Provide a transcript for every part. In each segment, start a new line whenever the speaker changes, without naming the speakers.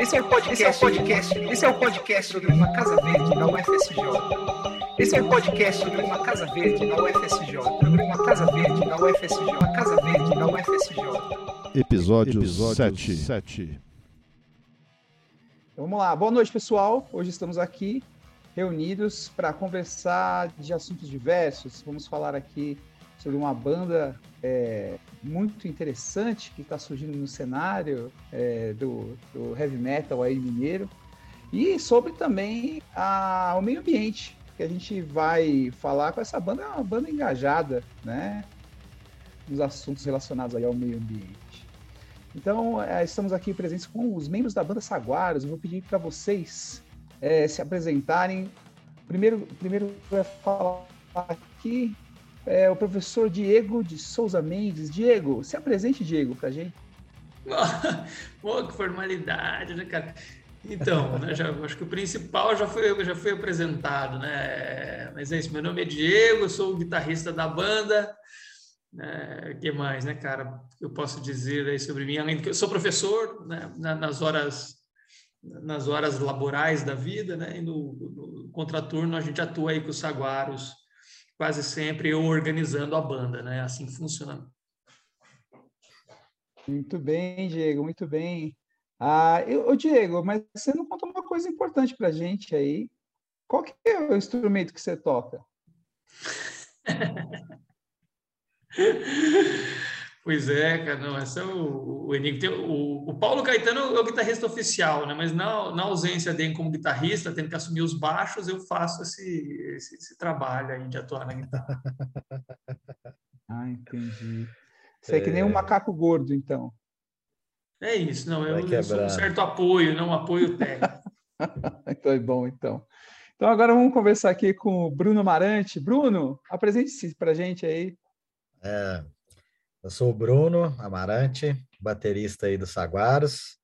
Esse é o podcast, esse é o podcast, esse é o podcast sobre uma casa verde da UFSJ. Esse é o podcast sobre uma casa verde da UFSJ. Sobre uma casa verde da UFSJ. Uma casa verde da UFSJ.
Episódio, Episódio 7. 7.
Vamos lá, boa noite pessoal. Hoje estamos aqui reunidos para conversar de assuntos diversos. Vamos falar aqui sobre uma banda é, muito interessante que está surgindo no cenário é, do, do, heavy metal aí mineiro. E sobre também a, o meio ambiente que a gente vai falar com essa banda é uma banda engajada né nos assuntos relacionados aí ao meio ambiente. Então é, estamos aqui presentes com os membros da banda Saguaros. Eu vou pedir para vocês é, se apresentarem. Primeiro primeiro vai falar aqui é o professor Diego de Souza Mendes. Diego, se apresente, Diego, para a gente.
Pô, que formalidade, né, cara? Então, né, já, acho que o principal já foi, já foi apresentado, né? Mas é isso, meu nome é Diego, eu sou o guitarrista da banda. O que mais, né, cara? Eu posso dizer aí sobre mim, além de que eu sou professor, né, nas horas nas horas laborais da vida, né? E no, no contraturno a gente atua aí com os saguaros quase sempre eu organizando a banda, né? Assim funciona.
Muito bem, Diego, muito bem. Ah, eu, Diego, mas você não contou uma coisa importante para a gente aí. Qual que é o instrumento que você toca?
Pois é, cara, não, esse é o, o enigma. O, o, Paulo Caetano é o guitarrista oficial, né? Mas na, na ausência dele como guitarrista, tendo que assumir os baixos, eu faço esse, esse, esse trabalho aí de atuar na guitarra.
ah, entendi. Você é... é que nem um macaco gordo, então.
É isso, não, eu, eu sou um certo apoio, não um apoio técnico.
então é bom, então. Então agora vamos conversar aqui com o Bruno Amarante. Bruno, apresente-se para a gente aí.
É, eu sou o Bruno Amarante, baterista aí do Saguaros,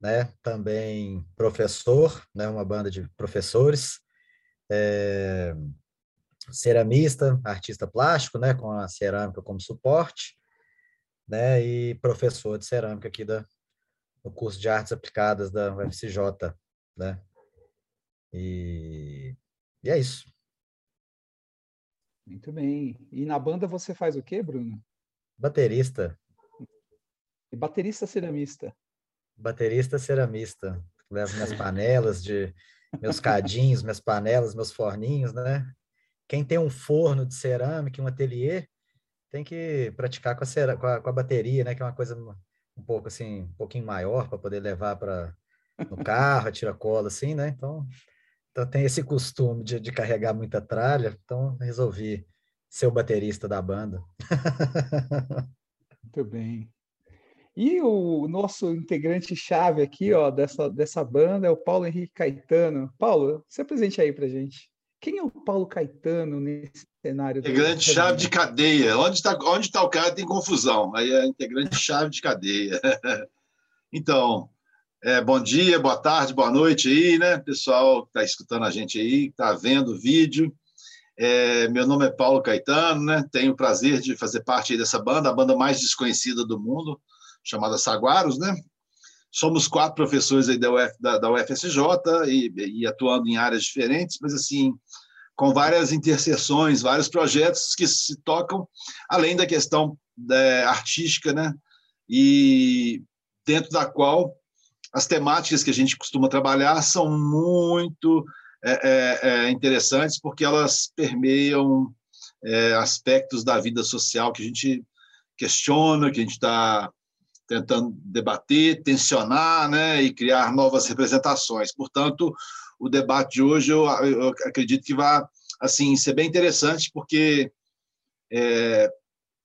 né? Também professor, né? Uma banda de professores, é... ceramista, artista plástico, né? Com a cerâmica como suporte, né? E professor de cerâmica aqui da, no curso de artes aplicadas da UFCJ, né? E, e é isso.
Muito bem. E na banda você faz o quê, Bruno?
Baterista.
E baterista ceramista.
Baterista ceramista. Levo minhas panelas de meus cadinhos, minhas panelas, meus forninhos, né? Quem tem um forno de cerâmica, um ateliê, tem que praticar com a, cera, com a, com a bateria, né? Que é uma coisa um pouco assim, um pouquinho maior para poder levar para no carro, tira cola assim, né? Então, então tem esse costume de, de carregar muita tralha, então resolvi ser o baterista da banda.
Muito bem. E o nosso integrante chave aqui, ó, dessa, dessa banda é o Paulo Henrique Caetano. Paulo, se apresente aí pra gente. Quem é o Paulo Caetano nesse cenário?
Integrante chave de cadeia. Onde está onde tá o cara tem confusão. Aí é integrante chave de cadeia. então, é, bom dia, boa tarde, boa noite aí, né? Pessoal que está escutando a gente aí, está vendo o vídeo. É, meu nome é Paulo Caetano, né? tenho o prazer de fazer parte dessa banda, a banda mais desconhecida do mundo, chamada Saguaros. Né? Somos quatro professores da, Uf, da, da UFSJ e, e, atuando em áreas diferentes, mas assim, com várias interseções, vários projetos que se tocam, além da questão é, artística, né? e dentro da qual as temáticas que a gente costuma trabalhar são muito é, é, é, interessantes porque elas permeiam é, aspectos da vida social que a gente questiona, que a gente está tentando debater, tensionar né, e criar novas representações. Portanto, o debate de hoje eu, eu acredito que vai assim, ser bem interessante, porque é,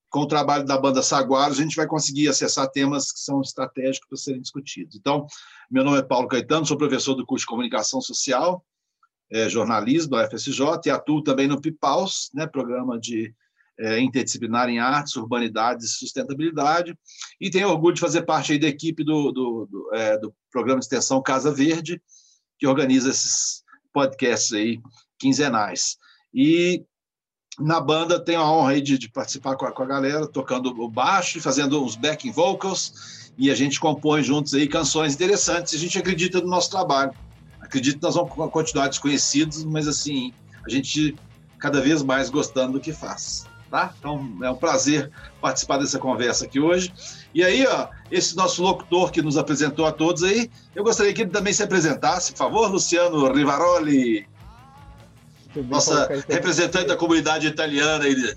com o trabalho da banda Saguaros, a gente vai conseguir acessar temas que são estratégicos para serem discutidos. Então, meu nome é Paulo Caetano, sou professor do curso de Comunicação Social é, jornalismo da UFSJ e atuo também no PIPAUS, né, programa de é, interdisciplinar em artes, urbanidades e sustentabilidade, e tenho orgulho de fazer parte da equipe do, do, do, é, do programa de extensão Casa Verde, que organiza esses podcasts aí quinzenais. E na banda tenho a honra de, de participar com a, com a, galera, tocando o baixo e fazendo os backing vocals, e a gente compõe juntos aí canções interessantes. A gente acredita no nosso trabalho. Acredito que nós vamos continuar desconhecidos, mas assim, a gente cada vez mais gostando do que faz. Tá? Então é um prazer participar dessa conversa aqui hoje. E aí, ó, esse nosso locutor que nos apresentou a todos aí, eu gostaria que ele também se apresentasse, por favor, Luciano Rivaroli. Nossa representante da comunidade italiana aí.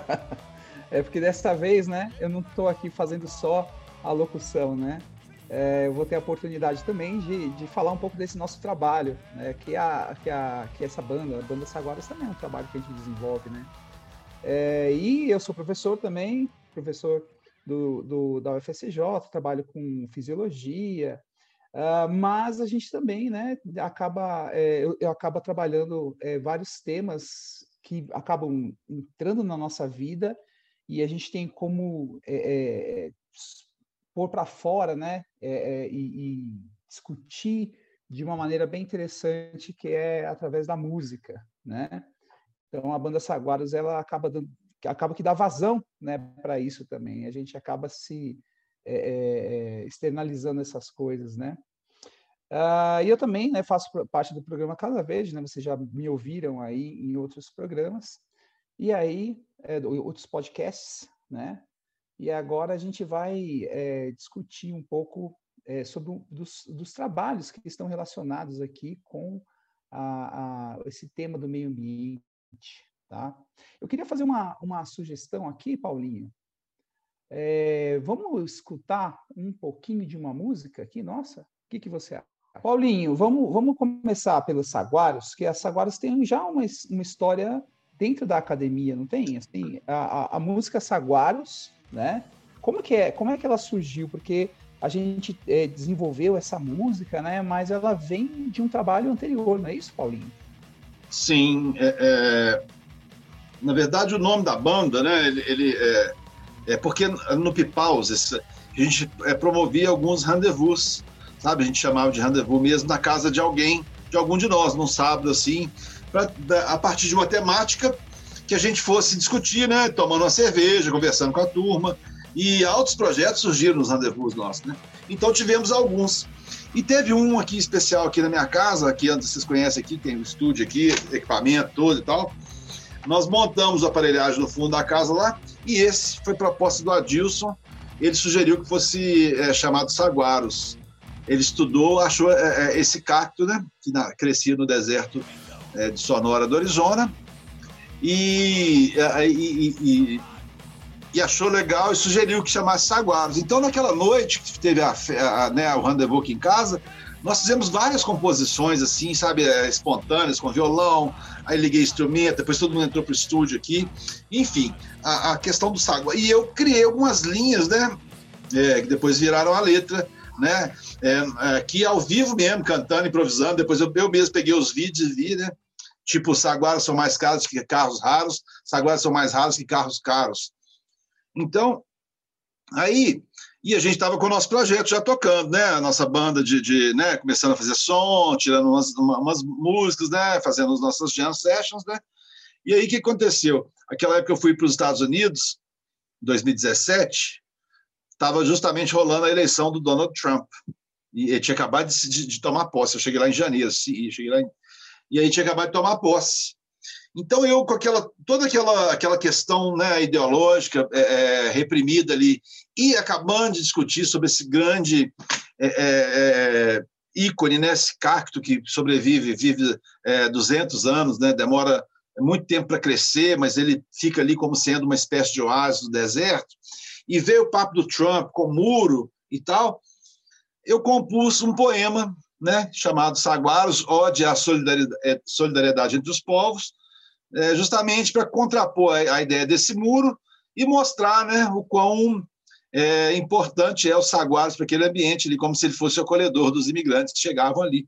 é porque dessa vez, né, eu não estou aqui fazendo só a locução, né? É, eu vou ter a oportunidade também de, de falar um pouco desse nosso trabalho, né? Que, a, que, a, que essa banda, a Banda Saguaras, também é um trabalho que a gente desenvolve, né? É, e eu sou professor também, professor do, do, da UFSJ, trabalho com fisiologia, uh, mas a gente também, né, acaba, é, eu, eu acaba trabalhando é, vários temas que acabam entrando na nossa vida e a gente tem como é, é pôr para fora, né, é, é, e, e, discutir de uma maneira bem interessante, que é através da música, né? Então a banda Saguaros ela acaba dando, acaba que dá vazão, né, para isso também. A gente acaba se é, externalizando essas coisas, né? Uh, e eu também né, faço parte do programa Casa Verde, né? Vocês já me ouviram aí em outros programas. E aí, é, outros podcasts, né? E agora a gente vai é, discutir um pouco é, sobre um, dos, dos, trabalhos que estão relacionados aqui com a, a, esse tema do meio ambiente. Tá? Eu queria fazer uma, uma sugestão aqui, Paulinho. É, vamos escutar um pouquinho de uma música aqui, nossa? O que, que você acha? Paulinho, vamos, vamos começar pelos Saguaros, que as Saguaros têm já uma, uma história dentro da academia, não tem? Assim, a, a, a música Saguaros né? Como que é? Como é que ela surgiu? Porque a gente é, desenvolveu essa música, né? Mas ela vem de um trabalho anterior, não é isso, Paulinho?
Sim, é, é... na verdade o nome da banda, né? Ele, ele é... é, porque no Pipaus a gente é, promovia alguns rendezvous, sabe? A gente chamava de rendezvous mesmo na casa de alguém, de algum de nós, num sábado assim, pra, a partir de uma temática que a gente fosse discutir, né? Tomando uma cerveja, conversando com a turma. E altos projetos surgiram nos rendezvous nossos, né? Então tivemos alguns. E teve um aqui especial aqui na minha casa, que antes vocês conhecem aqui, tem um estúdio aqui, equipamento todo e tal. Nós montamos o aparelhagem no fundo da casa lá, e esse foi proposta do Adilson. Ele sugeriu que fosse é, chamado Saguaros. Ele estudou, achou é, é esse cacto, né, que na, crescia no deserto é, de Sonora do Arizona, e, e, e, e, achou legal e sugeriu que chamasse Saguaros. Então, naquela noite que teve a, a, né, o rendezvous aqui em casa, nós fizemos várias composições, assim, sabe, é, espontâneas, com violão, aí liguei instrumento, depois todo mundo entrou pro estúdio aqui. Enfim, a, a questão do Saguaros. E eu criei algumas linhas, né, é, que depois viraram a letra, né, é, aqui ao vivo mesmo, cantando, improvisando. Depois eu, eu mesmo peguei os vídeos e vi, né, Tipo, saguaras são mais caros que carros raros, saguaras são mais raros que carros caros. Então, aí, e a gente estava com o nosso projeto já tocando, né? A nossa banda de, de né? começando a fazer som, tirando umas, umas músicas, né? Fazendo as nossas jam sessions, né? E aí, o que aconteceu? Aquela época eu fui para os Estados Unidos, 2017, estava justamente rolando a eleição do Donald Trump. E ele tinha acabado de, de, de tomar posse. Eu cheguei lá em janeiro, cheguei lá em e a gente acabou de tomar posse. Então eu com aquela toda aquela aquela questão né, ideológica é, é, reprimida ali e acabando de discutir sobre esse grande é, é, é ícone, né, esse cacto que sobrevive, vive 200 é, anos, né, demora muito tempo para crescer, mas ele fica ali como sendo uma espécie de oásis do deserto. E veio o papo do Trump com muro e tal. Eu compus um poema né, chamado Saguaros, Ode à solidariedade, é, solidariedade entre os povos, é, justamente para contrapor a, a, ideia desse muro e mostrar né, o quão é, importante é o Saguaros para aquele ambiente, ali, como se ele fosse o acolhedor dos imigrantes que chegavam ali.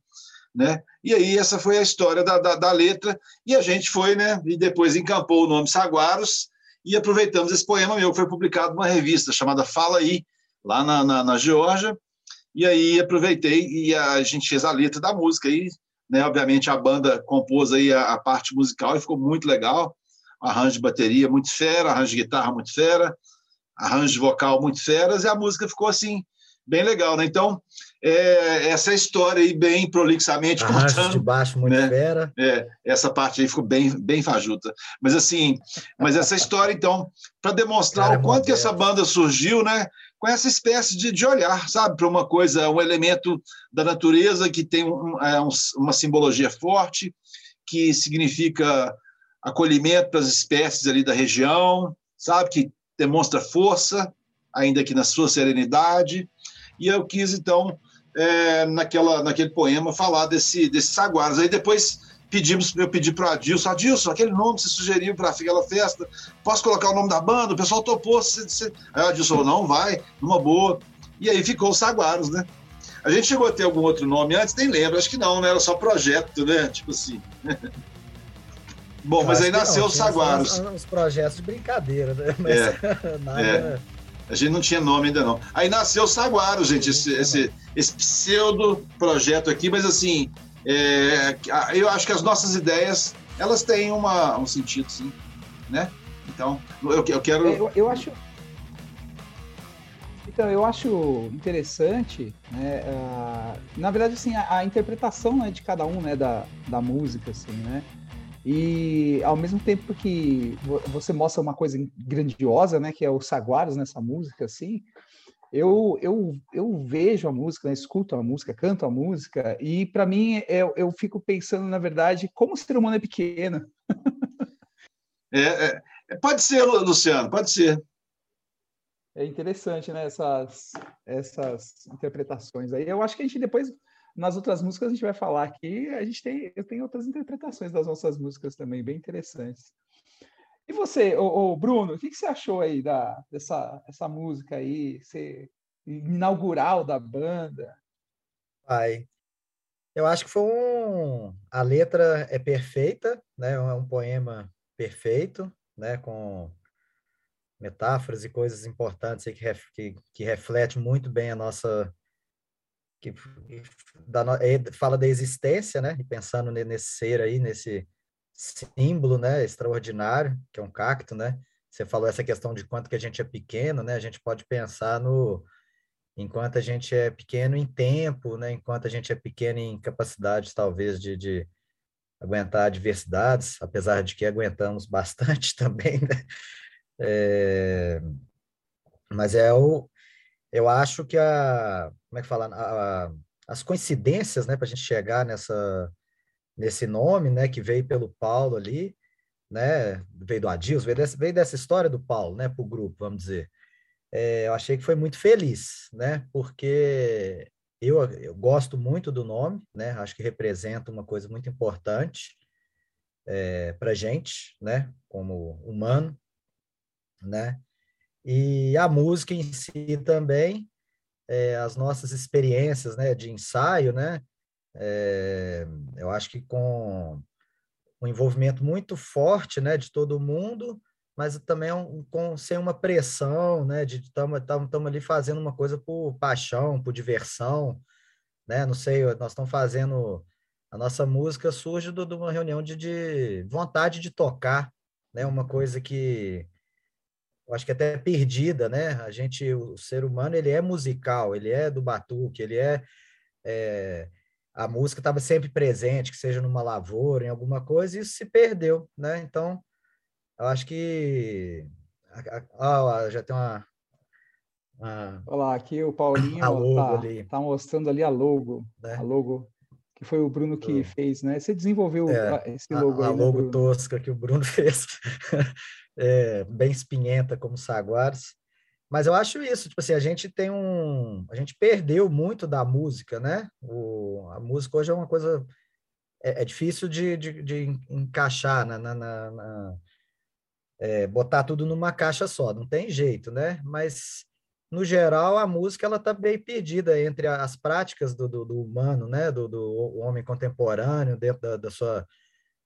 Né? E aí essa foi a história da, da, da letra, e a gente foi, né, e depois encampou o nome Saguaros, e aproveitamos esse poema meu, que foi publicado numa revista chamada Fala Aí, lá na, na, na Geórgia, e aí aproveitei e a gente fez a letra da música aí, né? Obviamente a banda compôs aí a, a parte musical e ficou muito legal. Arranjo de bateria muito fera, arranjo de guitarra muito fera, arranjo vocal muito feras, e a música ficou assim, bem legal, né? Então, é, essa história aí, bem prolixamente
Arranjos contando. de baixo, muito né? fera.
É, essa parte aí ficou bem, bem fajuta. Mas, assim, mas essa história, então, para demonstrar Cara, o quanto que essa banda surgiu, né? Com essa espécie de, de olhar, sabe, para uma coisa, um elemento da natureza que tem um, é, um, uma simbologia forte, que significa acolhimento para as espécies ali da região, sabe, que demonstra força, ainda que na sua serenidade. E eu quis, então, é, naquela, naquele poema, falar desse, desses saguaros. Aí depois pedimos, eu pedi para o Adilson, Adilson, aquele nome que você sugeriu para aquela festa, posso colocar o nome da banda? O pessoal topou. Você, você... Aí o Adilson, não, vai, numa boa. E aí ficou os Saguaros, né? A gente chegou a ter algum outro nome antes, nem lembro, acho que não, né? Era só projeto, né? Tipo assim. Bom, mas aí nasceu os Saguaros.
Uns, projetos de brincadeira, né? Mas
é, nada. É. A gente não tinha nome ainda não. Aí nasceu o Saguaro, gente, esse, esse, esse pseudo projeto aqui, mas assim, é, eu acho que as nossas ideias, elas têm uma, um sentido, sim, né? Então, eu, eu quero...
Eu, eu acho... Então, eu acho interessante, né, uh, na verdade, assim, a, a, interpretação né, de cada um, né, da, da música, assim, né, e ao mesmo tempo que você mostra uma coisa grandiosa, né, que é o Saguaros nessa música, assim, eu, eu, eu vejo a música, né, escuto a música, canto a música, e para mim eu, eu fico pensando, na verdade, como o ser humano é pequeno.
é, é, pode ser, Luciano, pode ser.
É interessante, né, essas, essas interpretações aí. Eu acho que a gente depois nas outras músicas a gente vai falar aqui, a gente tem, eu tenho outras interpretações das nossas músicas também, bem interessantes. E você, ô, ô Bruno, o que, que, você achou aí da, dessa essa música aí, inaugural da banda?
Pai, eu acho que foi um... A letra é perfeita, né? É um poema perfeito, né? Com metáforas e coisas importantes que, ref... que, que reflete muito bem a nossa que da, é, fala da existência, né? E pensando nesse ser aí, nesse símbolo, né? Extraordinário, que é um cacto, né? Você falou essa questão de quanto que a gente é pequeno, né? A gente pode pensar no enquanto a gente é pequeno em tempo, né? Enquanto a gente é pequeno em capacidades, talvez, de, de aguentar adversidades, apesar de que aguentamos bastante também, né? É, mas é o, eu acho que a, como é que fala, a, a, as coincidências, né, para a gente chegar nessa, nesse nome, né, que veio pelo Paulo ali, né, veio do Adilson, veio dessa, veio dessa história do Paulo, né, para o grupo, vamos dizer. É, eu achei que foi muito feliz, né, porque eu, eu gosto muito do nome, né, acho que representa uma coisa muito importante é, para gente, né, como humano, né, e a música em si também, é, as nossas experiências né, de ensaio, né, é, eu acho que com um envolvimento muito forte né, de todo mundo, mas também um, com, sem uma pressão, né, de estamos ali fazendo uma coisa por paixão, por diversão, né, não sei, nós estamos fazendo, a nossa música surge de uma reunião de, de vontade de tocar, né, uma coisa que eu acho que até perdida, né? A gente, o ser humano, ele é musical, ele é do batuque, ele é, é a música estava sempre presente, que seja numa lavoura, em alguma coisa, e isso se perdeu, né? Então, eu acho que ah, já tem uma,
uma... Olha lá, aqui o Paulinho está tá mostrando ali a logo, né? a logo que foi o Bruno que fez, né? Você desenvolveu é, esse logo
a,
aí,
a né, logo tosca que o Bruno fez é, bem espinhenta como Saguares. Mas eu acho isso, tipo assim, a gente tem um. A gente perdeu muito da música, né? O, a música hoje é uma coisa. É, é difícil de, de, de, encaixar, na, na, na, na é, botar tudo numa caixa só, não tem jeito, né? Mas, no geral, a música ela está bem perdida entre as práticas do, do, do humano, né? Do, do homem contemporâneo, dentro da, da sua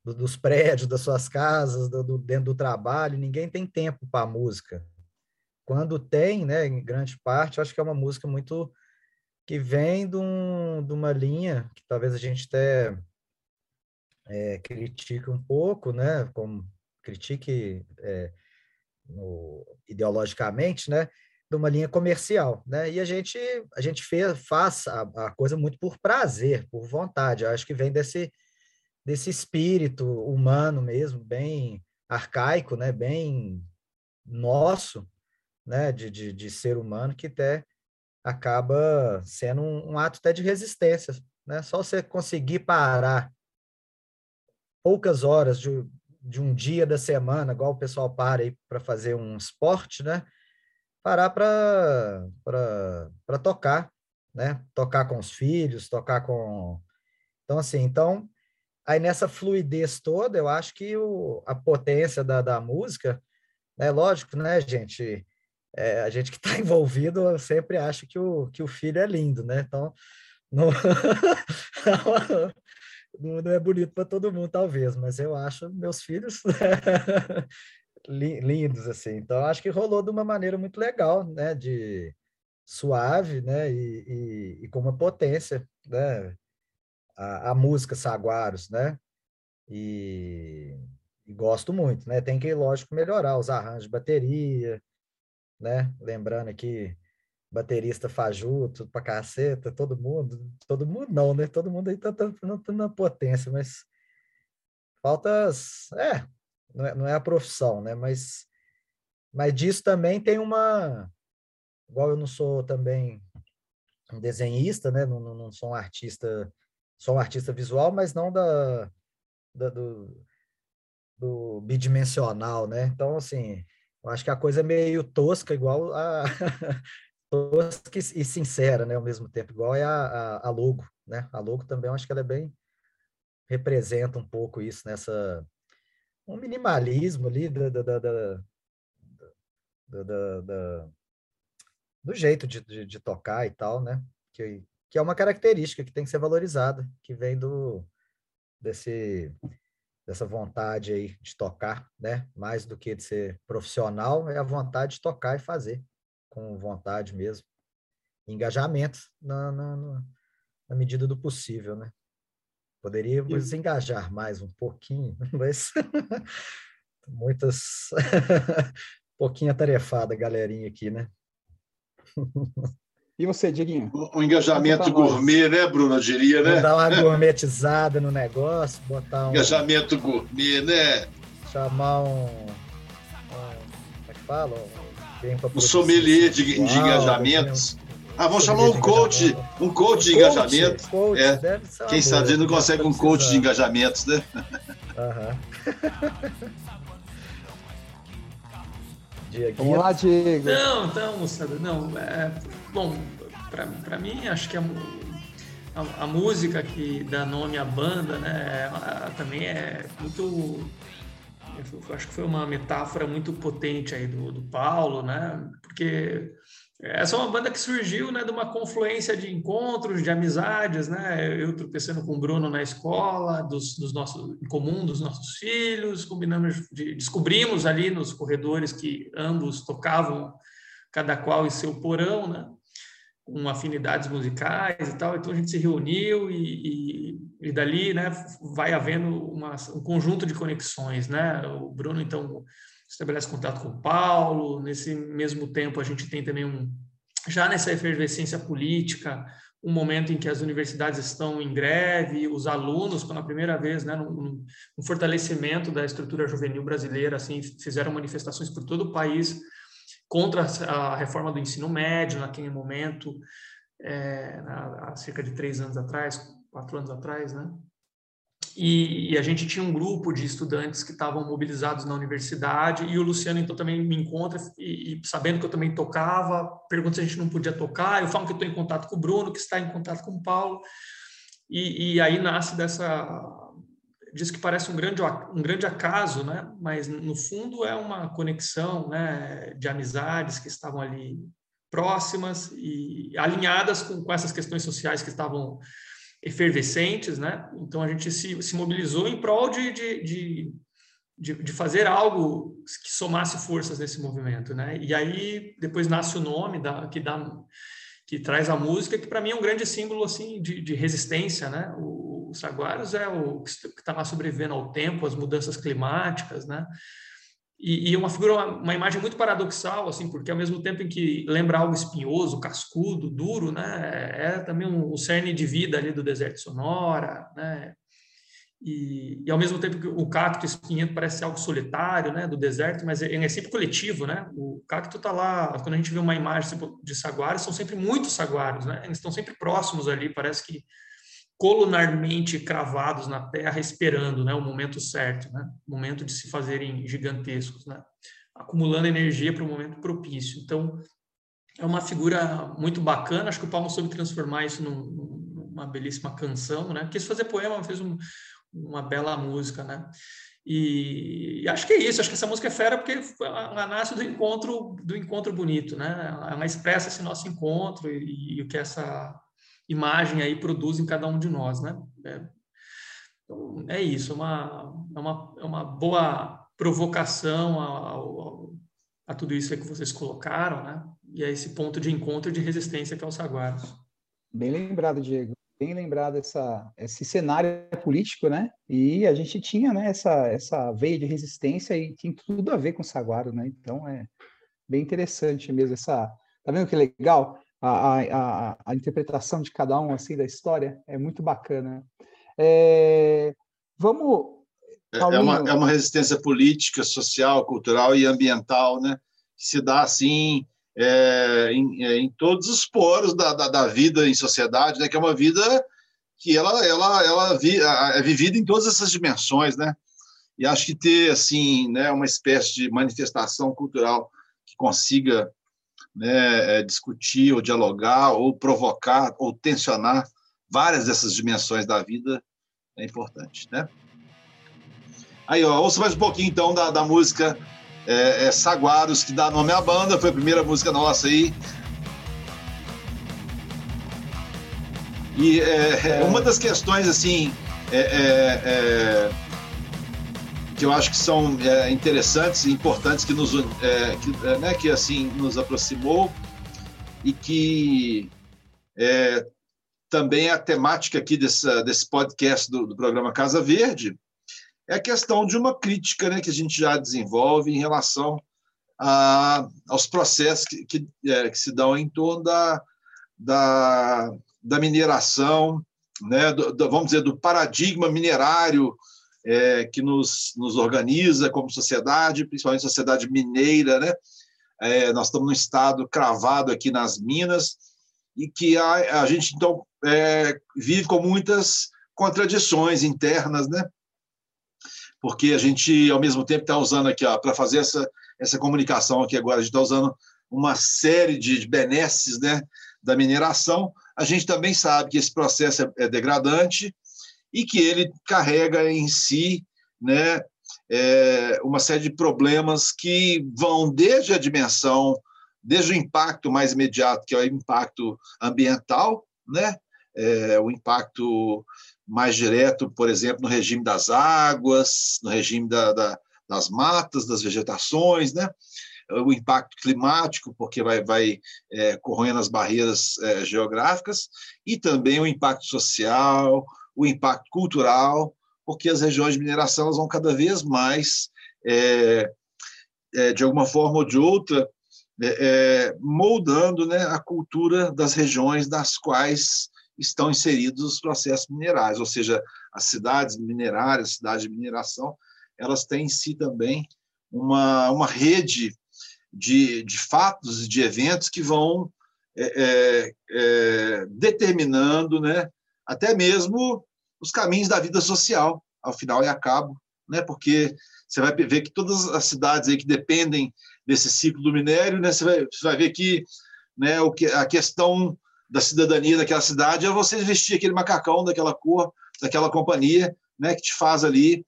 do, dos prédios, das suas casas, do, dentro do trabalho, ninguém tem tempo para música. Quando tem, né, em grande parte, acho que é uma música muito que vem de, um, de uma linha que talvez a gente até é, critique um pouco, né, como critique é, no, ideologicamente, né? De uma linha comercial, né? E a gente a gente fez, faz a, a coisa muito por prazer, por vontade. Eu acho que vem desse desse espírito humano mesmo, bem arcaico, né? Bem nosso, né? De, de, de ser humano que até acaba sendo um, um ato até de resistência, né? Só você conseguir parar poucas horas de, de um dia da semana, igual o pessoal para aí para fazer um esporte, né? Parar para tocar, né? Tocar com os filhos, tocar com. Então, assim, então, aí nessa fluidez toda, eu acho que o, a potência da, da música, né? lógico, né, gente? É, a gente que está envolvido sempre acha que o, que o filho é lindo, né? Então, não, não, é bonito para todo mundo, talvez, mas eu acho meus filhos lindos, assim. Então, acho que rolou de uma maneira muito legal, né? De suave, né? E, e, e com uma potência, né? A, a música Saguaros, né? E, e, gosto muito, né? Tem que, lógico, melhorar os arranjos de bateria, né? Lembrando aqui baterista fajuto pra caceta, todo mundo, todo mundo não, né? Todo mundo aí tá, tá, tá na potência, mas faltas, é, não é, não é a profissão, né? Mas, mas disso também tem uma, igual eu não sou também um desenhista, né? Não, não, não sou um artista, sou um artista visual, mas não da, da do, do bidimensional, né? Então, assim, eu acho que a coisa é meio tosca, igual a, tosca e sincera, né, ao mesmo tempo, igual é a, a, a, logo, né? A logo também, eu acho que ela é bem representa um pouco isso nessa um minimalismo ali da, da, da, da do jeito de, de, de, tocar e tal, né? Que, que é uma característica que tem que ser valorizada, que vem do desse dessa vontade aí de tocar, né? Mais do que de ser profissional, é a vontade de tocar e fazer com vontade mesmo. Engajamento na, na, na medida do possível, né? Poderíamos engajar mais um pouquinho, mas muitas pouquinho atarefada galerinha aqui, né?
E você, Dieguinho?
Um engajamento gourmet, né, Bruno? Eu diria, né?
Dar uma gourmetizada no negócio, botar um.
Engajamento gourmet, né?
Chamar um. um como é que fala?
um sommelier de, de engajamentos. Ah, vamos chamar um coach, um coach de engajamento. Coach, é. Quem sabe a gente não consegue um coach de engajamentos, né?
Vamos lá, Diego.
Não, então, moçada, não. É, bom, para mim, acho que a, a, a, música que dá nome à banda, né, também é muito acho que foi uma metáfora muito potente aí do, do Paulo, né? Porque essa é uma banda que surgiu né, de uma confluência de encontros, de amizades, né? Eu tropeçando com o Bruno na escola, dos, dos nossos, em comum dos nossos filhos, combinamos, de, descobrimos ali nos corredores que ambos tocavam, cada qual em seu porão, né? Com afinidades musicais e tal, então a gente se reuniu e, e, e dali, né, vai havendo uma, um conjunto de conexões, né, o Bruno, então, estabelece contato com o Paulo, nesse mesmo tempo a gente tem também um, já nessa efervescência política, um momento em que as universidades estão em greve, os alunos, pela primeira vez, né, no, no fortalecimento da estrutura juvenil brasileira, assim, fizeram manifestações por todo o país, contra a reforma do ensino médio naquele momento, é, há cerca de três anos atrás, quatro anos atrás, né? E, e, a gente tinha um grupo de estudantes que estavam mobilizados na universidade e o Luciano então também me encontra e, e, sabendo que eu também tocava, pergunta se a gente não podia tocar, eu falo que estou em contato com o Bruno, que está em contato com o Paulo e, e aí nasce dessa diz que parece um grande, um grande acaso, né? mas no fundo é uma conexão né, de amizades que estavam ali próximas e alinhadas com, com essas questões sociais que estavam efervescentes. Né? Então a gente se, se mobilizou em prol de, de, de, de, fazer algo que somasse forças nesse movimento. Né? E aí depois nasce o nome da, que dá que traz a música, que para mim é um grande símbolo assim de, de resistência, né? O, os saguaros é o que está lá sobrevivendo ao tempo, às mudanças climáticas, né? e, e uma figura, uma imagem muito paradoxal, assim, porque ao mesmo tempo em que lembra algo espinhoso, cascudo, duro, né, é também um, o cerne de vida ali do deserto sonora, né, e, e, ao mesmo tempo que o cacto espinhento parece algo solitário, né, do deserto, mas ele é sempre coletivo, né? O cacto está lá, quando a gente vê uma imagem de saguaros, são sempre muitos saguaros, né? Eles estão sempre próximos ali, parece que colunarmente cravados na terra, esperando, né, o momento certo, né? O momento de se fazerem gigantescos, né? Acumulando energia para o momento propício. Então, é uma figura muito bacana. Acho que o Paulo soube transformar isso num, numa belíssima canção, né? Quis fazer poema, fez um, uma bela música, né? E, e, acho que é isso, acho que essa música é fera porque ela nasce do encontro do encontro bonito, né? Ela expressa esse nosso encontro e, e o que essa imagem aí produz em cada um de nós, né? É, então, é isso, é uma, é uma, é uma boa provocação a tudo isso que vocês colocaram, né? E a esse ponto de encontro de resistência que é o Saguaros.
Bem lembrado, Diego bem lembrado essa, esse cenário político, né? E a gente tinha né, essa, essa veia de resistência e tem tudo a ver com o Saguaro, né? Então é bem interessante mesmo essa. Tá vendo que legal? A, a, a, interpretação de cada um assim da história é muito bacana. É, vamos.
É, é uma, é uma resistência política, social, cultural e ambiental, né? Que se dá assim é, em, é, em, todos os poros da, da, da, vida em sociedade, né? Que é uma vida que ela, ela, ela vi, é vivida em todas essas dimensões, né? E acho que ter assim, né, uma espécie de manifestação cultural que consiga né, é, discutir ou dialogar ou provocar ou tensionar várias dessas dimensões da vida é importante, né? Aí, ó, ouça mais um pouquinho então da, da música é, é Saguaros, que dá nome à banda, foi a primeira música nossa aí. E é, é. uma das questões, assim, é, é, que eu acho que são interessantes e importantes, que nos, que, né, que, assim, nos aproximou e que também é a temática aqui desse, desse podcast do, do programa Casa Verde, é a questão de uma crítica né, que a gente já desenvolve em relação a, aos processos que, que, é, que, se dão em torno da, da, da mineração, né, do, do, vamos dizer, do paradigma minerário é, que nos, nos organiza como sociedade, principalmente sociedade mineira. Né? É, nós estamos num estado cravado aqui nas minas e que a, a gente, então, é, vive com muitas contradições internas, né? porque a gente, ao mesmo tempo, está usando aqui, para fazer essa, essa comunicação aqui agora, a gente está usando uma série de benesses né, da mineração. A gente também sabe que esse processo é, é degradante e que ele carrega em si né, é, uma série de problemas que vão desde a dimensão, desde o impacto mais imediato, que é o impacto ambiental, né, é, o impacto mais direto, por exemplo, no regime das águas, no regime da, da, das matas, das vegetações, né? o impacto climático, porque vai, vai é, corroendo as barreiras é, geográficas, e também o impacto social, o impacto cultural, porque as regiões de mineração elas vão cada vez mais, é, é de alguma forma ou de outra, é, é, moldando né, a cultura das regiões das quais estão inseridos os processos minerais, ou seja, as cidades minerárias, as cidades de mineração, elas têm em si também uma, uma rede de, de fatos e de eventos que vão é, é, é, determinando né, até mesmo os caminhos da vida social, ao final e a cabo, né, porque você vai ver que todas as cidades aí que dependem desse ciclo do minério, né, você, vai, você vai ver que, né, o que a questão da cidadania daquela cidade é você vestir aquele macacão daquela cor, daquela companhia, né, que te faz ali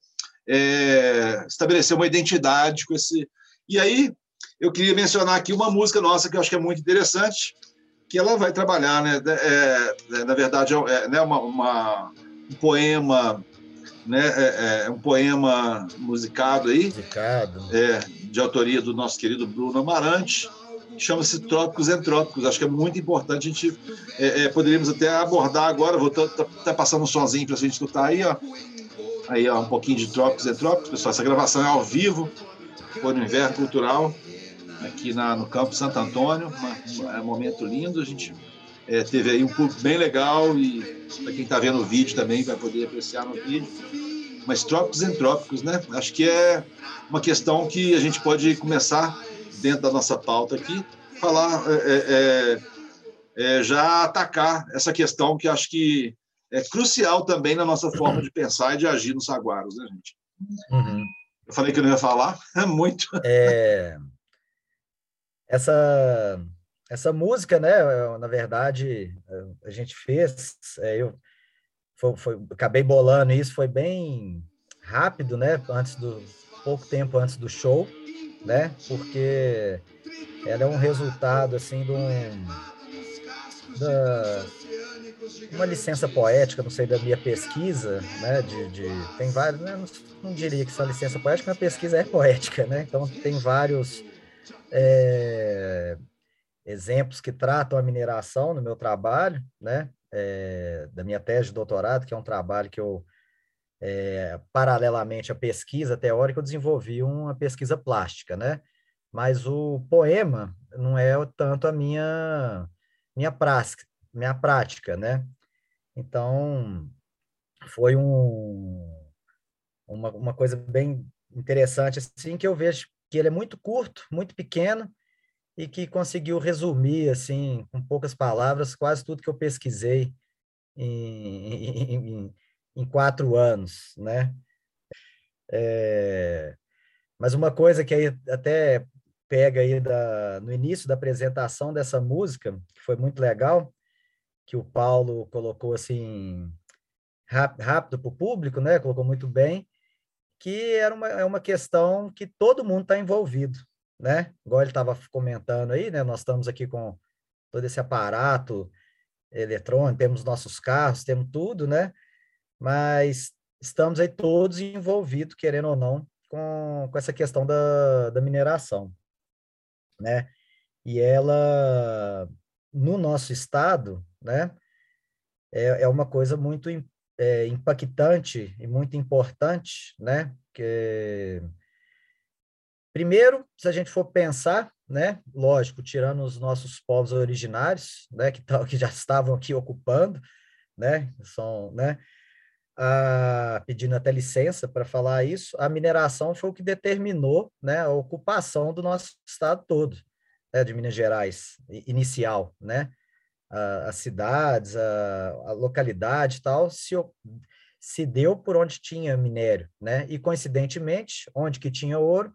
é, estabelecer uma identidade com esse. E aí eu queria mencionar aqui uma música nossa que eu acho que é muito interessante, que ela vai trabalhar, né, é, é, na verdade é, né, uma, uma, um poema, né, é, é, um poema musicado aí,
musicado.
É, de autoria do nosso querido Bruno Amarante chama-se Trópicos Entrópicos. Acho que é muito importante. A gente é, é, poderíamos até abordar agora. Vou estar tá, tá passando um sozinho para a gente escutar aí, ó. Aí, ó, um pouquinho de Trópicos Entrópicos, pessoal. Essa gravação é ao vivo. no Inverno Cultural, aqui na, no Campo Santo Antônio, é um momento lindo, a gente é, teve aí um público bem legal e para quem está vendo o vídeo também vai poder apreciar no vídeo. Mas trópicos em trópicos, né? Acho que é uma questão que a gente pode começar dentro da nossa pauta aqui, falar, é, é, é, é já atacar essa questão que acho que é crucial também na nossa forma de pensar e de agir nos saguaros, né, gente? Uhum. Eu falei que eu não ia falar, é muito.
É, essa essa música, né? Na verdade, a gente fez, é, eu foi, foi, acabei bolando isso, foi bem rápido, né? Antes do pouco tempo antes do show, né? Porque ela é um resultado assim de um da, uma licença poética, não sei da minha pesquisa, né? De, de tem vários, né, não, não, diria que só licença poética, mas a pesquisa é poética, né? Então tem vários é, exemplos que tratam a mineração no meu trabalho, né? É, da minha tese de doutorado, que é um trabalho que eu, é, paralelamente à pesquisa teórica, eu desenvolvi uma pesquisa plástica, né? Mas o poema não é tanto a minha minha prática, minha prática, né? Então, foi um, uma, uma coisa bem interessante, assim, que eu vejo que ele é muito curto, muito pequeno, e que conseguiu resumir, assim, com poucas palavras, quase tudo que eu pesquisei em, em, em quatro anos, né? É, mas uma coisa que aí até pega aí da, no início da apresentação dessa música, que foi muito legal, que o Paulo colocou assim rápido para o público, né? Colocou muito bem, que era uma, é uma questão que todo mundo está envolvido, né? Igual ele estava comentando aí, né? Nós estamos aqui com todo esse aparato eletrônico, temos nossos carros, temos tudo, né? Mas estamos aí todos envolvidos, querendo ou não, com, com essa questão da, da mineração, né? E ela, no nosso estado, né? É, é uma coisa muito é, impactante e muito importante, né? Que Primeiro, se a gente for pensar, né, lógico, tirando os nossos povos originários, né, que, que já estavam aqui ocupando, né, são, né, a, pedindo até licença para falar isso, a mineração foi o que determinou, né, a ocupação do nosso estado todo, né, de Minas Gerais, inicial, né, as cidades, a, a localidade e tal, se, se deu por onde tinha minério, né, e coincidentemente, onde que tinha ouro,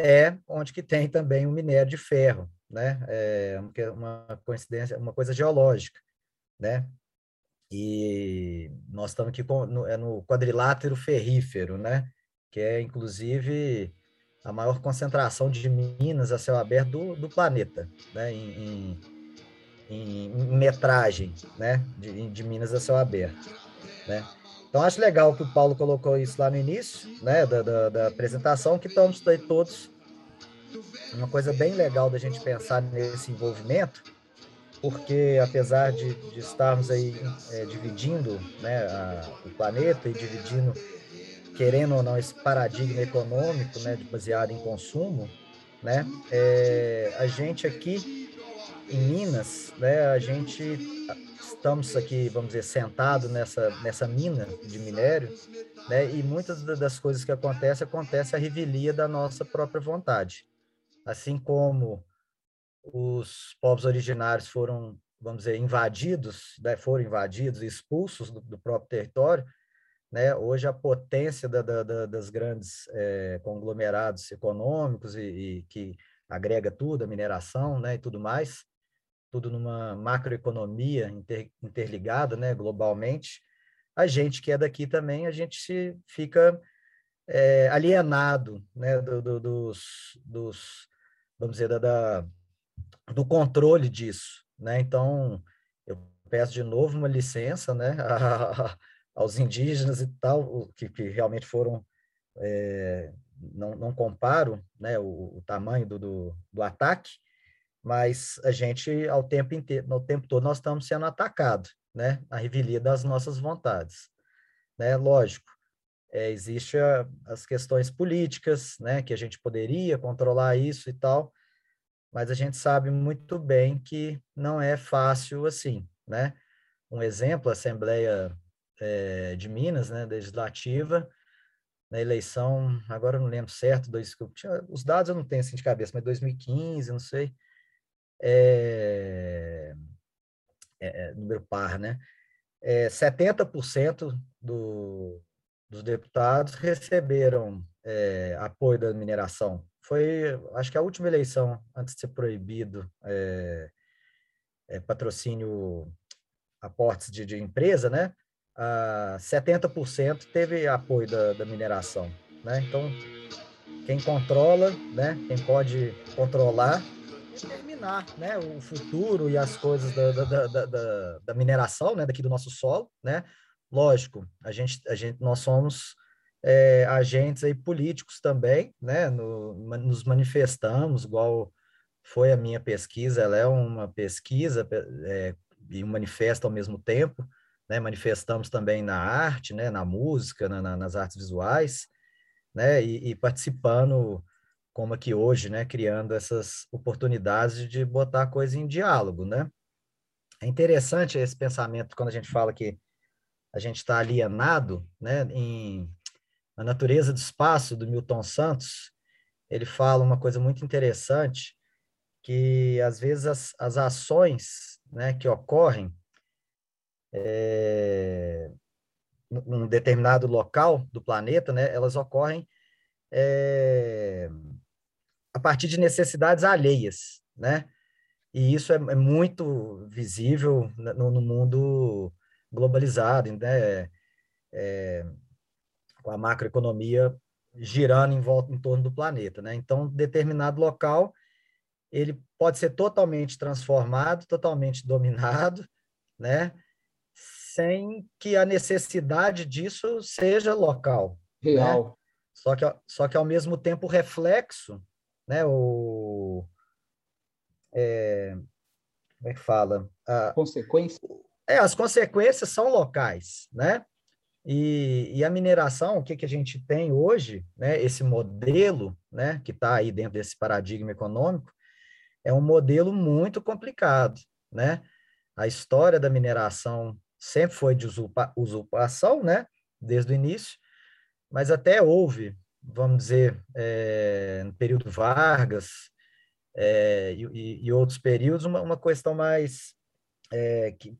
é onde que tem também o minério de ferro, né? É uma coincidência, uma coisa geológica, né? E nós estamos aqui com, no, é no quadrilátero ferrífero, né? Que é, inclusive, a maior concentração de minas a céu aberto do, do planeta, né? Em, em, em metragem, né? De, de minas a céu aberto, né? Então, acho legal que o Paulo colocou isso lá no início, né, da, da, da apresentação, que estamos todos. Uma coisa bem legal da gente pensar nesse envolvimento, porque apesar de, de estarmos aí é, dividindo né, a, o planeta e dividindo, querendo ou não, esse paradigma econômico, né, baseado em consumo, né, é, a gente aqui em Minas, né, a gente estamos aqui, vamos dizer, sentados nessa, nessa mina de minério, né? E muitas das coisas que acontecem, acontece a revelia da nossa própria vontade. Assim como os povos originários foram, vamos dizer, invadidos, né? foram invadidos, expulsos do, do próprio território, né? Hoje a potência da, da, das grandes é, conglomerados econômicos e, e, que agrega tudo, a mineração, né, e tudo mais, tudo numa macroeconomia inter, interligada, né, globalmente, a gente que é daqui também, a gente fica é, alienado, né, do, do, dos, dos, vamos dizer, da, da, do controle disso, né, então eu peço de novo uma licença, né, a, aos indígenas e tal, que, que realmente foram, é, não, não comparo, né, o, o tamanho do, do, do ataque, mas a gente, ao tempo inteiro, no tempo todo, nós estamos sendo atacados, né? A revelia das nossas vontades, né? Lógico, é, existe a, as questões políticas, né, que a gente poderia controlar isso e tal, mas a gente sabe muito bem que não é fácil assim, né? Um exemplo, a Assembleia é, de Minas, né, legislativa, na eleição, agora eu não lembro certo, dois, os dados eu não tenho assim de cabeça, mas 2015, não sei, é, é, número par, né? É, 70% do, dos deputados receberam é, apoio da mineração. Foi, acho que a última eleição, antes de ser proibido é, é, patrocínio aportes de, de empresa, né? Ah, 70% teve apoio da, da mineração, né? Então, quem controla, né? Quem pode controlar determinar né, o futuro e as coisas da, da, da, da, da mineração, né, daqui do nosso solo, né? Lógico, a gente, a gente, nós somos é, agentes aí políticos também, né? No, nos manifestamos, igual foi a minha pesquisa, ela é uma pesquisa é, e um manifesto ao mesmo tempo, né? Manifestamos também na arte, né? Na música, na, na, nas artes visuais, né? E, e, participando, como aqui hoje, né? Criando essas oportunidades de botar a coisa em diálogo, né? É interessante esse pensamento quando a gente fala que a gente está alienado, né, em A Natureza do Espaço, do Milton Santos, ele fala uma coisa muito interessante, que às vezes as, as ações né, que ocorrem é, num determinado local do planeta, né, elas ocorrem é, a partir de necessidades alheias, né? E isso é, é muito visível no, no mundo globalizado, né? É, com a macroeconomia girando em volta em torno do planeta, né? Então, determinado local ele pode ser totalmente transformado, totalmente dominado, né? Sem que a necessidade disso seja local,
né? real.
Né? Só que só que ao mesmo tempo o reflexo, né? O é, como é que fala?
A, consequência
é, as consequências são locais, né? E, e, a mineração, o que, que a gente tem hoje, né? Esse modelo, né? Que está aí dentro desse paradigma econômico, é um modelo muito complicado, né? A história da mineração sempre foi de usurpa, usurpação, né? Desde o início, mas até houve, vamos dizer, é, no período Vargas é, e, e, outros períodos, uma, uma questão mais é, que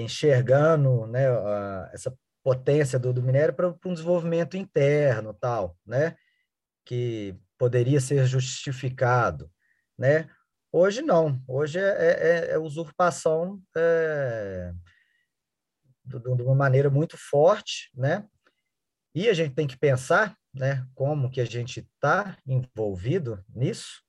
enxergando né, a, essa potência do, do minério para um desenvolvimento interno, tal, né, que poderia ser justificado, né? Hoje não, hoje é, é, é usurpação é, de, de uma maneira muito forte, né? E a gente tem que pensar, né, como que a gente está envolvido nisso,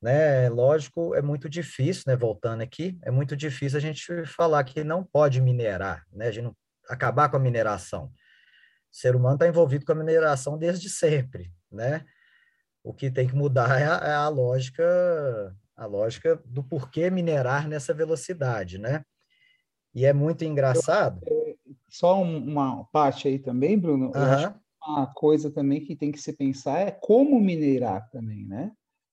né? Lógico, é muito difícil, né? Voltando aqui, é muito difícil a gente falar que não pode minerar, né? A gente não acabar com a mineração. O ser humano está envolvido com a mineração desde sempre, né? O que tem que mudar é a, é a lógica, a lógica do porquê minerar nessa velocidade, né? E é muito engraçado.
Só uma parte aí também, Bruno. Eu acho que uma coisa também que tem que se pensar é como minerar também, né?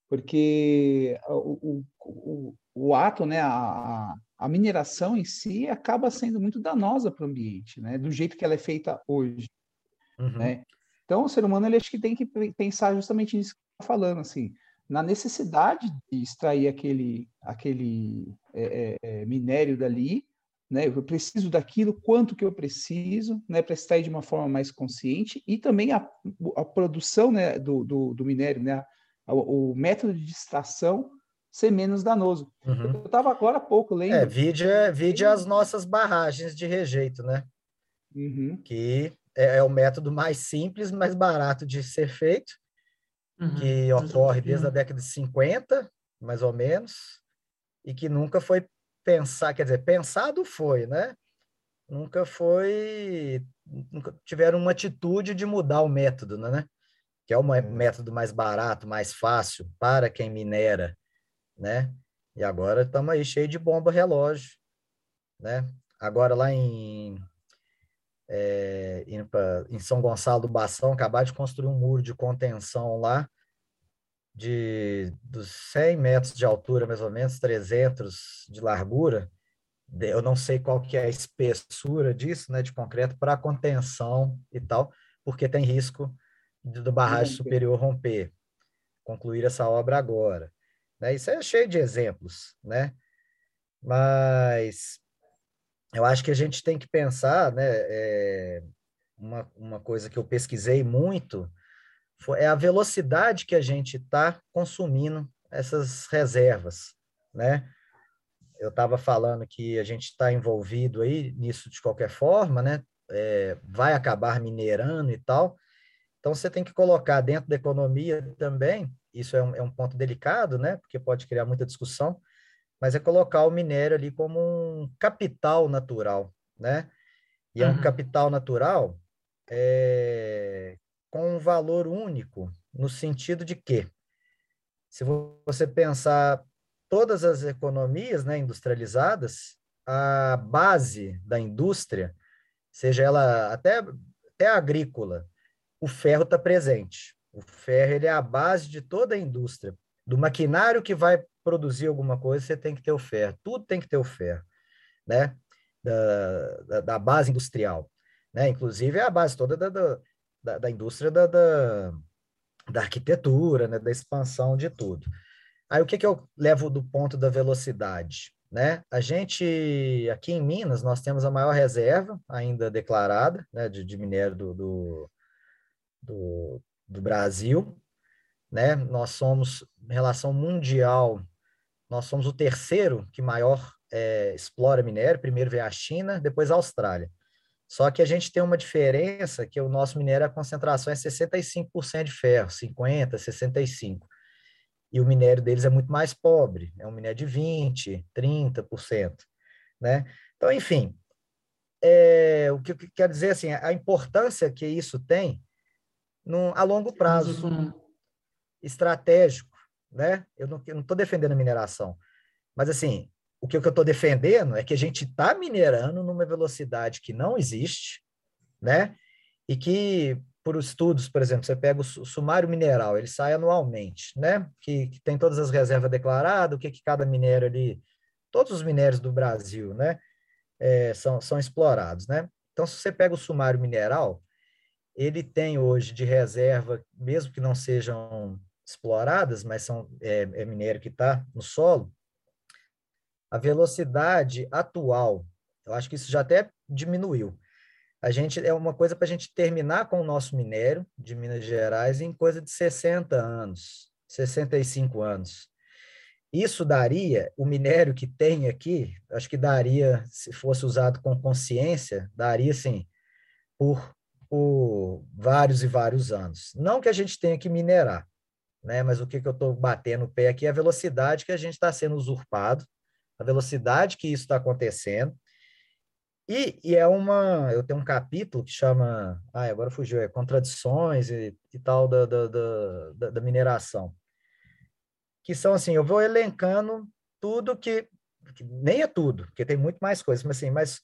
porque o, o, o ato, né, a, a mineração em si acaba sendo muito danosa para o ambiente, né, do jeito que ela é feita hoje, uhum. né? Então, o ser humano ele acho que tem que pensar justamente nisso que está falando, assim, na necessidade de extrair aquele, aquele é, é, é, minério dali, né? Eu preciso daquilo, quanto que eu preciso, né? Para extrair de uma forma mais consciente e também a, a produção, né? Do, do, do minério, né? o, o método de extração ser menos danoso. Uhum. Eu estava agora há pouco lendo.
É, vide, vide as nossas barragens de rejeito, né? Uhum. Que é, é, o método mais simples, mais barato de ser feito, uhum. que ocorre desde a década de 50, mais ou menos, e que nunca foi pensar, quer dizer, pensado foi, né? Nunca foi, nunca tiveram uma atitude de mudar o método, né? que é o é. método mais barato, mais fácil para quem minera, né? E agora estamos aí cheio de bomba relógio, né? Agora lá em é, em São Gonçalo do Bação, acabar de construir um muro de contenção lá, de dos 100 metros de altura, mais ou menos, 300 de largura. Eu não sei qual que é a espessura disso, né, de concreto, para contenção e tal, porque tem risco do barragem superior romper. Concluir essa obra agora. Né? Isso é cheio de exemplos, né? Mas eu acho que a gente tem que pensar, né? É, uma, uma coisa que eu pesquisei muito é a velocidade que a gente está consumindo essas reservas, né? Eu estava falando que a gente está envolvido aí nisso de qualquer forma, né? É, vai acabar minerando e tal. Então, você tem que colocar dentro da economia também, isso é um, é um ponto delicado, né? Porque pode criar muita discussão, mas é colocar o minério ali como um capital natural, né? E é um uhum. capital natural é, com um valor único, no sentido de que, se você pensar todas as economias né, industrializadas, a base da indústria, seja ela até, até agrícola, o ferro está presente. O ferro ele é a base de toda a indústria. Do maquinário que vai produzir alguma coisa, você tem que ter o ferro. Tudo tem que ter o ferro, né? Da, da, da base industrial. Né? Inclusive, é a base toda da, da, da, da indústria da, da, da, arquitetura, né, da expansão de tudo. Aí o que, que eu levo do ponto da velocidade? Né? A gente, aqui em Minas, nós temos a maior reserva ainda declarada né, de, de minério do, do, do, do Brasil. Né? Nós somos, em relação mundial, nós somos o terceiro que maior é, explora minério. Primeiro veio a China, depois a Austrália. Só que a gente tem uma diferença que o nosso minério, a concentração é 65% de ferro, 50%, 65%. E o minério deles é muito mais pobre, é um minério de 20%, 30%. Né? Então, enfim, é, o que eu quero dizer assim, a importância que isso tem num, a longo prazo, estratégico. Né? Eu não estou defendendo a mineração, mas assim, o que eu estou defendendo é que a gente está minerando numa velocidade que não existe, né? E que, por estudos, por exemplo, você pega o sumário mineral, ele sai anualmente, né? Que, que tem todas as reservas declaradas, o que, que cada minério ali, todos os minérios do Brasil, né? É, são, são explorados, né? Então, se você pega o sumário mineral, ele tem hoje de reserva, mesmo que não sejam exploradas, mas são é, é minério que está no solo, a velocidade atual, eu acho que isso já até diminuiu. A gente é uma coisa para a gente terminar com o nosso minério de Minas Gerais em coisa de 60 anos, 65 anos. Isso daria, o minério que tem aqui, acho que daria, se fosse usado com consciência, daria sim, por, por vários e vários anos. Não que a gente tenha que minerar, né? mas o que, que eu estou batendo o pé aqui é a velocidade que a gente está sendo usurpado a velocidade que isso está acontecendo. E, e, é uma. Eu tenho um capítulo que chama. Ah, agora fugiu, é Contradições e, e tal da, da, da, da, mineração. Que são assim: eu vou elencando tudo que, que. Nem é tudo, porque tem muito mais coisas, mas assim, mas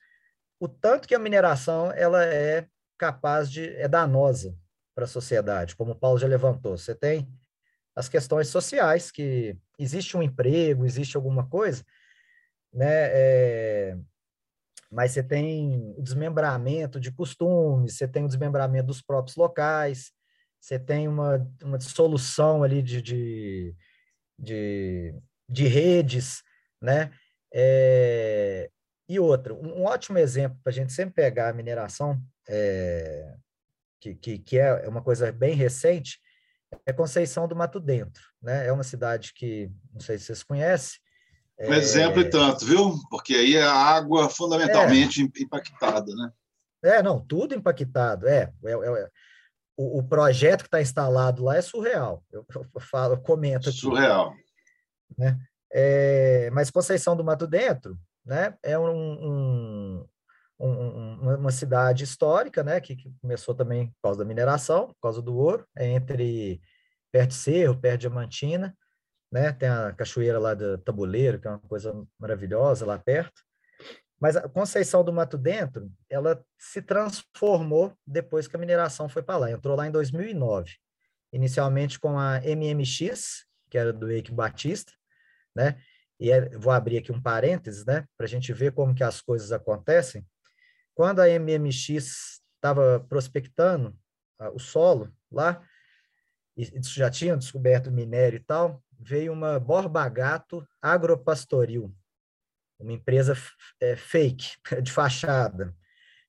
o tanto que a mineração ela é capaz de. é danosa para a sociedade, como o Paulo já levantou. Você tem as questões sociais, que existe um emprego, existe alguma coisa, né? É, mas você tem o desmembramento de costumes, você tem o desmembramento dos próprios locais, você tem uma, uma dissolução ali de, de, de, de redes, né? É, e outra, um, ótimo exemplo para a gente sempre pegar a mineração, é, que, que, que é uma coisa bem recente, é Conceição do Mato Dentro, né? É uma cidade que, não sei se vocês conhecem,
um exemplo e tanto, viu? Porque aí é a água fundamentalmente é. impactada, né?
É, não, tudo impactado. É, é, é o, o, projeto que está instalado lá é surreal. Eu, eu falo, eu comento aqui.
Surreal.
Né? É, mas Conceição do Mato Dentro, né? É um, um, um, uma cidade histórica, né? Que, que, começou também por causa da mineração, por causa do ouro, é entre perto de Cerro, perto de Diamantina né? Tem a cachoeira lá do Tabuleiro, que é uma coisa maravilhosa lá perto. Mas a Conceição do Mato Dentro, ela se transformou depois que a mineração foi para lá. Entrou lá em 2009. Inicialmente com a MMX, que era do Eike Batista, né? E é, vou abrir aqui um parênteses, né? Para a gente ver como que as coisas acontecem. Quando a MMX estava prospectando uh, o solo lá, e já tinham descoberto minério e tal, veio uma Borba Gato Agropastoril, uma empresa é, fake, de fachada,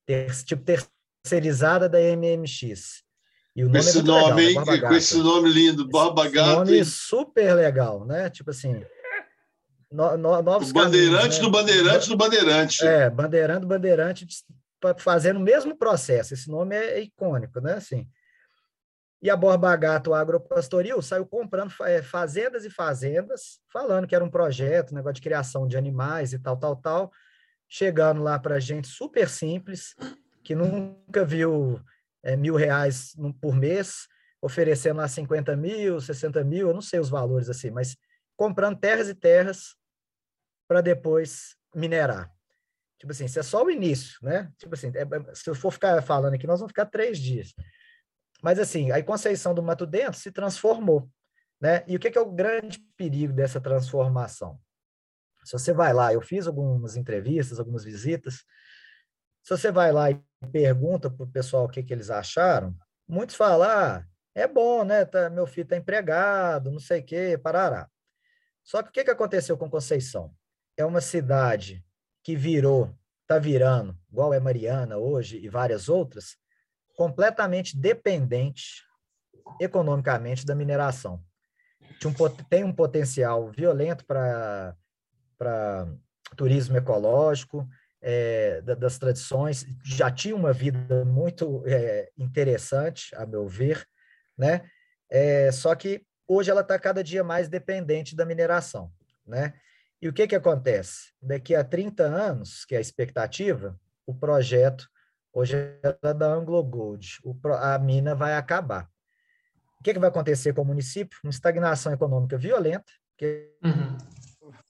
ter, tipo terceirizada da MMX.
E o nome esse é nome, legal, né? com esse nome lindo, Borba Gato.
Nome e... super legal, né? Tipo assim, no, no, novos
o Bandeirante
né?
do Bandeirante do Bandeirante.
É, Bandeirante do Bandeirante fazendo o mesmo processo. Esse nome é, é icônico, né? Assim, e a Borba Gato Agropastoril saiu comprando é, fazendas e fazendas, falando que era um projeto, negócio de criação de animais e tal, tal, tal, chegando lá para gente super simples, que nunca viu é, mil reais por mês, oferecendo lá 50 mil, 60 mil, eu não sei os valores assim, mas comprando terras e terras para depois minerar. Tipo assim, isso é só o início, né? Tipo assim, é, é, se eu for ficar falando aqui, nós vamos ficar três dias. Mas, assim, a Conceição do Mato Dentro se transformou. Né? E o que é, o grande perigo dessa transformação? Se você vai lá, eu fiz algumas entrevistas, algumas visitas, se você vai lá e pergunta para o pessoal o que, que eles acharam, muitos falam, ah, é bom, né? Tá, meu filho está empregado, não sei o quê, parará. Só que o que, que aconteceu com Conceição? É uma cidade que virou, está virando, igual é Mariana hoje e várias outras, completamente dependente economicamente da mineração. Tem um potencial violento para turismo ecológico, é, das tradições, já tinha uma vida muito é, interessante, a meu ver, né? É, só que hoje ela está cada dia mais dependente da mineração, né? E o que, que acontece? Daqui a 30 anos, que é a expectativa, o projeto Hoje é da Anglo Gold. O, a mina vai acabar. O que, que vai acontecer com o município? Uma estagnação econômica violenta. Que...
Uhum.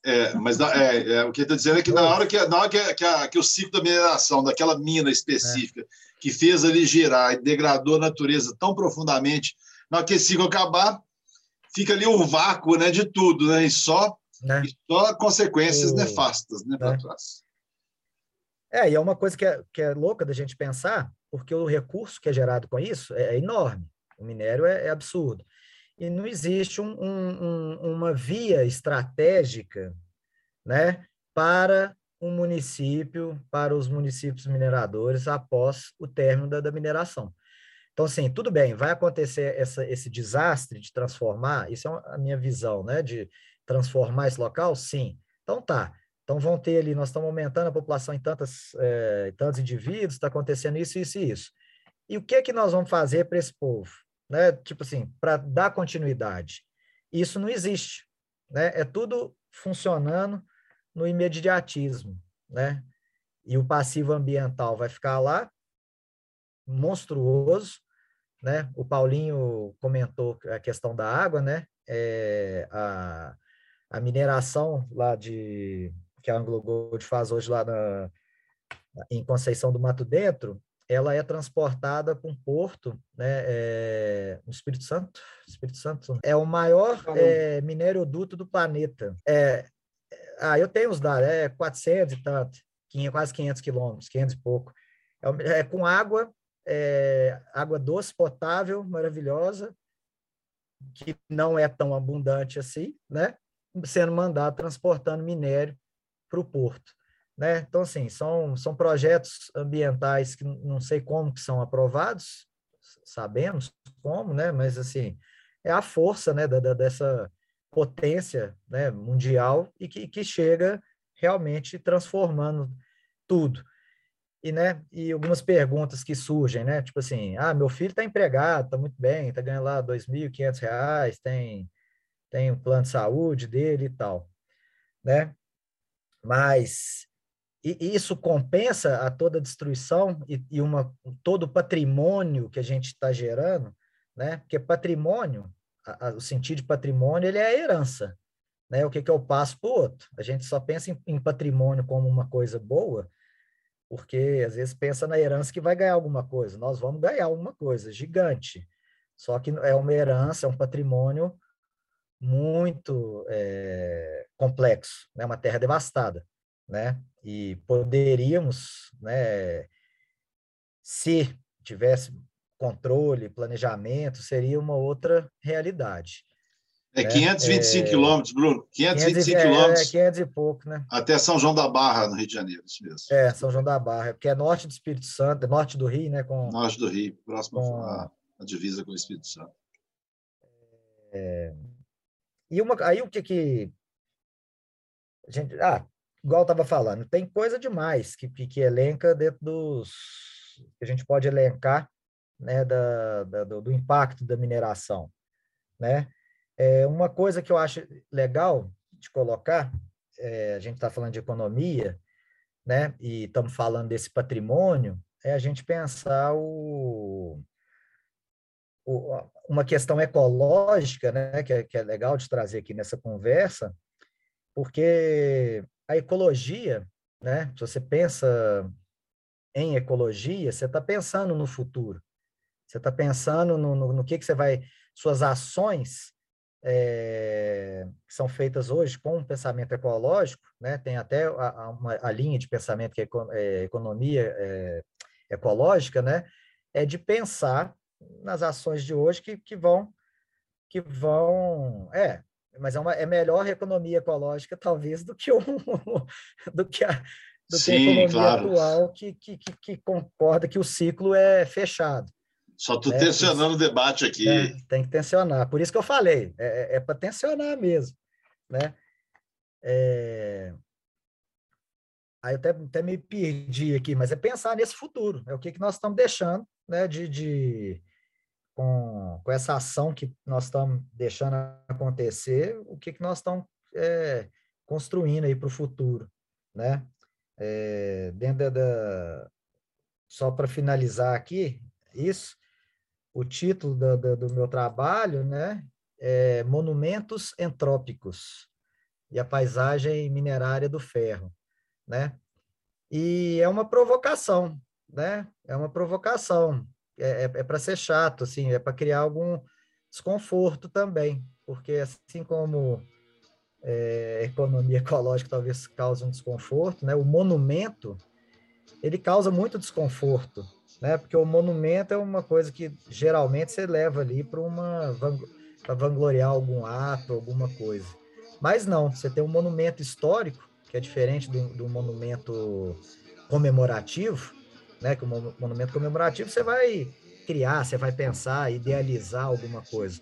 É, mas é, é, o que está dizendo é que na hora, que, na hora que, que, a, que, o ciclo da mineração, daquela mina específica, que fez ali girar e degradou a natureza tão profundamente, na hora que esse ciclo acabar, fica ali o vácuo né, de tudo, né, e, só, né? e só consequências nefastas né, para né? trás.
É, e é uma coisa que é, que é louca da gente pensar, porque o recurso que é gerado com isso é, é enorme. O minério é, é, absurdo. E não existe um, um, uma via estratégica né, para um município, para os municípios mineradores após o término da, da mineração. Então, assim, tudo bem, vai acontecer essa, esse desastre de transformar, isso é a minha visão, né, de transformar esse local? Sim. Então, tá. Então, vão ter ali, nós estamos aumentando a população em tantas, é, tantos indivíduos, está acontecendo isso, isso e isso. E o que é que nós vamos fazer para esse povo? Né? Tipo assim, para dar continuidade. Isso não existe. Né? É tudo funcionando no imediatismo. Né? E o passivo ambiental vai ficar lá, monstruoso. Né? O Paulinho comentou a questão da água, né? É, a, a mineração lá de que a Anglo Gold faz hoje lá na, em Conceição do Mato Dentro, ela é transportada para um porto, né, é, no Espírito Santo. Espírito Santo é o maior é, minérioduto do planeta. É, é, ah, eu tenho os dados, é 400 e tanto, quase 500 quilômetros, 500 e pouco. É, é com água, é, água doce, potável, maravilhosa, que não é tão abundante assim, né? Sendo mandado transportando minério para o porto. Né? Então, assim, são, são projetos ambientais que não sei como que são aprovados, sabemos como, né? mas, assim, é a força né, da, da dessa potência né, mundial e que, que chega realmente transformando tudo. E, né, e algumas perguntas que surgem, né? Tipo assim, ah, meu filho está empregado, está muito bem, está ganhando lá R$ 2.500, tem, tem um plano de saúde dele e tal, né? Mas isso compensa a toda a destruição e, e uma, todo o patrimônio que a gente está gerando, né? Porque patrimônio, a, a, o sentido de patrimônio, ele é a herança, né, o que, que eu passo para o outro. A gente só pensa em, em, patrimônio como uma coisa boa, porque às vezes pensa na herança que vai ganhar alguma coisa. Nós vamos ganhar alguma coisa gigante. Só que é uma herança, é um patrimônio muito é, complexo, né? uma terra devastada. Né? E poderíamos, né, se tivesse controle, planejamento, seria uma outra realidade.
É 525 é, quilômetros, Bruno. 525
é,
quilômetros.
É, 500 e pouco, né?
Até São João da Barra, no Rio de Janeiro, isso mesmo.
É, São João da Barra, porque é norte do Espírito Santo, é norte do Rio, né? Com,
norte do Rio, próximo com, à, divisa com o Espírito Santo.
É, e uma, aí o que que... A gente, ah, igual eu estava falando, tem coisa demais que, que, que elenca dentro dos... que a gente pode elencar, né, da, da do, do impacto da mineração, né? É, uma coisa que eu acho legal de colocar, é, a gente está falando de economia, né, e estamos falando desse patrimônio, é a gente pensar o, o, uma questão ecológica, né, que é, que é legal de trazer aqui nessa conversa, porque a ecologia, né, se você pensa em ecologia, você está pensando no futuro, você está pensando no, no, no que, que você vai, suas ações é, que são feitas hoje com um pensamento ecológico, né? tem até a, uma, a linha de pensamento que é, é economia é, ecológica, né? é de pensar nas ações de hoje que, que vão que vão é mas é, uma, é melhor a economia ecológica talvez do que o do que a, do Sim, que a economia claro. atual que, que, que concorda que o ciclo é fechado
só estou é, tensionando o debate aqui.
É, tem que tensionar. Por isso que eu falei, é, é, é para tensionar mesmo. Né? É... Aí eu até, até me perdi aqui, mas é pensar nesse futuro. É o que, que nós estamos deixando né, de, de, com, com essa ação que nós estamos deixando acontecer, o que, que nós estamos é, construindo aí para o futuro. Né? É, dentro da, da só para finalizar aqui, isso, o título do, do, do meu trabalho, né, é Monumentos Entrópicos e a Paisagem Minerária do Ferro, né? E é uma provocação, né? É uma provocação. É, é, é para ser chato, assim, é para criar algum desconforto também, porque assim como é, economia ecológica talvez cause um desconforto, né? O monumento ele causa muito desconforto, né? Porque o monumento é uma coisa que geralmente você leva ali para uma para vangloriar algum ato, alguma coisa. Mas não, você tem um monumento histórico que é diferente do, do monumento comemorativo, né? Que o monumento comemorativo você vai criar, você vai pensar, idealizar alguma coisa.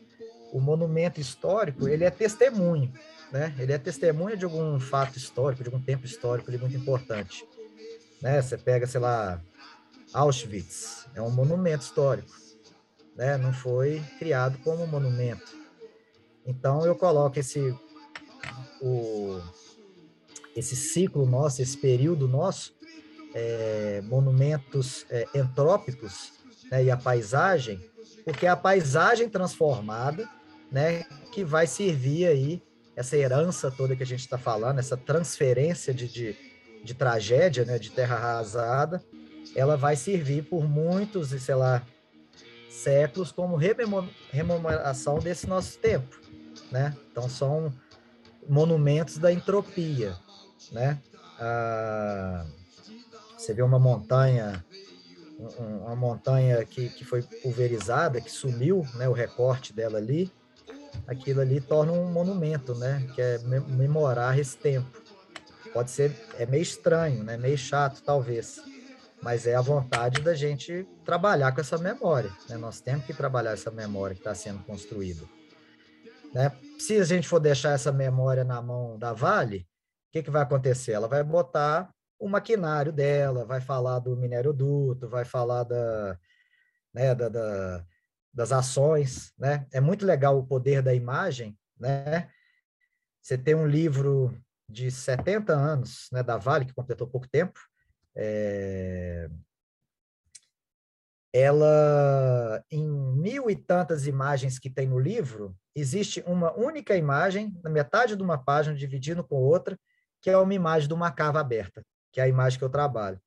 O monumento histórico ele é testemunho, né? Ele é testemunha de algum fato histórico, de algum tempo histórico, é muito importante. Né? Você pega, sei lá, Auschwitz é um monumento histórico, né? Não foi criado como um monumento. Então eu coloco esse o esse ciclo nosso, esse período nosso, é, monumentos é, entrópicos, né? E a paisagem, porque é a paisagem transformada, né? Que vai servir aí essa herança toda que a gente está falando, essa transferência de, de, de tragédia, né? De terra arrasada ela vai servir por muitos, sei lá, séculos como rememoração desse nosso tempo, né? Então são monumentos da entropia, né? Ah, você vê uma montanha, uma montanha que, que foi pulverizada, que sumiu, né? O recorte dela ali, aquilo ali torna um monumento, né? Que é memorar esse tempo. Pode ser, é meio estranho, né? Meio chato, talvez mas é a vontade da gente trabalhar com essa memória. Né? Nós temos que trabalhar essa memória que está sendo construída. Né? Se a gente for deixar essa memória na mão da Vale, o que, que vai acontecer? Ela vai botar o maquinário dela, vai falar do minério duto, vai falar da, né, da, da, das ações. Né? É muito legal o poder da imagem. Né? Você tem um livro de 70 anos né, da Vale, que completou pouco tempo, é... ela, em mil e tantas imagens que tem no livro, existe uma única imagem, na metade de uma página, dividindo com outra, que é uma imagem de uma cava aberta, que é a imagem que eu trabalho,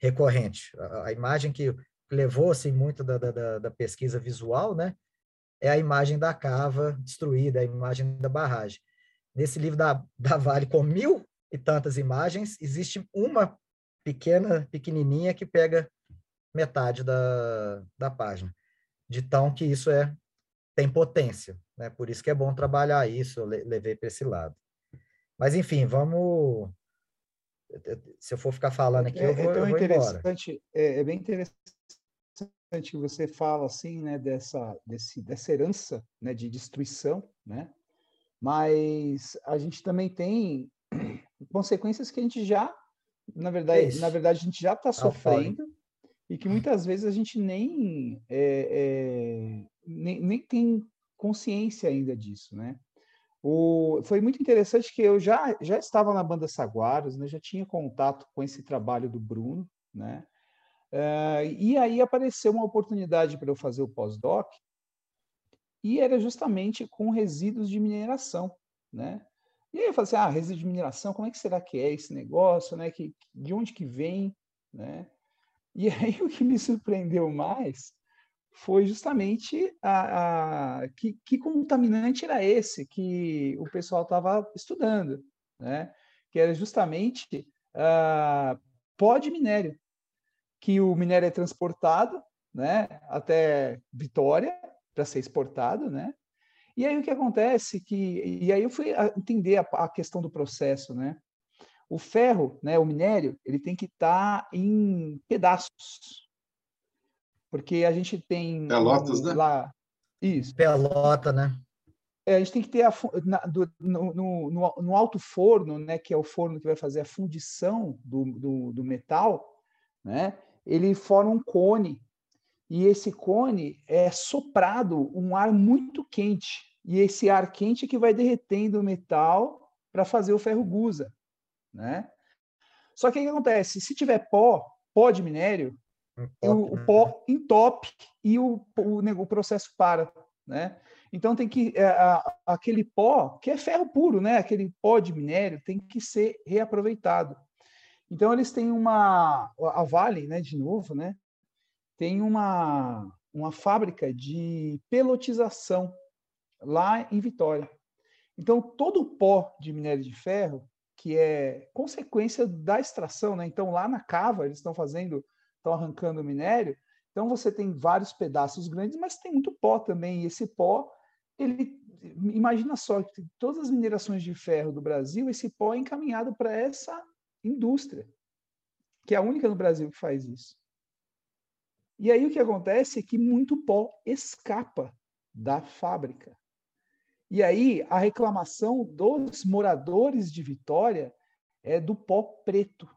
recorrente. A, a imagem que levou assim, muito da, da, da, pesquisa visual, né? É a imagem da cava destruída, a imagem da barragem. Nesse livro da, da Vale, com mil e tantas imagens, existe uma pequena, pequenininha que pega metade da, da página. De tão que isso é tem potência, né? Por isso que é bom trabalhar isso, eu levei para esse lado. Mas enfim, vamos se eu for ficar falando aqui, é, eu vou, é eu vou
interessante, embora. É, é, bem interessante que você fala assim, né, dessa, desse, dessa herança, né, de destruição, né? Mas a gente também tem consequências que a gente já, na verdade, é na verdade a gente já está sofrendo e que muitas vezes a gente nem, é, é, nem, nem tem consciência ainda disso, né? O, foi muito interessante que eu já, já estava na banda Saguaros, né? já tinha contato com esse trabalho do Bruno, né? Uh, e aí apareceu uma oportunidade para eu fazer o pós-doc, e era justamente com resíduos de mineração, né? E aí eu falei assim, ah, resíduo de mineração, como é que será que é esse negócio, né? Que, de onde que vem, né? E aí o que me surpreendeu mais foi justamente a, a que, que, contaminante era esse que o pessoal estava estudando, né? Que era justamente uh, pó de minério, que o minério é transportado, né? Até Vitória para ser exportado, né? E aí o que acontece que e aí eu fui entender a, a questão do processo, né? O ferro, né, o minério, ele tem que estar tá em pedaços. Porque a gente tem.
Pelotas, um, né?
Lá, isso.
Pelota, né?
É, a gente tem que ter a, na, do, no, no, no, alto forno, né, que é o forno que vai fazer a fundição do, do, do metal, né, ele forma um cone. E esse cone é soprado um ar muito quente. E esse ar quente é que vai derretendo o metal para fazer o ferro gusa né? Só que o que acontece? Se tiver pó, pó de minério, o, o, né? pó entope e o, o, o, processo para, né? Então tem que é, a, aquele pó, que é ferro puro, né? Aquele pó de minério tem que ser reaproveitado. Então eles têm uma a Vale, né, de novo, né? Tem uma uma fábrica de pelotização lá em Vitória. Então todo o pó de minério de ferro que é consequência da extração, né? Então lá na cava eles estão fazendo, estão arrancando o minério. Então você tem vários pedaços grandes, mas tem muito pó também. E esse pó, ele imagina só que todas as minerações de ferro do Brasil, esse pó é encaminhado para essa indústria, que é a única no Brasil que faz isso. E aí o que acontece é que muito pó escapa da fábrica. E aí a reclamação dos moradores de Vitória é do pó preto.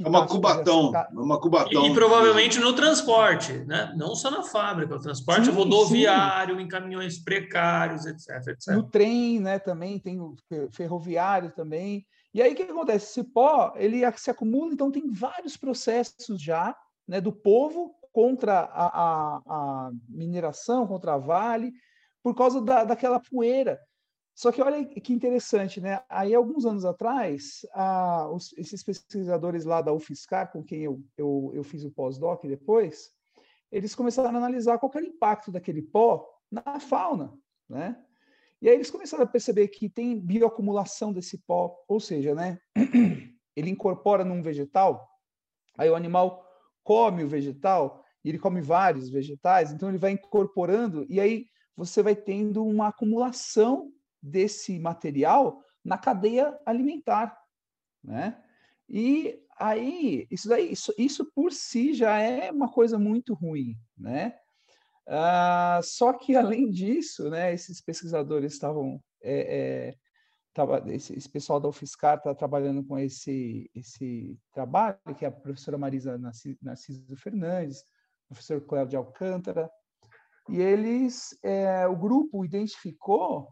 É uma cubatão, essa... é uma cubatão.
E, e, provavelmente no transporte, né? não só na fábrica, o transporte sim, rodoviário, sim. em caminhões precários, etc, etc.
No trem, né, também tem o ferroviário também. E aí o que acontece? Esse pó, ele se acumula, então tem vários processos já, né, do povo contra a, a, a mineração, contra a Vale, por causa da, daquela poeira. Só que olha que interessante, né? Aí, alguns anos atrás, a, os, esses pesquisadores lá da UFSCar, com quem eu, eu, eu fiz o pós-doc depois, eles começaram a analisar qual era o impacto daquele pó na fauna, né? E aí eles começaram a perceber que tem bioacumulação desse pó, ou seja, né? Ele incorpora num vegetal, aí o animal come o vegetal, e ele come vários vegetais, então ele vai incorporando, e aí você vai tendo uma acumulação desse material na cadeia alimentar, né? E aí, isso daí, isso, isso por si já é uma coisa muito ruim, né? Ah, só que além disso, né, esses pesquisadores estavam, é, é, tava, esse, esse, pessoal da UFSCar está trabalhando com esse esse trabalho, que é a professora Marisa Narciso Fernandes, professor Cléber de Alcântara, e eles, é, o grupo identificou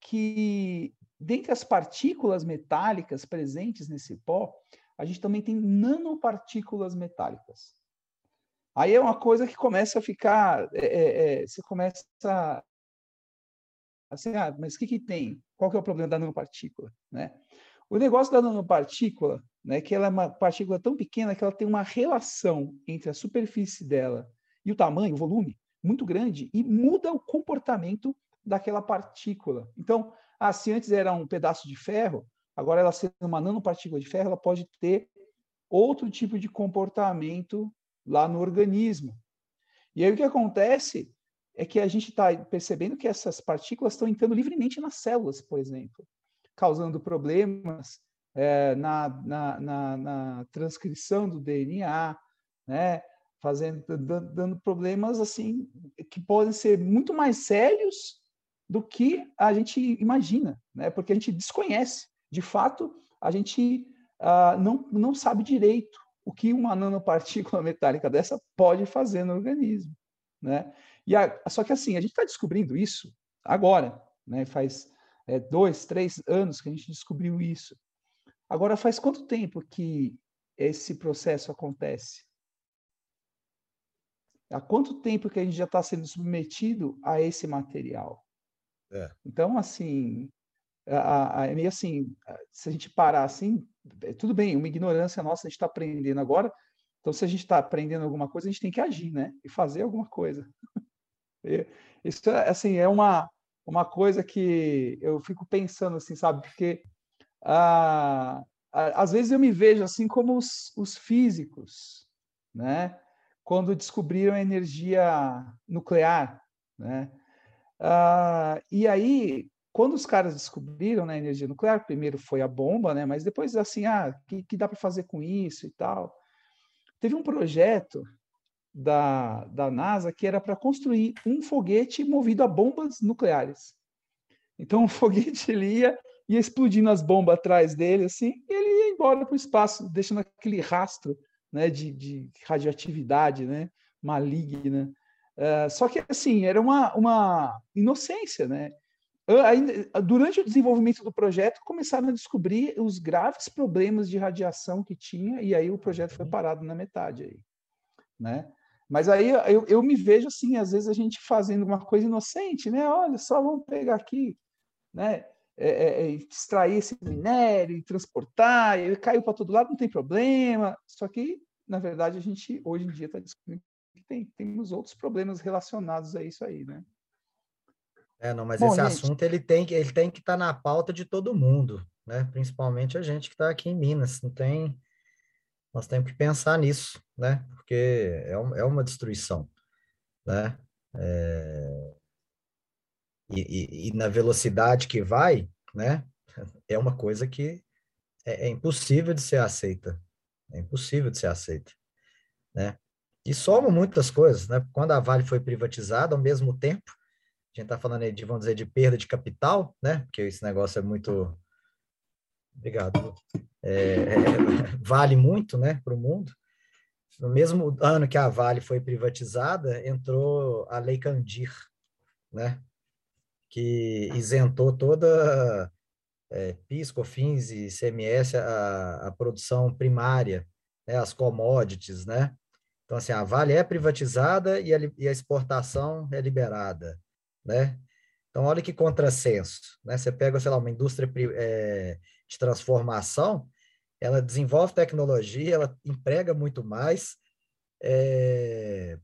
que dentre as partículas metálicas presentes nesse pó, a gente também tem nanopartículas metálicas. Aí é uma coisa que começa a ficar, é, é, é você começa assim, ah, mas o que, que tem? Qual que é o problema da nanopartícula, né? O negócio da nanopartícula, né, que ela é uma partícula tão pequena que ela tem uma relação entre a superfície dela e o tamanho, o volume, muito grande e muda o comportamento daquela partícula. Então, ah, se antes era um pedaço de ferro, agora ela sendo uma nanopartícula de ferro, ela pode ter outro tipo de comportamento lá no organismo. E aí o que acontece é que a gente está percebendo que essas partículas estão entrando livremente nas células, por exemplo, causando problemas é, na, na, na, na, transcrição do DNA, né? Fazendo, dando problemas assim que podem ser muito mais sérios do que a gente imagina, né? Porque a gente desconhece. De fato, a gente uh, não, não sabe direito o que uma nanopartícula metálica dessa pode fazer no organismo, né? E a, só que assim, a gente está descobrindo isso agora, né? Faz é, dois, três anos que a gente descobriu isso. Agora, faz quanto tempo que esse processo acontece? Há quanto tempo que a gente já está sendo submetido a esse material? É. Então, assim, é meio assim, se a gente parar assim, é, tudo bem, uma ignorância nossa, a gente está aprendendo agora, então se a gente está aprendendo alguma coisa, a gente tem que agir, né? E fazer alguma coisa. Isso, assim, é uma, uma coisa que eu fico pensando, assim, sabe? Porque ah, às vezes eu me vejo assim como os, os físicos, né? Quando descobriram a energia nuclear, né? Ah, e aí, quando os caras descobriram né, a energia nuclear, primeiro foi a bomba, né? Mas depois assim, ah, que, que dá para fazer com isso e tal? Teve um projeto da, da NASA que era para construir um foguete movido a bombas nucleares. Então o foguete ele ia, ia explodindo as bombas atrás dele, assim, e ele ia embora para o espaço, deixando aquele rastro né, de, de radioatividade né, maligna. Uh, só que, assim, era uma, uma inocência, né? Ainda, durante o desenvolvimento do projeto, começaram a descobrir os graves problemas de radiação que tinha, e aí o projeto foi uhum. parado na metade aí, né? Mas aí eu, eu me vejo assim, às vezes a gente fazendo uma coisa inocente, né? Olha, só vamos pegar aqui, né? É, é, é extrair esse minério e transportar, ele caiu para todo lado, não tem problema. Só que, na verdade, a gente hoje em dia está descobrindo tem, temos outros problemas relacionados a isso aí, né?
É, não, mas Bom, esse gente... assunto ele tem que ele tem que estar tá na pauta de todo mundo, né? Principalmente a gente que está aqui em Minas. Não tem, nós temos que pensar nisso, né? Porque é, um, é uma destruição, né? É... E, e, e, na velocidade que vai, né? É uma coisa que é, é impossível de ser aceita, é impossível de ser aceita, né? E soma muitas coisas, né? Quando a Vale foi privatizada, ao mesmo tempo a gente está falando aí de, vamos dizer, de perda de capital, né? Porque esse negócio é muito. Obrigado. É, vale muito, né, para o mundo. No mesmo ano que a Vale foi privatizada, entrou a Lei Candir, né? Que isentou toda é, PIS, COFINS e CMS a, a produção primária, né, as commodities, né? Então, assim, a Vale é privatizada e a, e a exportação é liberada né? Então, olha que contrassenso, né? Você pega, sei lá, uma indústria é, de transformação, ela desenvolve tecnologia, ela emprega muito mais, é,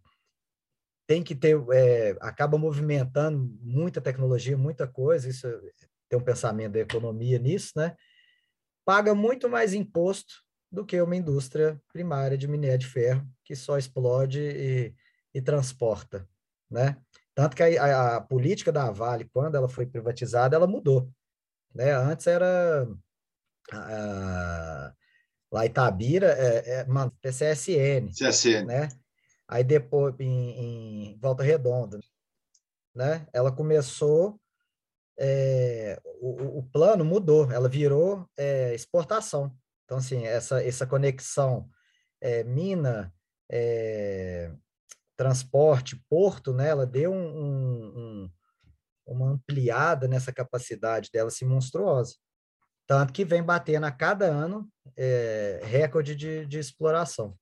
tem que ter, é, acaba movimentando muita tecnologia, muita coisa, isso tem um pensamento da economia nisso, né? Paga muito mais imposto do que uma indústria primária de minério de ferro, que só explode e, e transporta, né? Tanto que a, a, política da Vale, quando ela foi privatizada, ela mudou. Né? Antes era a, lá Itabira, é, é, PCSN. CSN. Né? Aí depois, em, em, Volta Redonda, né? ela começou, é, o, o, plano mudou, ela virou é, exportação. Então, assim, essa, essa conexão é, mina, é, transporte, porto, né, ela deu um, um, uma ampliada nessa capacidade dela, assim, monstruosa. Tanto que vem batendo a cada ano é, recorde de, de exploração.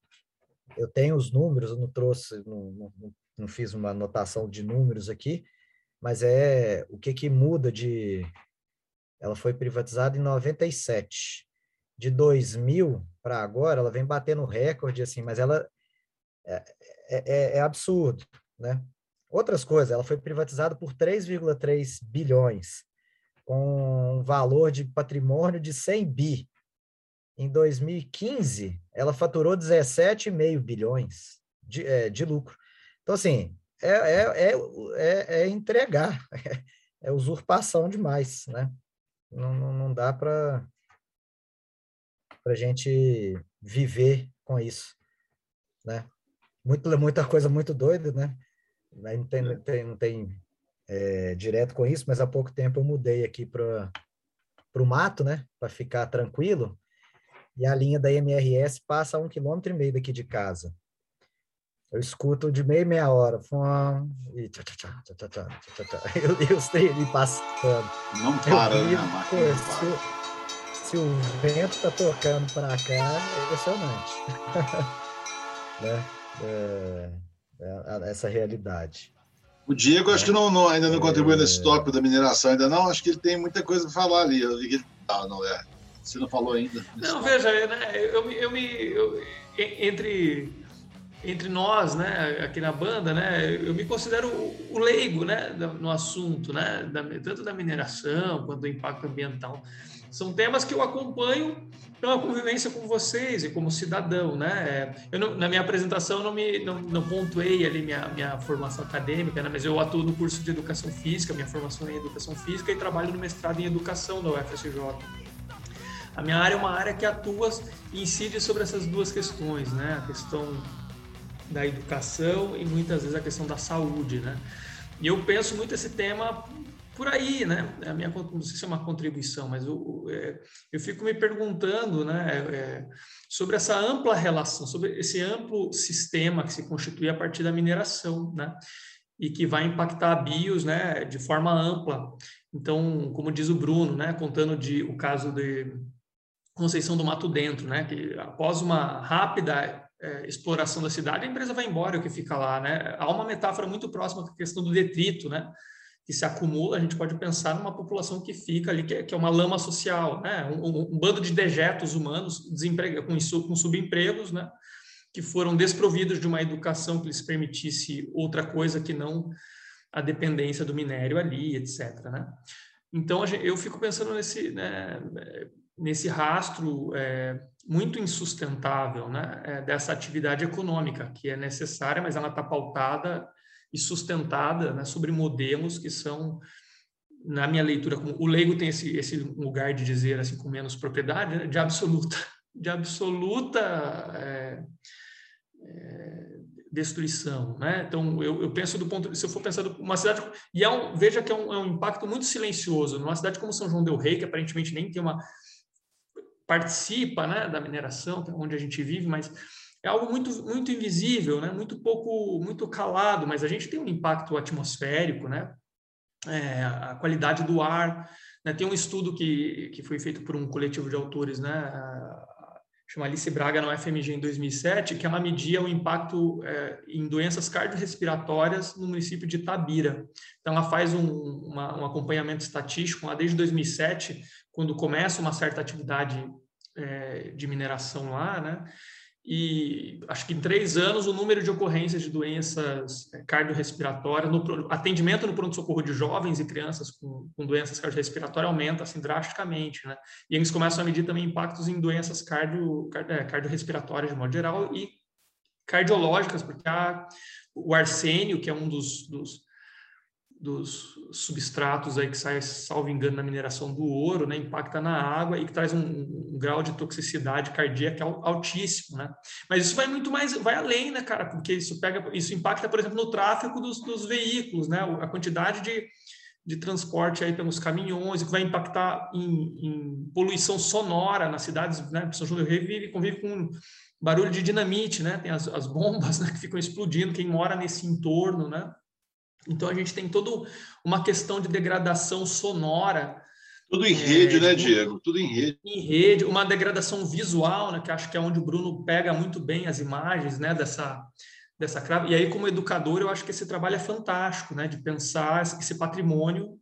eu tenho os números, eu não trouxe, não, não, não fiz uma anotação de números aqui, mas é o que que muda de ela foi privatizada em 97. De 2000 para agora, ela vem batendo recorde, assim, mas ela é, é, é, é absurdo, né? Outras coisas, ela foi privatizada por 3,3 bilhões, com um valor de patrimônio de 100 bi. Em 2015, ela faturou 17,5 bilhões de, é, de lucro. Então, assim, é, é, é, é entregar, é usurpação demais, né? não, não, não dá para a gente viver com isso, né? Muito, muita coisa muito doida, né? Não tem, não tem, não tem é, direto com isso, mas há pouco tempo eu mudei aqui para o mato, né? Para ficar tranquilo. E a linha da MRS passa a um quilômetro e meio daqui de casa. Eu escuto de meia meia hora. Fum, e tchá, tchá, tchá, tchá, tchá, tchá, tchá. Eu, eu sei ali passando.
Não para,
eu,
né,
se, o, vento tá tocando para cá, é impressionante. né? É, é, essa realidade.
O Diego, acho que não, não, ainda não contribuiu nesse tópico da mineração, ainda não. Acho que ele tem muita coisa para falar ali. Eu vi que ele. Não, não é. Você não falou ainda.
Não, veja, né, eu, eu me. Eu, entre entre nós, né, aqui na banda, né, eu me considero o leigo, né, no assunto, né, da, tanto da mineração quanto do impacto ambiental. São temas que eu acompanho pela convivência com vocês e como cidadão, né? Eu não, na minha apresentação não me não, não pontuei ali minha, minha formação acadêmica, né? mas eu atuo no curso de educação física, minha formação é em educação física e trabalho no mestrado em educação da UFSJ. A minha área é uma área que atua e incide sobre essas duas questões, né? A questão da educação e muitas vezes a questão da saúde, né? E eu penso muito esse tema por aí, né? A minha, não sei se é uma contribuição, mas eu, é, eu fico me perguntando, né? É, sobre essa ampla relação, sobre esse amplo sistema que se constitui a partir da mineração, né? E que vai impactar a BIOS, né? De forma ampla. Então, como diz o Bruno, né? Contando de o caso de Conceição do Mato Dentro, né? Que após uma rápida é, exploração da cidade, a empresa vai embora, o que fica lá, né? Há uma metáfora muito próxima com a questão do detrito, né? Que se acumula, a gente pode pensar numa população que fica ali, que é, que é uma lama social, né? Um, um, bando de dejetos humanos com, com subempregos, né? Que foram desprovidos de uma educação que lhes permitisse outra coisa que não a dependência do minério ali, etc. Né? Então, eu fico pensando nesse, né, nesse rastro é, muito insustentável né, é, dessa atividade econômica, que é necessária, mas ela está pautada e sustentada né, sobre modelos que são, na minha leitura, o leigo tem esse, esse lugar de dizer assim com menos propriedade, né, de absoluta, de absoluta é, é, destruição, né? Então eu, eu, penso do ponto, se eu for pensar uma cidade e é um, veja que é um, é um impacto muito silencioso numa cidade como São João del Rei, que aparentemente nem tem uma participa né, da mineração, onde a gente vive, mas é algo muito, muito invisível, né, muito pouco, muito calado, mas a gente tem um impacto atmosférico, né, é, a qualidade do ar. Né, tem um estudo que, que foi feito por um coletivo de autores, né, chama Alice Braga na UFMG em 2007, que ela media o impacto é, em doenças cardiorrespiratórias no município de Tabira. Então, ela faz um, uma, um acompanhamento estatístico lá desde 2007, quando começa uma certa atividade é, de mineração lá, né? E acho que em três anos o número de ocorrências de doenças é, cardiorrespiratórias, no atendimento no pronto-socorro de jovens e crianças com, com doenças cardiorrespiratórias aumenta assim drasticamente, né? E eles começam a medir também impactos em doenças cardio, é, cardiorrespiratórias de modo geral e cardiológicas, porque há o arsênio, que é um dos, dos dos substratos aí que sai, salvo engano, na mineração do ouro, né, impacta na água e que traz um, um, grau de toxicidade cardíaca altíssimo, né? Mas isso vai muito mais, vai além, né, cara? Porque isso pega, isso impacta, por exemplo, no tráfego dos, dos veículos, né? A quantidade de, de transporte aí pelos caminhões, que vai impactar em, em poluição sonora nas cidades, né? São João do Rei vive, convive com barulho de dinamite, né? Tem as, as bombas né, que ficam explodindo, quem mora nesse entorno, né? Então a gente tem toda uma questão de degradação sonora
Tudo em rede, é, né, Diego? Tudo em rede.
Em rede, uma degradação visual, né, que acho que é onde o Bruno pega muito bem as imagens né, dessa, dessa crava. E aí, como educador, eu acho que esse trabalho é fantástico, né, de pensar esse patrimônio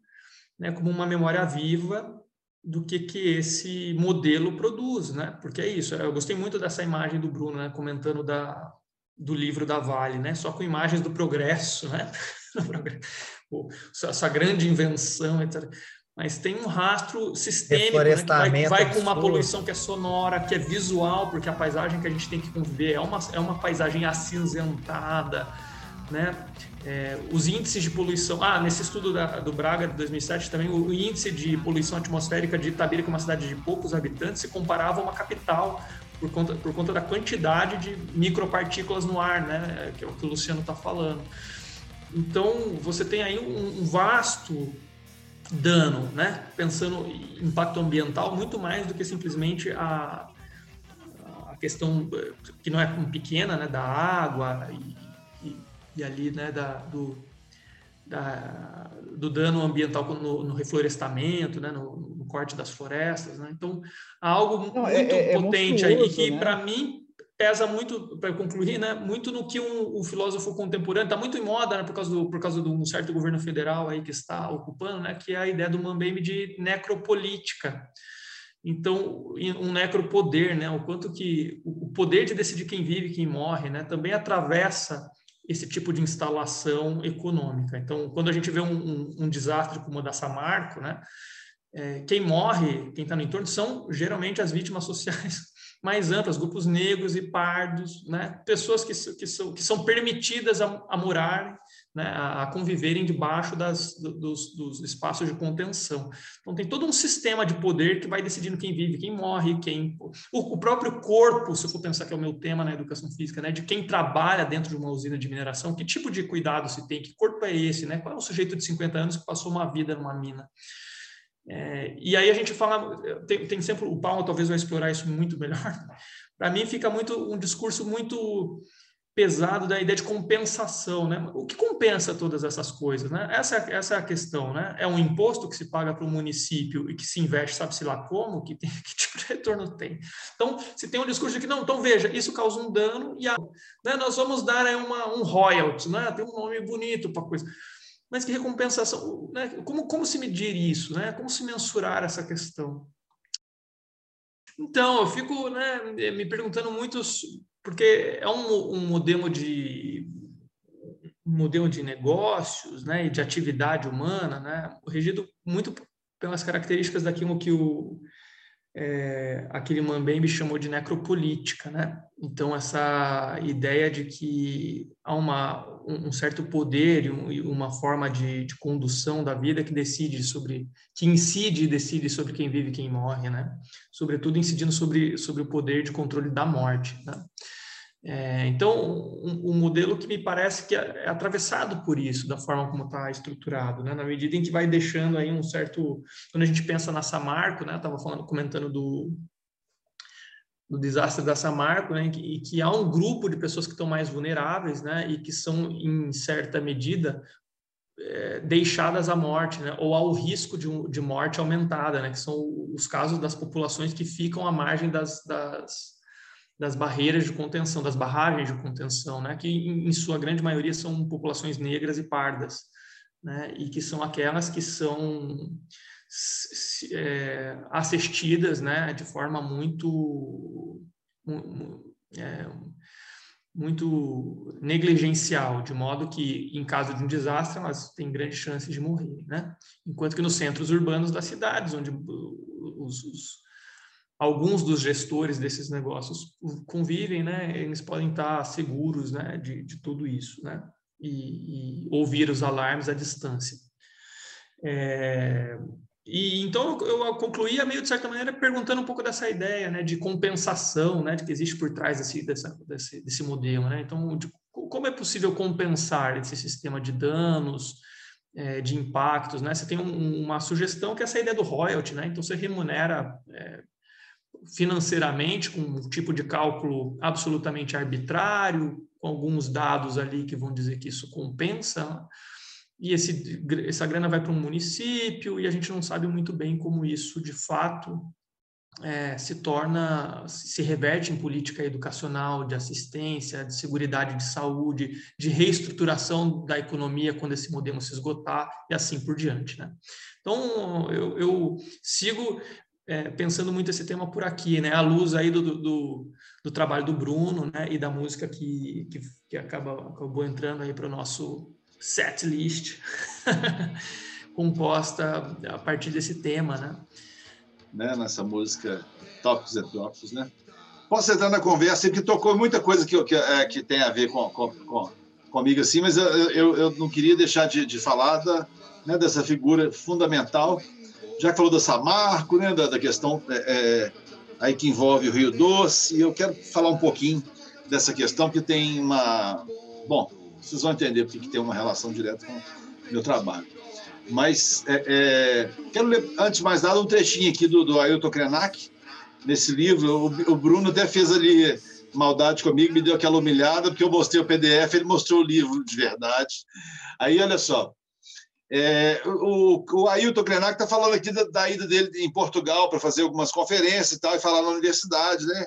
né, como uma memória viva do que, que esse modelo produz, né? Porque é isso. Eu gostei muito dessa imagem do Bruno, né, comentando da, do livro da Vale, né? Só com imagens do progresso, né? Essa grande invenção, etc. Mas tem um rastro sistêmico, né? que vai, vai com uma poluição que é sonora, que é visual, porque a paisagem que a gente tem que conviver é uma, é uma paisagem acinzentada, né? É, os índices de poluição. Ah, nesse estudo da, do Braga de 2007 também, o, o, índice de poluição atmosférica de Itabira, que é uma cidade de poucos habitantes, se comparava a uma capital por conta, por conta da quantidade de micropartículas no ar, né? Que é o que o Luciano está falando. Então, você tem aí um, um vasto dano, né? Pensando em impacto ambiental, muito mais do que simplesmente a, a questão que não é pequena, né? Da água e e ali né, da, do, da, do dano ambiental no, no reflorestamento, né, no, no, corte das florestas. Né? Então, há algo Não, muito é, é potente aí e que, né? para mim, pesa muito, para concluir, né, muito no que um, filósofo contemporâneo, está muito em moda né, por, causa do, por causa de um certo governo federal aí que está ocupando, né, que é a ideia do Mambembe de necropolítica. Então, um necropoder, né, o quanto que o poder de decidir quem vive e quem morre, né, também atravessa esse tipo de instalação econômica. Então, quando a gente vê um, um, um desastre como o da Samarco, né, é, quem morre, quem está no entorno, são geralmente as vítimas sociais mais amplas, grupos negros e pardos, né, pessoas que, que, são, que são permitidas a, a morar né, a, conviverem debaixo das, dos, dos, espaços de contenção. Então, tem todo um sistema de poder que vai decidindo quem vive, quem morre, quem. O, o, próprio corpo, se eu for pensar que é o meu tema na educação física, né, de quem trabalha dentro de uma usina de mineração, que tipo de cuidado se tem, que corpo é esse, né? qual é o sujeito de 50 anos que passou uma vida numa mina. É, e aí a gente fala, tem, tem sempre, o Paulo talvez vai explorar isso muito melhor. Para mim fica muito um discurso muito pesado da ideia de compensação, né? O que compensa todas essas coisas, né? Essa, essa é a questão, né? É um imposto que se paga para o município e que se investe, sabe-se lá como, que, tem, que tipo de retorno tem. Então, se tem um discurso de que, não, então veja, isso causa um dano e a, né, nós vamos dar aí uma, um royalty, né? Tem um nome bonito para coisa. Mas que recompensação, né? Como, como se medir isso, né? Como se mensurar essa questão? Então, eu fico né, me perguntando muitos porque é um, um modelo de um modelo de negócios, né, e de atividade humana, né, regido muito pelas características daquilo que o é, aquele Mambembe chamou de necropolítica, né? Então essa ideia de que há uma, um certo poder e uma forma de, de, condução da vida que decide sobre, que incide e decide sobre quem vive e quem morre, né? Sobretudo incidindo sobre sobre o poder de controle da morte, né? É, então, um, um, modelo que me parece que é, é atravessado por isso, da forma como está estruturado, né? na medida em que vai deixando aí um certo... Quando a gente pensa na Samarco, né? estava comentando do, do desastre da Samarco, né? e que há um grupo de pessoas que estão mais vulneráveis né? e que são, em certa medida, é, deixadas à morte, né? ou ao risco de, de morte aumentada, né? que são os casos das populações que ficam à margem das, das das barreiras de contenção, das barragens de contenção, né, que em, sua grande maioria são populações negras e pardas, né, e que são aquelas que são é, assistidas né, de forma muito, é, muito negligencial, de modo que, em caso de um desastre, elas têm grandes chances de morrer. Né? Enquanto que nos centros urbanos das cidades, onde os, os alguns dos gestores desses negócios convivem, né? Eles podem estar seguros, né? De, de tudo isso, né? E, e ouvir os alarmes à distância. É, e então eu concluía meio de certa maneira perguntando um pouco dessa ideia, né? De compensação, né? De que existe por trás desse desse, desse modelo, né? Então, de, como é possível compensar esse sistema de danos? É, de impactos, né? Você tem um, uma sugestão que é essa ideia do royalty, né? Então você remunera é, financeiramente, com um tipo de cálculo absolutamente arbitrário, com alguns dados ali que vão dizer que isso compensa, e esse, essa grana vai para um município e a gente não sabe muito bem como isso de fato é, se torna, se reverte em política educacional, de assistência, de segurança de saúde, de reestruturação da economia quando esse modelo se esgotar e assim por diante. Né? Então, eu, eu sigo é, pensando muito esse tema por aqui, né? À luz aí do, do, do trabalho do Bruno, né? E da música que, que, que acaba, acabou entrando aí para o nosso set list, composta a partir desse tema, né?
né? Nessa música Tópicos e Tópicos, né? Entrar na conversa, que tocou muita coisa que, que, é, que tem a ver com, com, com, comigo, assim, mas eu, eu, eu não queria deixar de, de falar da, né, dessa figura fundamental já que falou da Samarco, né, da, da questão é, é, aí que envolve o Rio Doce, eu quero falar um pouquinho dessa questão que tem uma... Bom, vocês vão entender porque que tem uma relação direta com o meu trabalho. Mas é, é, quero ler, antes de mais nada, um trechinho aqui do, do Ailton Krenak, nesse livro. O, o Bruno até fez ali maldade comigo, me deu aquela humilhada, porque eu mostrei o PDF, ele mostrou o livro de verdade. Aí, olha só, é, o, o Ailton Krenak está falando aqui da, da, ida dele em Portugal para fazer algumas conferências e tal, e falar na universidade, né?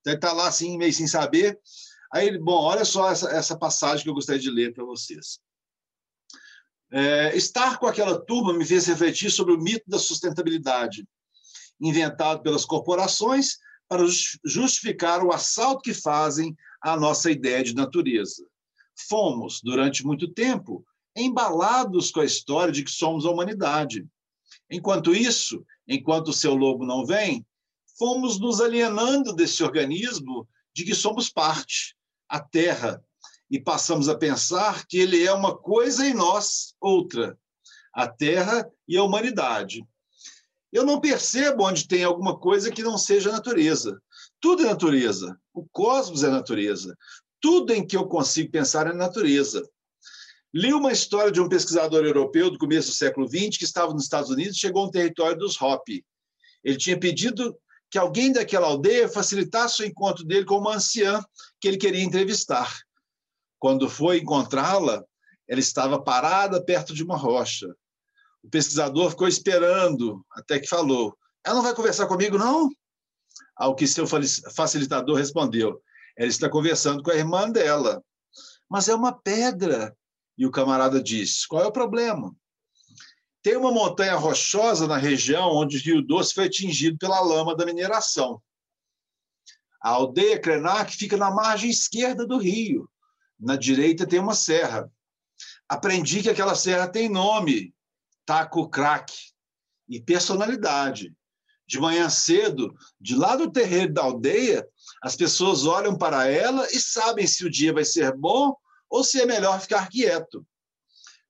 Então ele está lá assim, meio sem saber. Aí ele, bom, olha só essa, essa passagem que eu gostaria de ler para vocês. É, estar com aquela turma me fez refletir sobre o mito da sustentabilidade, inventado pelas corporações para justificar o assalto que fazem à nossa ideia de natureza. Fomos, durante muito tempo, embalados com a história de que somos a humanidade. Enquanto isso, enquanto o seu lobo não vem, fomos nos alienando desse organismo de que somos parte, a Terra, e passamos a pensar que ele é uma coisa e nós outra, a Terra e a humanidade. Eu não percebo onde tem alguma coisa que não seja natureza. Tudo é natureza. O cosmos é natureza. Tudo em que eu consigo pensar é natureza. Li uma história de um pesquisador europeu do começo do século XX que estava nos Estados Unidos e chegou ao território dos Hopi. Ele tinha pedido que alguém daquela aldeia facilitasse o encontro dele com uma anciã que ele queria entrevistar. Quando foi encontrá-la, ela estava parada perto de uma rocha. O pesquisador ficou esperando até que falou: Ela não vai conversar comigo, não? Ao que seu facilitador respondeu: Ela está conversando com a irmã dela. Mas é uma pedra. E o camarada diz: qual é o problema? Tem uma montanha rochosa na região onde o Rio Doce foi atingido pela lama da mineração. A aldeia Krenak fica na margem esquerda do rio. Na direita tem uma serra. Aprendi que aquela serra tem nome, Taco Crack, e personalidade. De manhã cedo, de lá do terreiro da aldeia, as pessoas olham para ela e sabem se o dia vai ser bom ou se é melhor ficar quieto.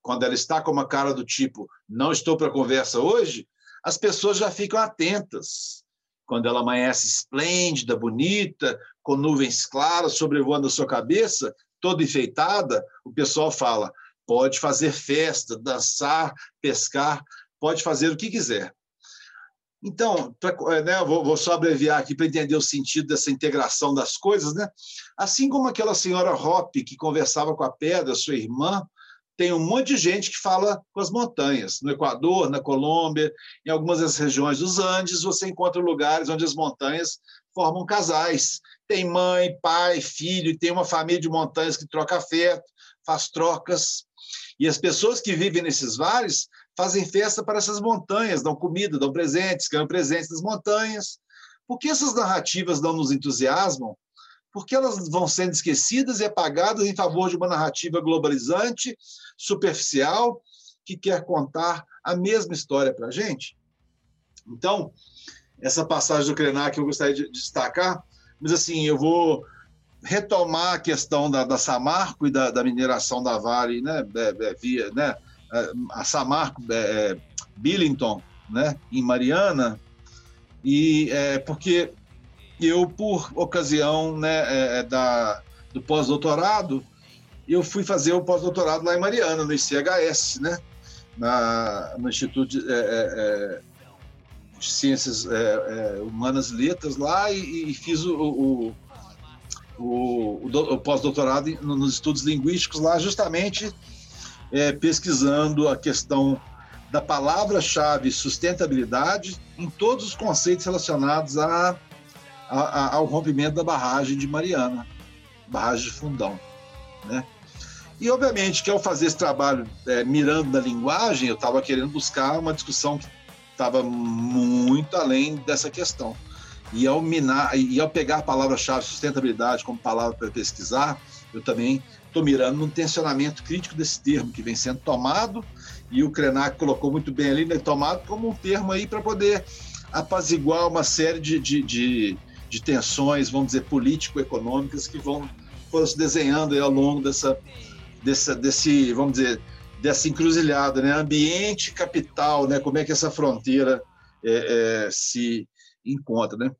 Quando ela está com uma cara do tipo, não estou para conversa hoje, as pessoas já ficam atentas. Quando ela amanhece esplêndida, bonita, com nuvens claras sobrevoando a sua cabeça, toda enfeitada, o pessoal fala: pode fazer festa, dançar, pescar, pode fazer o que quiser. Então, pra, é, né, vou, vou, só abreviar aqui para entender o sentido dessa integração das coisas. Né? Assim como aquela senhora Hoppe que conversava com a pedra, sua irmã, tem um monte de gente que fala com as montanhas. No Equador, na Colômbia, em algumas das regiões dos Andes, você encontra lugares onde as montanhas formam casais. Tem mãe, pai, filho, tem uma família de montanhas que troca afeto, faz trocas. E as pessoas que vivem nesses vales fazem festa para essas montanhas, dão comida, dão presentes, ganham presentes das montanhas. Por que essas narrativas não nos entusiasmam? Porque elas vão sendo esquecidas e apagadas em favor de uma narrativa globalizante, superficial, que quer contar a mesma história para a gente? Então, essa passagem do Krenak eu gostaria de destacar, mas assim, eu vou retomar a questão da, da Samarco e da, da mineração da Vale, né, é, é, via, né, a Samarco é, Billington, né, em Mariana, e é, porque eu, por ocasião né, é, é da, do pós-doutorado, eu fui fazer o pós-doutorado lá em Mariana, no ICHS, né, na, no Instituto de, é, é, de Ciências Humanas e Letras lá, e, e fiz o, o, o, o pós-doutorado nos estudos linguísticos lá, justamente é, pesquisando a questão da palavra-chave sustentabilidade em todos os conceitos relacionados a, a, a, ao rompimento da barragem de Mariana, barragem de Fundão, né? E, obviamente, que ao fazer esse trabalho é, mirando na linguagem, eu estava querendo buscar uma discussão que estava muito além dessa questão. E ao, minar, e ao pegar a palavra-chave sustentabilidade como palavra para pesquisar, eu também estou mirando num tensionamento crítico desse termo que vem sendo tomado, e o Krenak colocou muito bem ali, né, tomado como um termo aí para poder apaziguar uma série de, de, de, de tensões, vamos dizer, político-econômicas que vão foram se desenhando ao longo dessa, dessa, desse, vamos dizer, dessa encruzilhada, né? Ambiente, capital, né? Como é que essa fronteira é, é, se encontra, né?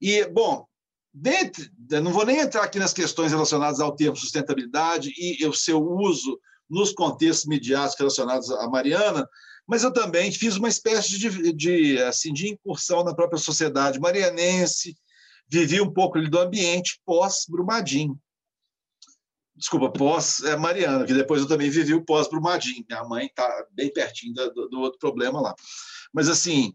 E bom, dentro, não vou nem entrar aqui nas questões relacionadas ao termo sustentabilidade e o seu uso nos contextos midiáticos relacionados à Mariana, mas eu também fiz uma espécie de, de, assim, de incursão na própria sociedade marianense, vivi um pouco do ambiente pós-Brumadinho. Desculpa, pós-Mariana, que depois eu também vivi o pós-Brumadinho. Minha mãe está bem pertinho do, do, outro problema lá. Mas, assim,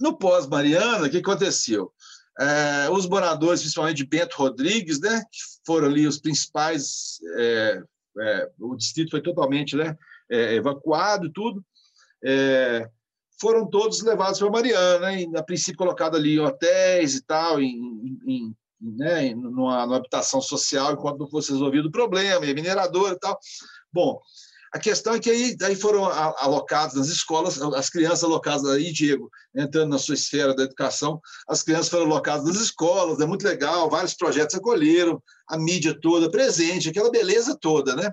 no pós-Mariana, o que aconteceu? É, os moradores, principalmente de Bento Rodrigues, né, que foram ali os principais é, é, o distrito foi totalmente né, é, evacuado tudo, é, foram todos levados para Mariana, né, e, a princípio colocado ali em hotéis e tal, em, em, né, numa, numa, habitação social, enquanto não fosse resolvido o problema, e minerador e tal. Bom, a questão é que aí, aí foram alocados nas escolas, as crianças alocadas aí, Diego, entrando na sua esfera da educação, as crianças foram alocadas nas escolas, é muito legal, vários projetos acolheram, a mídia toda presente, aquela beleza toda, né?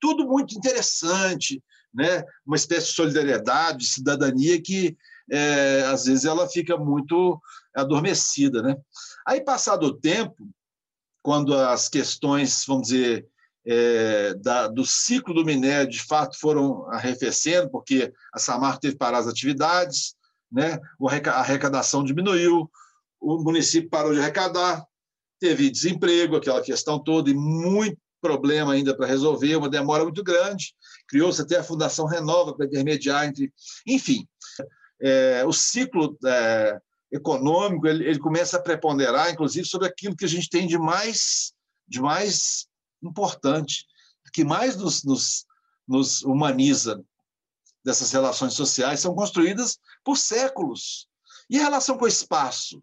Tudo muito interessante, né? Uma espécie de solidariedade, de cidadania que é, às vezes ela fica muito adormecida, né? Aí, passado o tempo, quando as questões, vamos dizer, é, da, do ciclo do minério, de fato, foram arrefecendo, porque a Samarco teve parar as atividades, né? a arrecadação diminuiu, o município parou de arrecadar, teve desemprego, aquela questão toda, e muito problema ainda para resolver, uma demora muito grande. Criou-se até a Fundação Renova para intermediar entre. Enfim, é, o ciclo é, econômico ele, ele, começa a preponderar, inclusive, sobre aquilo que a gente tem de mais, de mais importante, que mais nos, nos, nos humaniza dessas relações sociais, são construídas por séculos. E a relação com o espaço?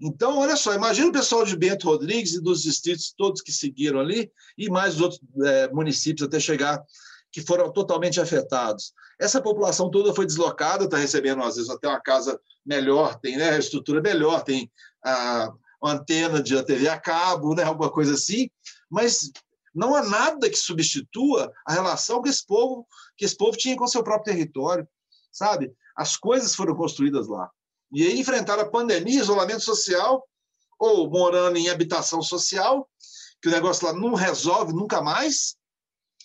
Então, olha só, imagina o pessoal de Bento Rodrigues e dos distritos todos que seguiram ali, e mais os outros é, municípios até chegar, que foram totalmente afetados. Essa população toda foi deslocada, está recebendo, às vezes, até uma casa melhor, tem né, estrutura melhor, tem a, antena de TV a cabo, né, alguma coisa assim, mas não há nada que substitua a relação que esse povo que esse povo tinha com seu próprio território, sabe? As coisas foram construídas lá. E aí enfrentaram a pandemia, isolamento social, ou morando em habitação social, que o negócio lá não resolve nunca mais,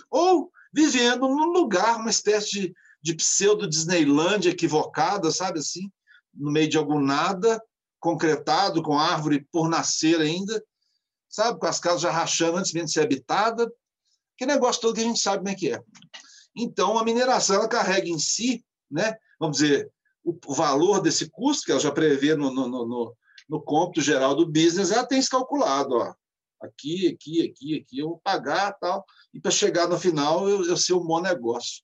ou vivendo num lugar, uma espécie de, de pseudo-Disneyland equivocada, sabe assim? No meio de algum nada, concretado, com árvore por nascer ainda, sabe? Com as casas já rachando antes mesmo de ser habitada. Que negócio todo que a gente sabe como é que é. Então, a mineração ela carrega em si, né, vamos dizer, o, o valor desse custo, que ela já prevê no, no, no, no cômputo geral do business, ela tem isso calculado. Ó. Aqui, aqui, aqui, aqui, eu vou pagar tal, e para chegar no final eu, eu ser um bom negócio.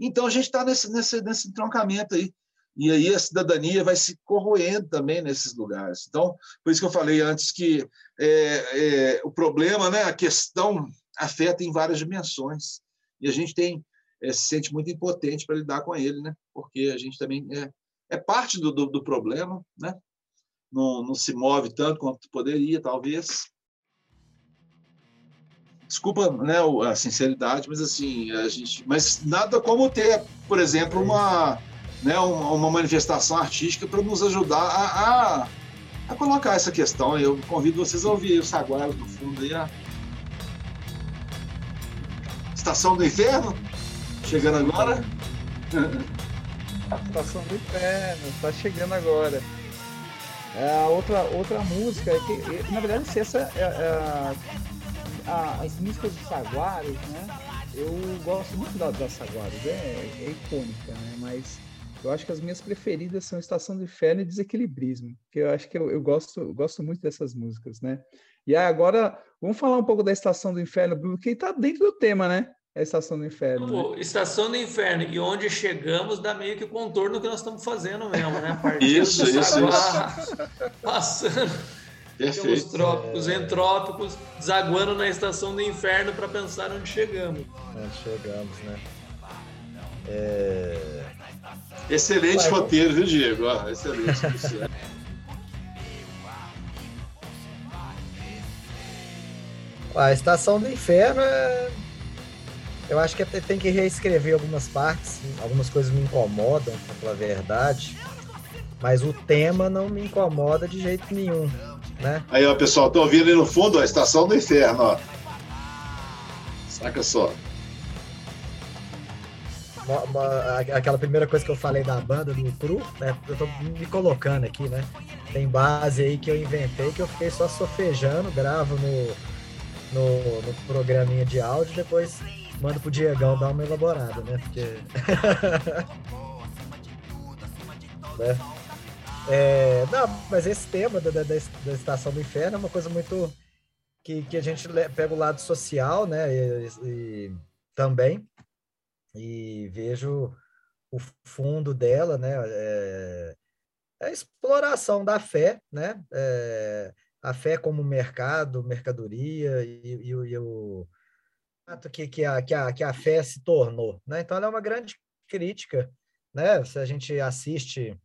Então, a gente está nesse, nesse, nesse entroncamento aí. E aí a cidadania vai se corroendo também nesses lugares. Então, por isso que eu falei antes que é, é, o problema, né, a questão afeta em várias dimensões. E a gente tem é, se sente muito impotente para lidar com ele, né? Porque a gente também é, é parte do, do, do problema, né? Não, não se move tanto quanto poderia, talvez. Desculpa, né, a sinceridade, mas assim, a gente, mas nada como ter, por exemplo, uma né, uma manifestação artística para nos ajudar a, a, a, colocar essa questão. Eu convido vocês a ouvir o Saguaro no fundo aí. A... Estação do Inferno, chegando agora.
Estação do Inferno, está chegando agora. É, outra, outra música, é que, na verdade, essa é, é, a, as músicas de Saguaros, né? eu gosto muito da, das Saguadas, é, é icônica, né? Mas eu acho que as minhas preferidas são Estação do Inferno e Desequilibrismo, que eu acho que eu, eu gosto, eu gosto muito dessas músicas, né? E agora, vamos falar um pouco da Estação do Inferno, Bruno, que está dentro do tema, né? A Estação do Inferno.
Pô,
né?
Estação do Inferno e onde chegamos dá meio que o contorno que nós estamos fazendo mesmo, né?
isso, isso, isso.
Passando Perfeito. pelos trópicos, é... entrópicos, desaguando na Estação do Inferno para pensar onde chegamos.
Onde chegamos, né? É...
Excelente Vai, roteiro, viu, Diego? Ah, excelente.
a Estação do Inferno é... Eu acho que tem que reescrever algumas partes, algumas coisas me incomodam, pela verdade, mas o tema não me incomoda de jeito nenhum, né?
Aí, ó, pessoal, tô ouvindo ali no fundo a Estação do Inferno, ó. Saca só
uma, uma, aquela primeira coisa que eu falei da banda, do Cru, né? Eu tô me colocando aqui, né? Tem base aí que eu inventei que eu fiquei só sofejando, gravo no, no, no programinha de áudio, depois mando pro Diegão dar uma elaborada, né? Porque. né? É, não, mas esse tema da, da, da, Estação do Inferno é uma coisa muito. que, que a gente pega o lado social, né? E, e também e vejo o fundo dela, né? É, é a exploração da fé, né? É, a fé como mercado, mercadoria e, e, e o que, que, a, que, a, que a fé se tornou, né? Então ela é uma grande crítica, né? Se a gente assiste,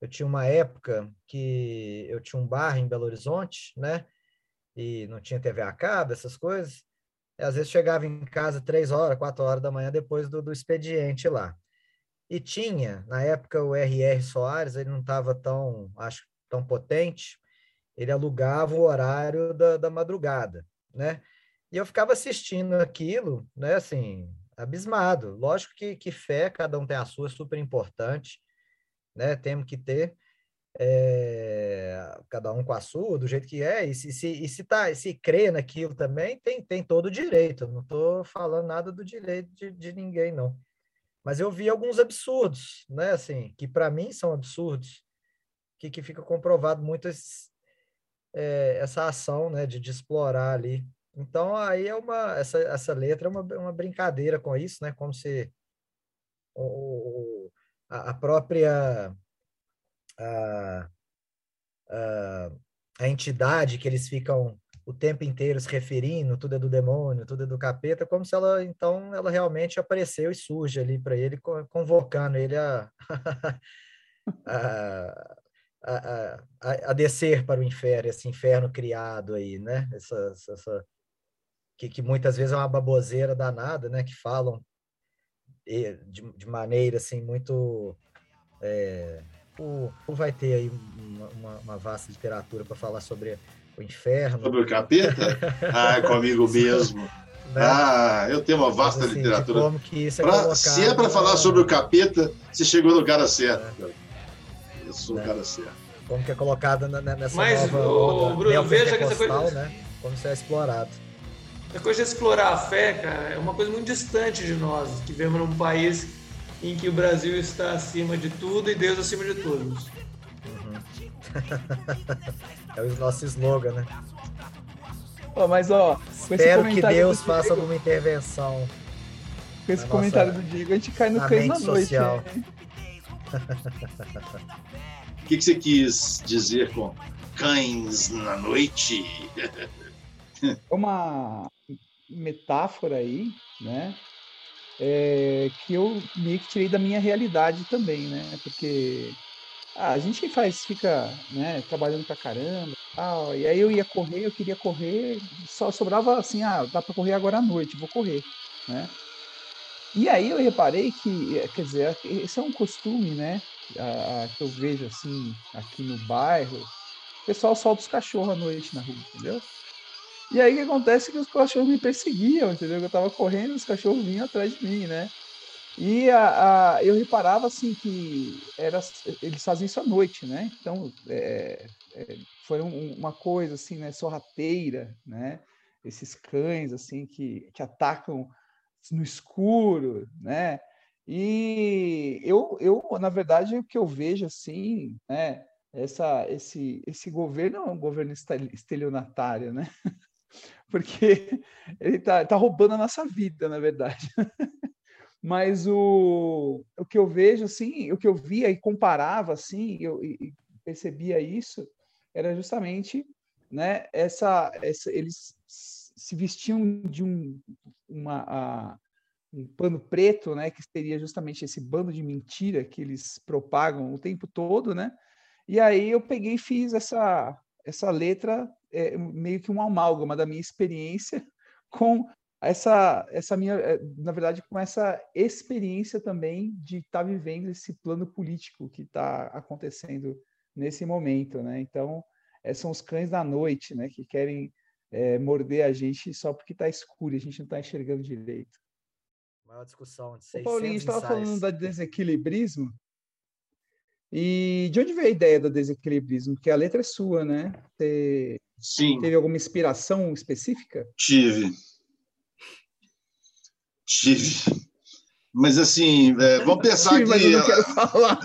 eu tinha uma época que eu tinha um bar em Belo Horizonte, né? E não tinha TV a cabo, essas coisas às vezes chegava em casa três horas, quatro horas da manhã depois do, do expediente lá. E tinha, na época, o R.R. Soares, ele não estava tão, acho, tão potente, ele alugava o horário da, da madrugada, né? E eu ficava assistindo aquilo, né, assim, abismado. Lógico que, que fé, cada um tem a sua, é super importante, né? Temos que ter, é, cada um com a sua, do jeito que é, e se, se, e se, tá, se crê naquilo também, tem, tem todo o direito. não estou falando nada do direito de, de ninguém, não. Mas eu vi alguns absurdos, né? Assim, que para mim são absurdos, que, que fica comprovado muito é, essa ação, né, de, de explorar ali. Então, aí é uma, essa, essa letra é uma, uma brincadeira com isso, né? Como se o, a, a própria a, a, a entidade que eles ficam o tempo inteiro se referindo, tudo é do demônio, tudo é do capeta, como se ela, então, ela realmente apareceu e surge ali para ele, convocando ele a, a, a, a, descer para o inferno, esse inferno criado aí, né? Essa, essa, que, que muitas vezes é uma baboseira danada, né? Que falam de, de maneira, assim, muito... É, o, vai ter aí uma, uma, uma vasta literatura para falar sobre o inferno.
Sobre o capeta? ah, é comigo mesmo. Né? Ah, eu tenho uma vasta assim, literatura.
Como que isso é
pra, se é para falar sobre o capeta, você chegou no cara certo. É. Eu sou né? o cara certo.
Como que é colocado nessa
Mas,
nova
o, Bruno, veja que essa coisa...
né? Como isso é explorado.
A coisa de explorar a fé, cara, é uma coisa muito distante de nós, que vivemos num país em que o Brasil está acima de tudo e Deus acima de todos. Uhum.
é o nosso slogan, né?
Oh, mas ó,
espero que Deus faça alguma intervenção.
Com esse comentário nossa, do Diego, a gente cai no cães na noite. Social. Né?
O que, que você quis dizer com cães na noite?
É uma metáfora aí, né? É, que eu meio que tirei da minha realidade também, né? Porque ah, a gente faz, fica né, trabalhando pra caramba tal, e aí eu ia correr, eu queria correr, só sobrava assim, ah, dá para correr agora à noite, vou correr, né? E aí eu reparei que, eh, quer dizer, esse é um costume, né? A, a, que eu vejo assim aqui no bairro, o pessoal solta os cachorros à noite na rua, entendeu? E aí o que acontece é que os cachorros me perseguiam, entendeu? Eu tava correndo, os cachorros vinham atrás de mim, né? E a, a, eu reparava assim que era, eles faziam isso à noite, né? Então é, é, foi um, uma coisa assim, né? Sorrateira, né? Esses cães assim que, que atacam no escuro, né? E eu, eu, na verdade, o que eu vejo assim, né? Essa, esse, esse governo é um governo estelionatário, né? Porque ele tá, tá roubando a nossa vida, na verdade. Mas o, o que eu vejo, assim, o que eu via e comparava, assim, eu e percebia isso, era justamente, né, essa, essa eles se vestiam de um, uma, a, um pano preto, né, que seria justamente esse bando de mentira que eles propagam o tempo todo, né? E aí eu peguei e fiz essa essa letra é, meio que um amálgama da minha experiência com essa essa minha eh, na verdade com essa experiência também de estar tá vivendo esse plano político que está acontecendo nesse momento, né? Então, é, são os cães da noite, né, que querem é, morder a gente só porque está escuro, a gente não está enxergando direito.
Maior discussão de
600 Ô, Paulinho, estava falando da desequilibrismo. E de onde veio a ideia do desequilibrismo? Porque a letra é sua, né? Você
Sim.
Teve alguma inspiração específica?
Tive. Tive. Mas assim, é, vamos pensar Sim, que.
Mas eu não quero falar.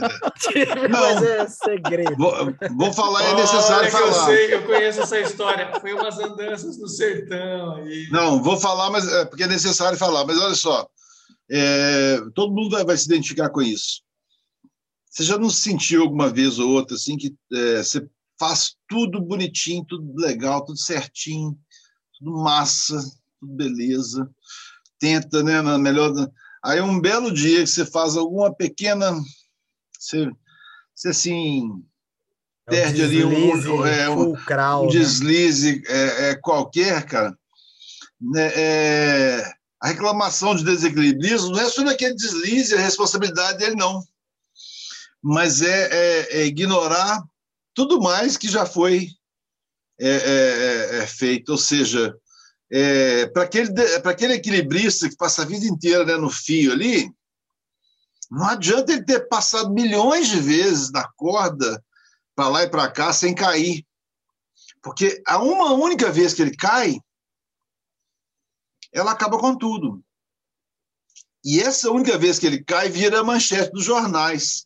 não,
mas é segredo.
Vou, vou falar, é necessário falar.
Eu sei, eu conheço essa história. Foi umas andanças no sertão aí.
Não, vou falar, mas é porque é necessário falar. Mas olha só, é, todo mundo vai, vai, se identificar com isso. Você já não sentiu alguma vez ou outra assim que é, você faz tudo bonitinho, tudo legal, tudo certinho, tudo massa, tudo beleza, tenta, né, na melhor Aí um belo dia que você faz alguma pequena. Você, você assim. É perde ali um, é, um, fulcral, um né? deslize é, é, qualquer, cara. Né, é, a reclamação de desequilibrismo não é sobre aquele deslize, a responsabilidade dele, não. Mas é, é, é ignorar tudo mais que já foi feito. Ou seja, é, para aquele, aquele equilibrista que passa a vida inteira né, no fio ali, não adianta ele ter passado milhões de vezes na corda para lá e para cá sem cair. Porque a uma única vez que ele cai, ela acaba com tudo. E essa única vez que ele cai vira manchete dos jornais,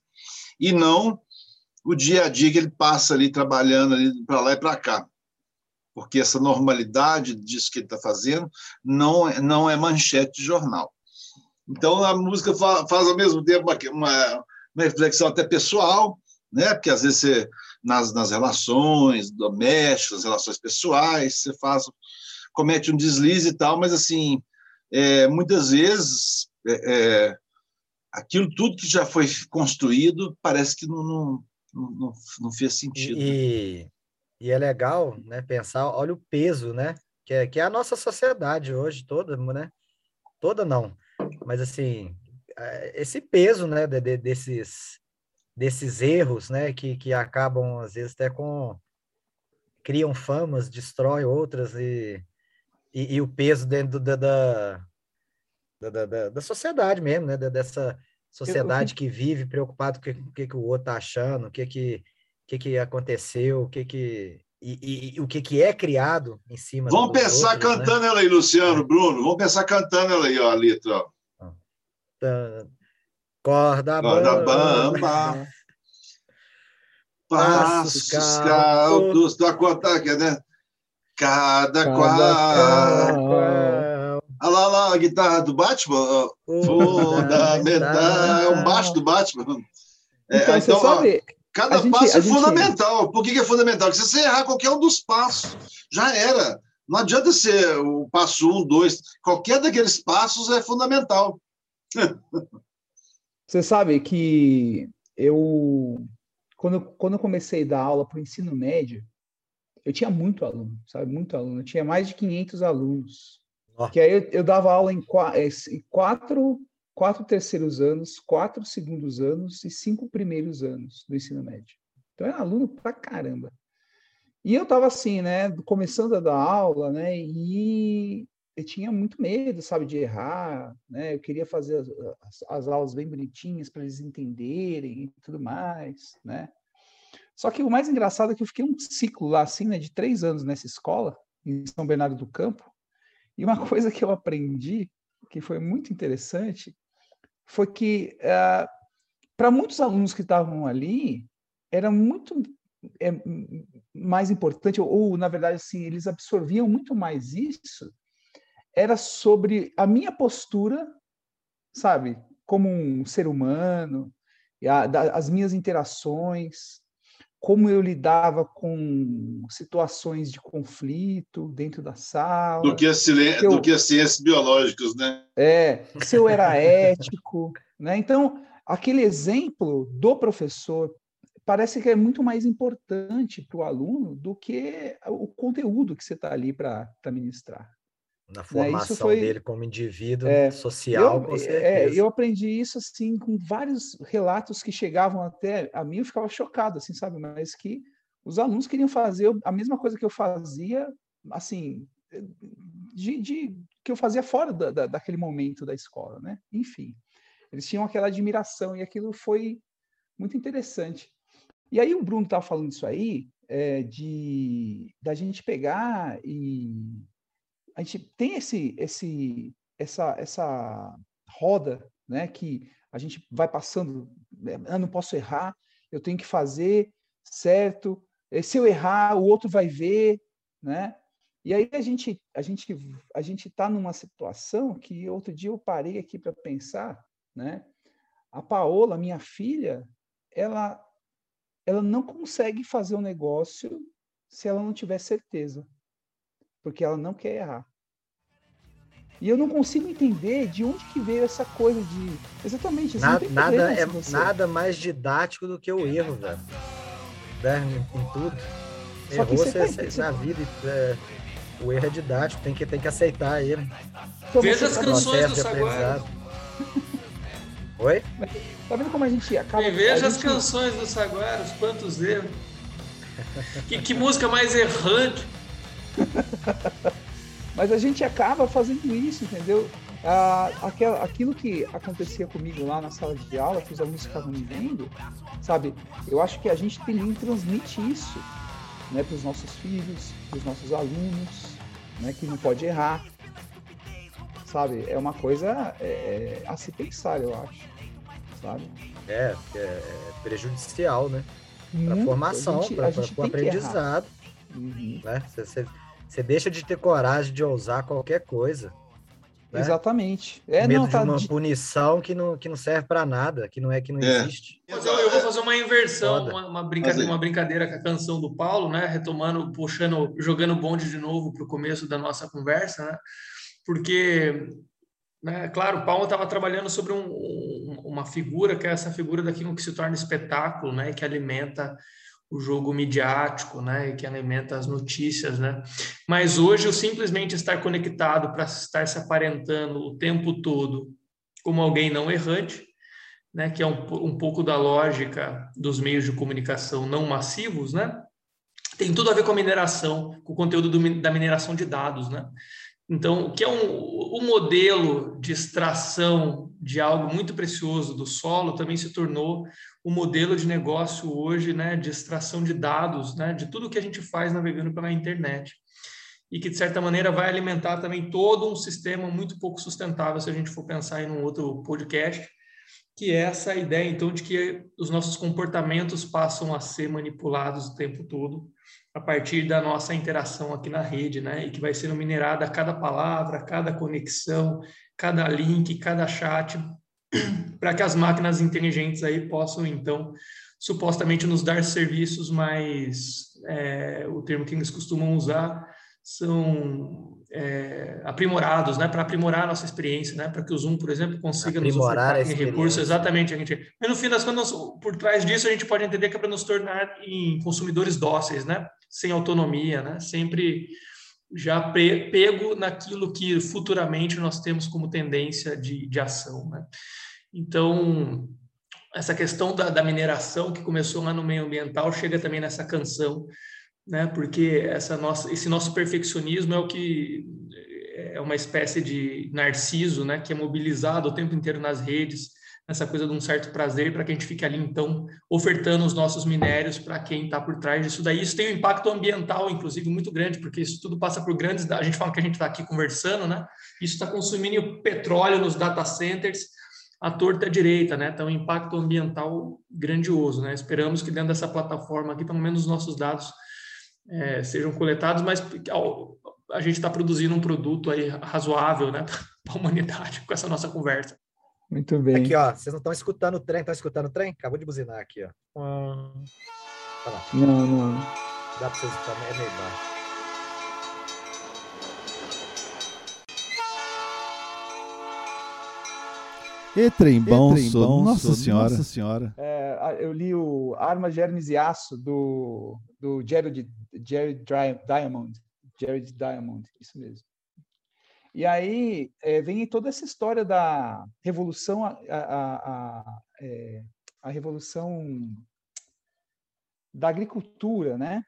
e não o dia a dia que ele passa ali trabalhando ali para lá e para cá porque essa normalidade disso que ele está fazendo não, é, não é manchete de jornal. Então, a música faz ao mesmo tempo uma, uma, reflexão até pessoal, né? porque às vezes você, nas, nas relações domésticas, nas relações pessoais, você faz, comete um deslize e tal, mas assim, é, muitas vezes é, é, aquilo tudo que já foi construído parece que não, não, não, não fez sentido.
E, e é legal, né, pensar, olha o peso, né, que é, que é a nossa sociedade hoje toda, né? Toda não, mas assim, é, esse peso, né, de, de, desses desses erros, né, que, que acabam às vezes até com criam famas, destrói outras e, e, e o peso dentro da, da, da, da, da sociedade mesmo, né, dessa sociedade que vive preocupado com o que, que o outro tá achando, o que que que, que aconteceu, o que que e, e, o que, que é criado em cima.
Vamos pensar outros, né? cantando né? ela aí, Luciano, Bruno. Vamos pensar cantando ela aí, ó, a letra. Ó.
Corda,
Corda bamba. Passos caldos. Tu cortar aqui, né? Cada, Cada qual. Olha lá, lá, a guitarra do Batman. Fundamental. É um baixo do Batman.
É, então, então, você sabe,
Cada gente, passo é gente... fundamental. Por que, que é fundamental? Porque se você errar qualquer um dos passos, já era. Não adianta ser o passo um, dois. Qualquer daqueles passos é fundamental.
Você sabe que eu, quando, quando eu comecei a dar aula para o ensino médio, eu tinha muito aluno, sabe? Muito aluno. Eu tinha mais de 500 alunos. Que aí eu, eu, dava aula em quatro quatro terceiros anos, quatro segundos anos e cinco primeiros anos do ensino médio. Então era aluno pra caramba. E eu estava assim, né, começando a dar aula, né, e eu tinha muito medo, sabe, de errar, né, eu queria fazer as, as, as aulas bem bonitinhas para eles entenderem e tudo mais, né. Só que o mais engraçado é que eu fiquei um ciclo lá, assim, né, de três anos nessa escola, em São Bernardo do Campo, e uma coisa que eu aprendi que foi muito interessante foi que, uh, para muitos alunos que estavam ali, era muito é, mais importante, ou, ou, na verdade, assim, eles absorviam muito mais isso, era sobre a minha postura, sabe, como um ser humano, a, da, as minhas interações, como eu lidava com situações de conflito dentro da sala.
Do que, as, eu, do que as ciências biológicas, né?
É, se eu era ético, né? Então, aquele exemplo do professor parece que é muito mais importante para o aluno do que o conteúdo que você está ali para ministrar
na né, formação foi, dele como indivíduo é, social, eu, é.
É, eu aprendi isso assim com vários relatos que chegavam até a mim, eu ficava chocado, assim, sabe? Mas que os alunos queriam fazer a mesma coisa que eu fazia, assim, de, de que eu fazia fora da, da, daquele momento da escola, né? Enfim, eles tinham aquela admiração e aquilo foi muito interessante. E aí o Bruno estava falando isso aí, é, de da gente pegar e a gente tem esse, esse, essa, essa roda, né, que a gente vai passando, né, eu não posso errar, eu tenho que fazer certo, eh, se eu errar, o outro vai ver, né? E aí a gente a gente a gente está numa situação que outro dia eu parei aqui para pensar, né? A Paola, minha filha, ela ela não consegue fazer um negócio se ela não tiver certeza porque ela não quer errar. E eu não consigo entender de onde que veio essa coisa de. Exatamente,
nada, nada é nada mais didático do que o erro, velho. Né? Em, tudo. Só Errou você, você, tá, você na vida. É, o erro é didático, tem que, tem que aceitar ele.
Então, Veja as canções do Saguaro.
Oi?
Tá vendo como a gente acaba.
E veja as canções do Saguaro, quantos erros. que, que música mais errante.
Mas a gente acaba fazendo isso, entendeu? Ah, aquela, aquilo que acontecia comigo lá na sala de aula, que os alunos ficavam me vendo, sabe? Eu acho que a gente também transmite isso né, para os nossos filhos, para os nossos alunos, né, que não pode errar, sabe? É uma coisa é, é a se pensar, eu acho, sabe?
É, é, é prejudicial, né? Para formação, para o aprendizado. Uhum. Né? Você, você você deixa de ter coragem de ousar qualquer coisa.
Né? Exatamente. É,
medo não, tá... de uma punição que não, que não serve para nada, que não é que não é. existe.
Mas eu, eu, vou fazer uma inversão, uma, uma, brincadeira, uma brincadeira com a canção do Paulo, né? Retomando, puxando, jogando o bonde de novo para o começo da nossa conversa, né? Porque, né, claro, o Paulo estava trabalhando sobre um, um, uma figura que é essa figura daquilo que se torna espetáculo, né? Que alimenta o jogo midiático, né, que alimenta as notícias, né? Mas hoje o simplesmente estar conectado para estar se aparentando o tempo todo como alguém não errante, né, que é um, um pouco da lógica dos meios de comunicação não massivos, né? Tem tudo a ver com a mineração, com o conteúdo do, da mineração de dados, né? Então, o que é um, um modelo de extração de algo muito precioso do solo também se tornou o modelo de negócio hoje, né, de extração de dados, né, de tudo que a gente faz navegando pela internet. E que, de certa maneira, vai alimentar também todo um sistema muito pouco sustentável, se a gente for pensar em um outro podcast, que é essa ideia, então, de que os nossos comportamentos passam a ser manipulados o tempo todo a partir da nossa interação aqui na rede, né? E que vai sendo minerada cada palavra, cada conexão, cada link, cada chat, para que as máquinas inteligentes aí possam, então, supostamente nos dar serviços mais, é, o termo que eles costumam usar, são é, aprimorados, né, para aprimorar a nossa experiência, né, para que o Zoom, por exemplo, consiga
aprimorar
nos ofertar recursos, exatamente, a gente, mas no fim das contas, por trás disso, a gente pode entender que é para nos tornar em consumidores dóceis, né, sem autonomia, né, sempre já pego naquilo que futuramente nós temos como tendência de, de ação. Né? Então, essa questão da, da, mineração que começou lá no meio ambiental chega também nessa canção, né? porque essa nossa, esse nosso perfeccionismo é o que é uma espécie de narciso né? que é mobilizado o tempo inteiro nas redes, essa coisa de um certo prazer para que a gente fique ali, então, ofertando os nossos minérios para quem está por trás disso daí. Isso tem um impacto ambiental, inclusive, muito grande, porque isso tudo passa por grandes. A gente fala que a gente está aqui conversando, né? Isso está consumindo petróleo nos data centers à torta direita, né? Então, um impacto ambiental grandioso, né? Esperamos que dentro dessa plataforma aqui, pelo menos os nossos dados é, sejam coletados, mas a gente está produzindo um produto aí razoável, né? Para a humanidade com essa nossa conversa.
Muito bem.
Aqui, ó, vocês não estão escutando o trem? Estão escutando o trem? Acabou de buzinar aqui, ó.
Tá lá. Não, não.
Dá para vocês escutar, é meio baixo.
E trem bom, e trem bom nossa, senhora. nossa senhora.
É, eu li o Arma Germes e Aço do, do Jared, Jared Diamond. Jared Diamond, isso mesmo. E aí é, vem toda essa história da revolução, a, a, a, é, a, revolução da agricultura, né?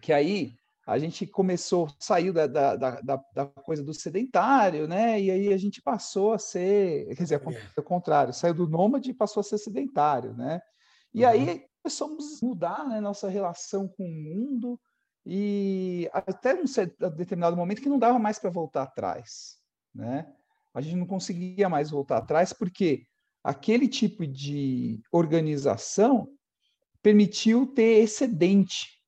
Que aí a gente começou, saiu da, da, da, da, coisa do sedentário, né? E aí a gente passou a ser, quer dizer, o contrário, saiu do nômade e passou a ser sedentário, né? E uhum. aí começamos a mudar né, nossa relação com o mundo, e até um determinado momento que não dava mais para voltar atrás, né? A gente não conseguia mais voltar atrás porque aquele tipo de organização permitiu ter excedente,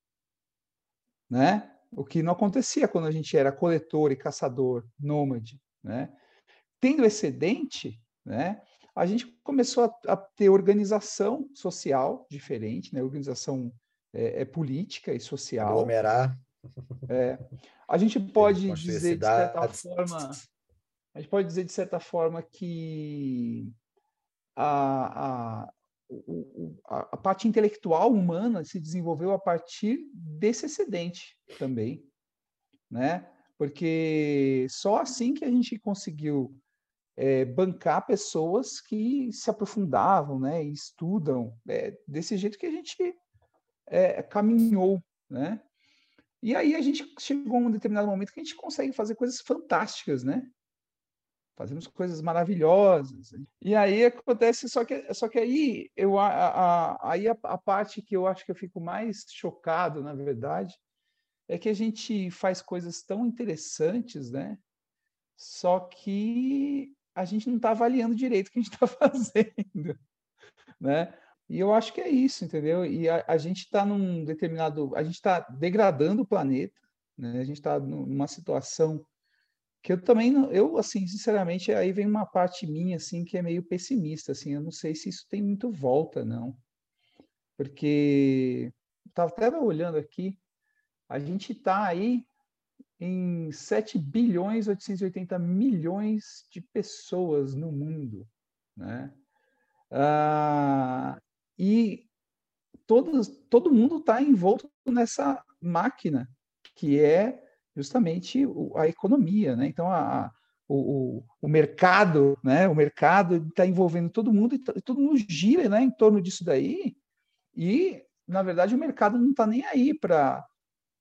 né? O que não acontecia quando a gente era coletor e caçador, nômade, né? Tendo excedente, né? A gente começou a, a ter organização social diferente, né? Organização é, é política e social.
Aglomerar.
É. A gente pode dizer, de certa forma, a gente pode dizer, de certa forma, que a, a, a, a parte intelectual humana se desenvolveu a partir desse excedente também, né? Porque só assim que a gente conseguiu é, bancar pessoas que se aprofundavam, né, e estudam é, desse jeito que a gente é, caminhou, né? E aí a gente chegou a um determinado momento que a gente consegue fazer coisas fantásticas, né? Fazemos coisas maravilhosas. E aí acontece, só que, só que aí, eu, a, a, aí a, a parte que eu acho que eu fico mais chocado, na verdade, é que a gente faz coisas tão interessantes, né? Só que a gente não está avaliando direito o que a gente está fazendo, né? E eu acho que é isso, entendeu? E a, a gente está num determinado. A gente está degradando o planeta, né? a gente está numa situação que eu também. Eu, assim, sinceramente, aí vem uma parte minha, assim, que é meio pessimista, assim. Eu não sei se isso tem muito volta, não. Porque. Estava até olhando aqui, a gente está aí em 7 bilhões 880 milhões de pessoas no mundo, né? Ah, e todos, todo mundo está envolto nessa máquina que é justamente a economia, né? Então a, o, o, mercado, né? O mercado está envolvendo todo mundo e todo mundo gira, né? Em torno disso daí e na verdade o mercado não está nem aí para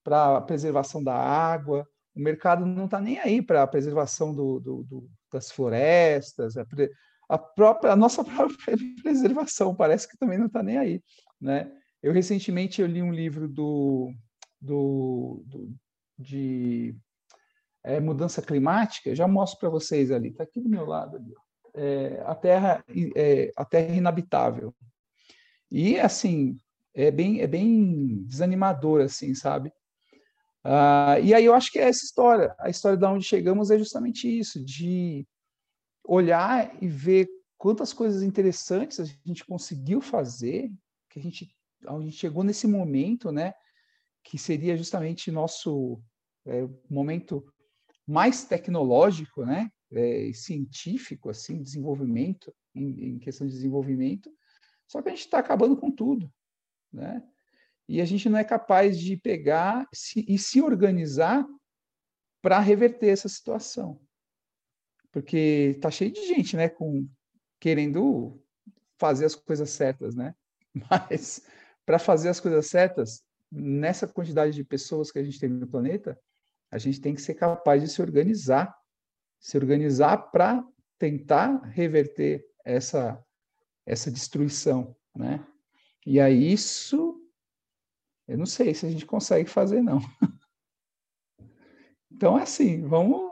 a preservação da água, o mercado não está nem aí para a preservação do, do, do, das florestas, a, pre, a própria a nossa própria preservação parece que também não está nem aí, né? Eu recentemente eu li um livro do, do, do de é, mudança climática, já mostro para vocês ali, está aqui do meu lado ali, é, a Terra é, a Terra inabitável e assim é bem é bem desanimador assim, sabe? Ah, e aí eu acho que é essa história, a história de onde chegamos é justamente isso, de olhar e ver quantas coisas interessantes a gente conseguiu fazer, que a gente, a gente chegou nesse momento, né, que seria justamente nosso é, momento mais tecnológico, né, é, científico, assim, desenvolvimento, em, em questão de desenvolvimento, só que a gente está acabando com tudo, né? E a gente não é capaz de pegar se, e se organizar para reverter essa situação porque tá cheio de gente, né, com querendo fazer as coisas certas, né? Mas para fazer as coisas certas, nessa quantidade de pessoas que a gente tem no planeta, a gente tem que ser capaz de se organizar, se organizar para tentar reverter essa essa destruição, né? E aí isso eu não sei se a gente consegue fazer não. Então é assim, vamos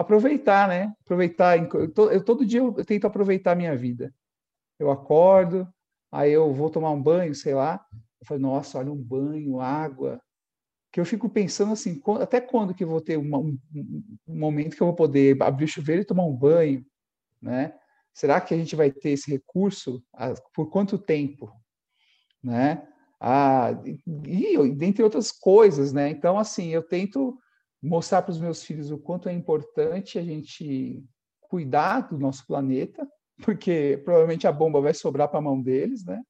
aproveitar, né? Aproveitar. Eu, todo dia eu, tento aproveitar a minha vida. Eu acordo, aí eu vou tomar um banho, sei lá. Eu falo, nossa, olha um banho, água. Que eu fico pensando assim, até quando que eu vou ter uma, um, um momento que eu vou poder abrir o chuveiro e tomar um banho, né? Será que a gente vai ter esse recurso? Por quanto tempo? Né? Ah, e dentre outras coisas, né? Então, assim, eu tento mostrar para os meus filhos o quanto é importante a gente cuidar do nosso planeta, porque provavelmente a bomba vai sobrar para a mão deles, né?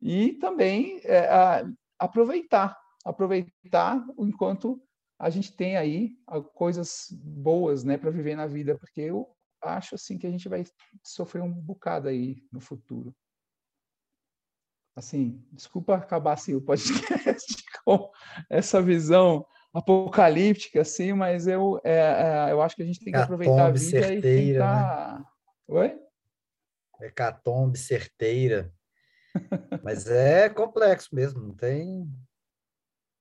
E também é, a, aproveitar, aproveitar enquanto a gente tem aí coisas boas, né, para viver na vida, porque eu acho assim que a gente vai sofrer um bocado aí no futuro. Assim, desculpa acabar assim o podcast com essa visão apocalíptica, assim, mas eu, é, é, eu acho que a gente tem que aproveitar a vida certeira, e tentar. Né? Oi?
Hecatombe certeira. mas é complexo mesmo, não tem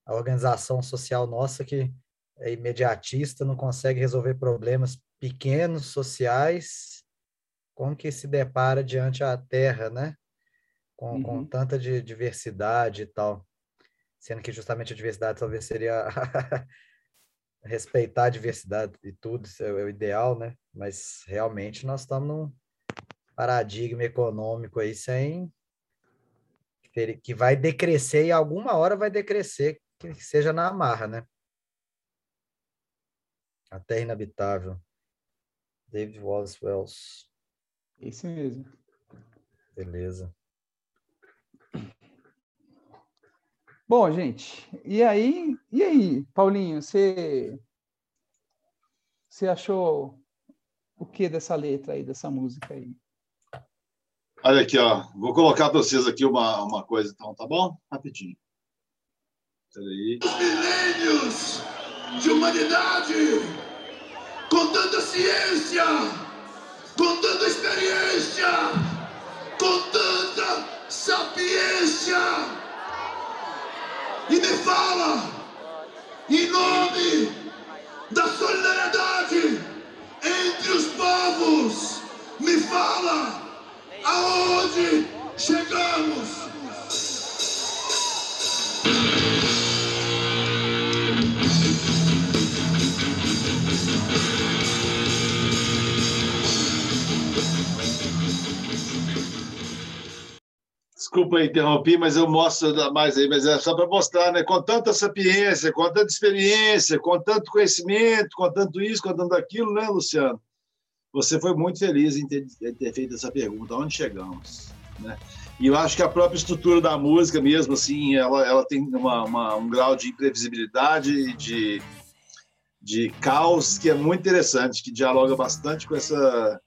a organização social nossa que é imediatista, não consegue resolver problemas pequenos sociais, como que se depara diante a Terra, né? Com, uhum. com tanta de diversidade e tal. Sendo que justamente a diversidade talvez seria respeitar a diversidade e tudo, isso é o ideal, né? Mas realmente nós estamos num paradigma econômico aí sem que vai decrescer e alguma hora vai decrescer, que seja na amarra, né? A Terra Inabitável. David Wallace Wells.
Esse mesmo.
Beleza.
Bom, gente, e aí, e aí, Paulinho, você você achou o que dessa letra aí, dessa música aí?
Olha aqui, ó, vou colocar para vocês aqui uma, uma coisa, então, tá bom? Rapidinho. Peraí.
Os milênios de humanidade com tanta ciência, com tanta experiência, com tanta sapiência. E me fala, em nome da solidariedade entre os povos, me fala aonde chegamos.
Desculpa aí, interrompi, mas eu mostro mais aí, mas é só para mostrar, né? Com tanta sapiência, com tanta experiência, com tanto conhecimento, com tanto isso, com tanto aquilo, né, Luciano? Você foi muito feliz em ter, em ter feito essa pergunta, onde chegamos, né? E eu acho que a própria estrutura da música mesmo, assim, ela, ela tem uma, uma um grau de imprevisibilidade de, de caos que é muito interessante, que dialoga bastante com essa,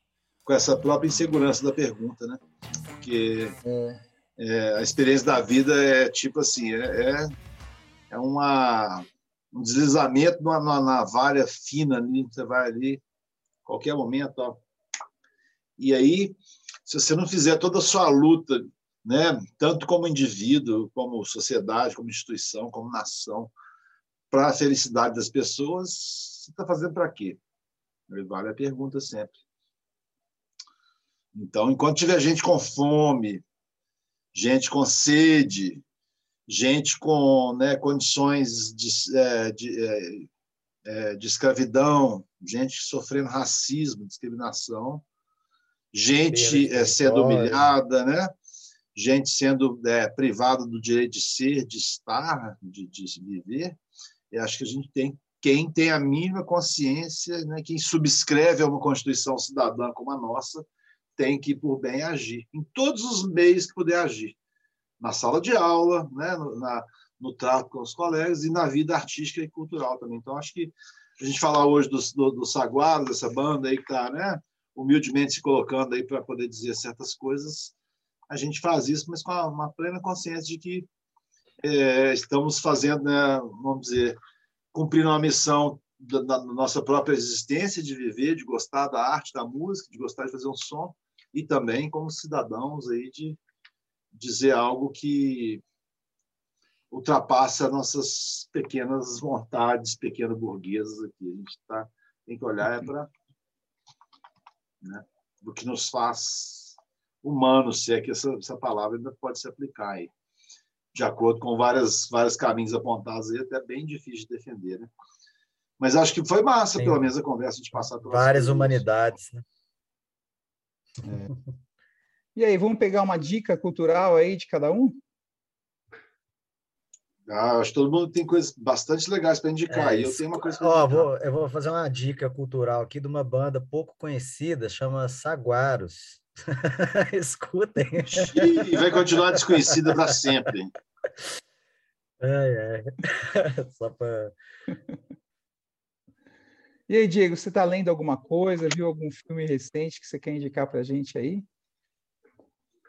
com essa própria insegurança da pergunta, né? Porque... É é, a experiência da vida é tipo assim, é, é, é uma, um deslizamento numa, navalha fina ali, você vai ali, qualquer momento, ó. E aí, se você não fizer toda a sua luta, né, tanto como indivíduo, como sociedade, como instituição, como nação, para a felicidade das pessoas, você está fazendo para quê? Vale a pergunta sempre. Então, enquanto tiver gente com fome, gente com sede, gente com né, condições de, é, de, é, é, de, escravidão, gente sofrendo racismo, discriminação, gente é, sendo humilhada, né? gente sendo é, privada do direito de ser, de estar, de, de viver. Eu acho que a gente tem quem tem a mínima consciência, né, quem subscreve a uma Constituição cidadã como a nossa, tem que, por bem, agir, em todos os meios que puder agir. Na sala de aula, né? no, na, no trato com os colegas e na vida artística e cultural também. Então, acho que a gente falar hoje do, do, do Saguaro, dessa banda aí que está né? humildemente se colocando aí para poder dizer certas coisas, a gente faz isso, mas com uma plena consciência de que é, estamos fazendo, né, vamos dizer, cumprindo uma missão da, da, nossa própria existência, de viver, de gostar da arte, da música, de gostar de fazer um som, e também como cidadãos aí de dizer algo que ultrapassa nossas pequenas vontades, pequenas burguesas aqui. A gente tá, tem que olhar é para né, o que nos faz humanos, se é que essa, essa palavra ainda pode se aplicar aí. De acordo com várias, vários caminhos apontados aí, até bem difícil de defender, né? Mas acho que foi massa, Sim. pelo menos, a conversa de passar
por várias humanidades, né?
É. E aí, vamos pegar uma dica cultural aí de cada um?
Ah, acho que todo mundo tem coisas bastante legais para indicar. É, eu tenho uma coisa
Ó, vou, Eu vou fazer uma dica cultural aqui de uma banda pouco conhecida, chama Saguaros. Escutem.
E vai continuar desconhecida para sempre.
É, é. Só para.
E aí, Diego, você está lendo alguma coisa? Viu algum filme recente que você quer indicar para a gente aí?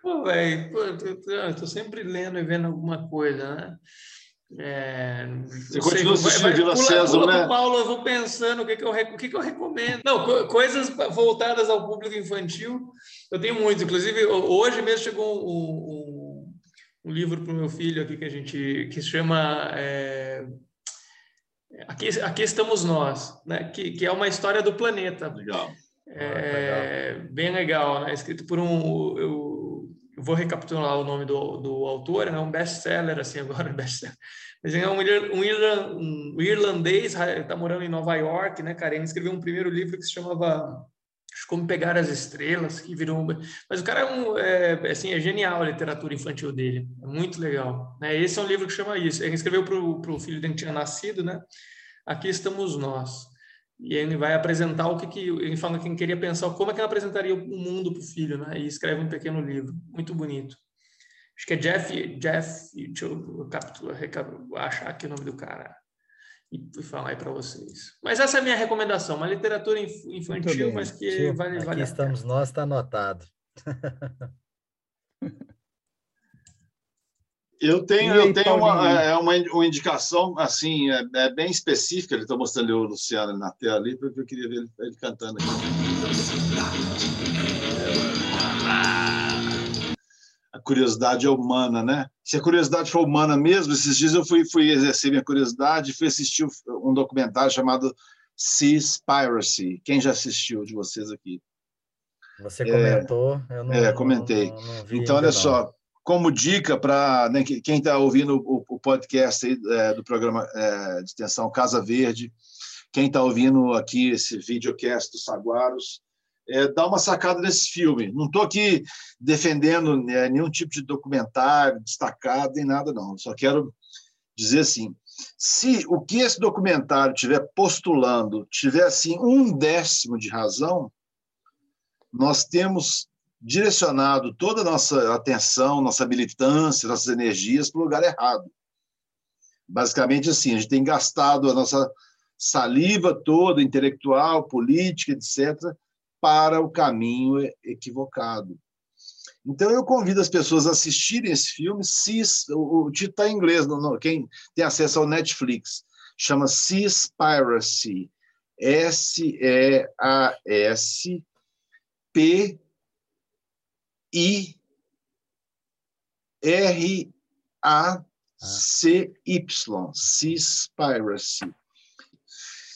Pô, velho, eu tô sempre lendo e vendo alguma coisa, né? É,
Você continua assistindo Vila
César,
né?
Paulo, eu vou pensando o que, que, eu, o que, que eu recomendo. Não, co coisas voltadas ao público infantil, eu tenho muito. Inclusive, hoje mesmo chegou um, um, um livro para o meu filho aqui que a gente que se chama é, aqui, aqui Estamos Nós, né? que, que é uma história do planeta.
Legal.
É, ah, legal. Bem legal, né? Escrito por um. Eu, vou recapitular o nome do, do autor, é um best-seller, assim, agora best-seller. Mas é um, um, um irlandês, está morando em Nova York, né, cara? Ele escreveu um primeiro livro que se chamava Como Pegar as Estrelas, que virou... Mas o cara é, um, é, assim, é genial a literatura infantil dele, é muito legal. Né? Esse é um livro que chama isso. Ele escreveu para o filho dele que tinha nascido, né? Aqui estamos nós. E ele vai apresentar o que, que ele fala que ele queria pensar como é que ele apresentaria o mundo para o filho, né? E escreve um pequeno livro, muito bonito. Acho que é Jeff, Jeff, deixa eu capturar, achar aqui o nome do cara e falar aí para vocês. Mas essa é a minha recomendação, uma literatura infantil, mas que Tio, vale,
aqui
vale
estamos nós, está anotado.
Eu tenho, aí, eu tenho uma, é, uma, uma indicação assim, é, é bem específica. Ele está mostrando o Luciano na tela ali, porque eu queria ver ele, ele cantando aqui. Curiosidade é humana, né? Se a curiosidade for humana mesmo, esses dias eu fui, fui exercer minha curiosidade e fui assistir um documentário chamado Seaspiracy. Quem já assistiu de vocês aqui?
Você comentou,
é, eu não. É, comentei. Não, não então, olha não. só, como dica para né, quem está ouvindo o, o podcast aí, é, do programa é, de extensão Casa Verde, quem está ouvindo aqui esse videocast do Saguaros, é, dá uma sacada nesse filme. Não estou aqui defendendo né, nenhum tipo de documentário destacado nem nada, não. Só quero dizer assim: se o que esse documentário estiver postulando tiver assim um décimo de razão, nós temos direcionado toda a nossa atenção, nossa militância, nossas energias para o lugar errado. Basicamente assim, a gente tem gastado a nossa saliva toda, intelectual, política, etc., para o caminho equivocado. Então, eu convido as pessoas a assistirem esse filme. Cis, o, título está em inglês, não, não, quem tem acesso ao Netflix, chama Seaspiracy. S-E-A-S-P I R A C Y, Seaspiracy.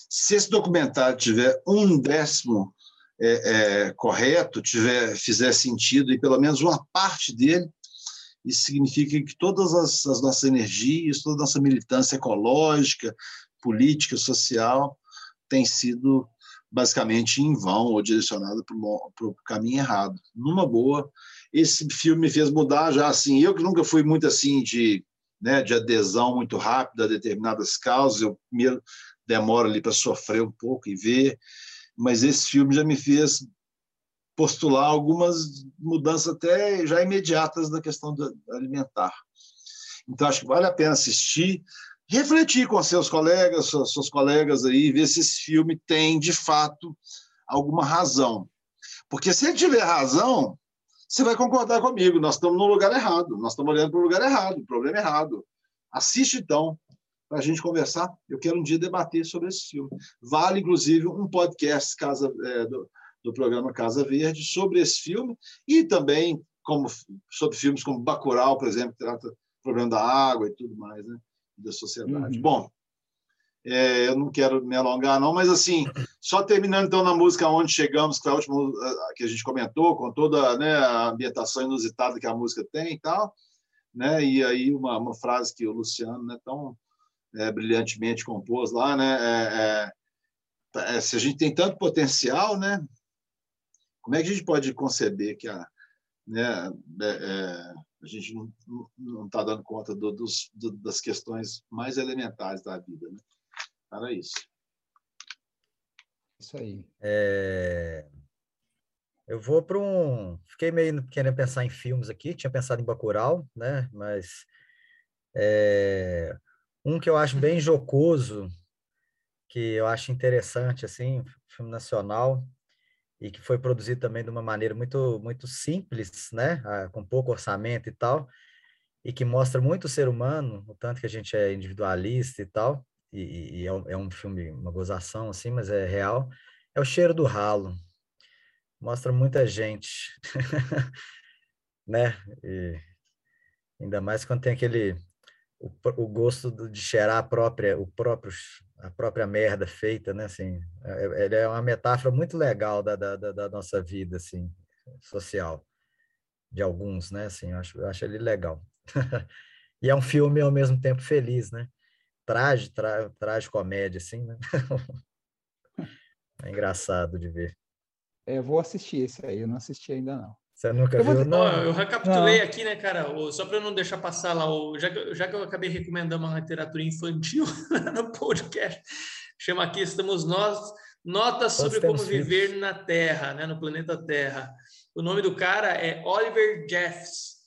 Se esse documentário tiver um décimo é, é, correto, tiver fizer sentido e pelo menos uma parte dele, isso significa que todas as, as nossas energias, toda a nossa militância ecológica, política, social, tem sido basicamente em vão ou direcionada para o caminho errado. Numa boa, esse filme me fez mudar já assim. Eu que nunca fui muito assim de, né, de adesão muito rápida a determinadas causas, eu primeiro demoro ali para sofrer um pouco e ver, mas esse filme já me fez postular algumas mudanças até já imediatas na questão alimentar. Então acho que vale a pena assistir refletir com seus colegas, suas, suas colegas aí, ver se esse filme tem, de fato, alguma razão. Porque se ele tiver razão, você vai concordar comigo, nós estamos no lugar errado, nós estamos olhando para o lugar errado, o problema errado. Assiste, então, para a gente conversar. Eu quero um dia debater sobre esse filme. Vale, inclusive, um podcast Casa, é, do, do programa Casa Verde sobre esse filme e também como sobre filmes como Bacurau, por exemplo, que trata o problema da água e tudo mais, né? Da sociedade. Uhum. Bom, é, eu não quero me alongar, não, mas assim, só terminando então na música Onde Chegamos, que foi a última que a gente comentou, com toda né, a ambientação inusitada que a música tem e tal, né? E aí uma, uma frase que o Luciano né, tão é, brilhantemente compôs lá, né? É, é, é, se a gente tem tanto potencial, né? Como é que a gente pode conceber que a, né, é, é, a gente não está dando conta do, dos, do, das questões mais elementares da vida, né? Era isso.
Isso aí.
É... Eu vou para um. Fiquei meio querendo pensar em filmes aqui, tinha pensado em Bacurau, né? Mas é... um que eu acho bem jocoso, que eu acho interessante, assim, filme nacional, e que foi produzido também de uma maneira muito, muito simples, né? Ah, com pouco orçamento e tal, e que mostra muito o ser humano, o tanto que a gente é individualista e tal, e, e é, um, é um filme, uma gozação, assim, mas é real, é O Cheiro do Ralo mostra muita gente, né? E ainda mais quando tem aquele o, o gosto de cheirar a própria o próprio a própria merda feita, né? Assim, é, ele é uma metáfora muito legal da, da, da nossa vida, assim, social, de alguns, né? Assim, eu acho, eu acho ele legal. e é um filme ao mesmo tempo feliz, né? Traje, tra, traje comédia, assim, né? é engraçado de ver.
É, eu vou assistir esse aí, eu não assisti ainda não.
Você nunca eu viu, vou...
não? eu recapitulei não. aqui, né, cara, só para não deixar passar lá, já, que, já que eu acabei recomendando uma literatura infantil no podcast, chama aqui Estamos Nós, Notas sobre como viver na Terra, né, no planeta Terra. O nome do cara é Oliver Jeffs.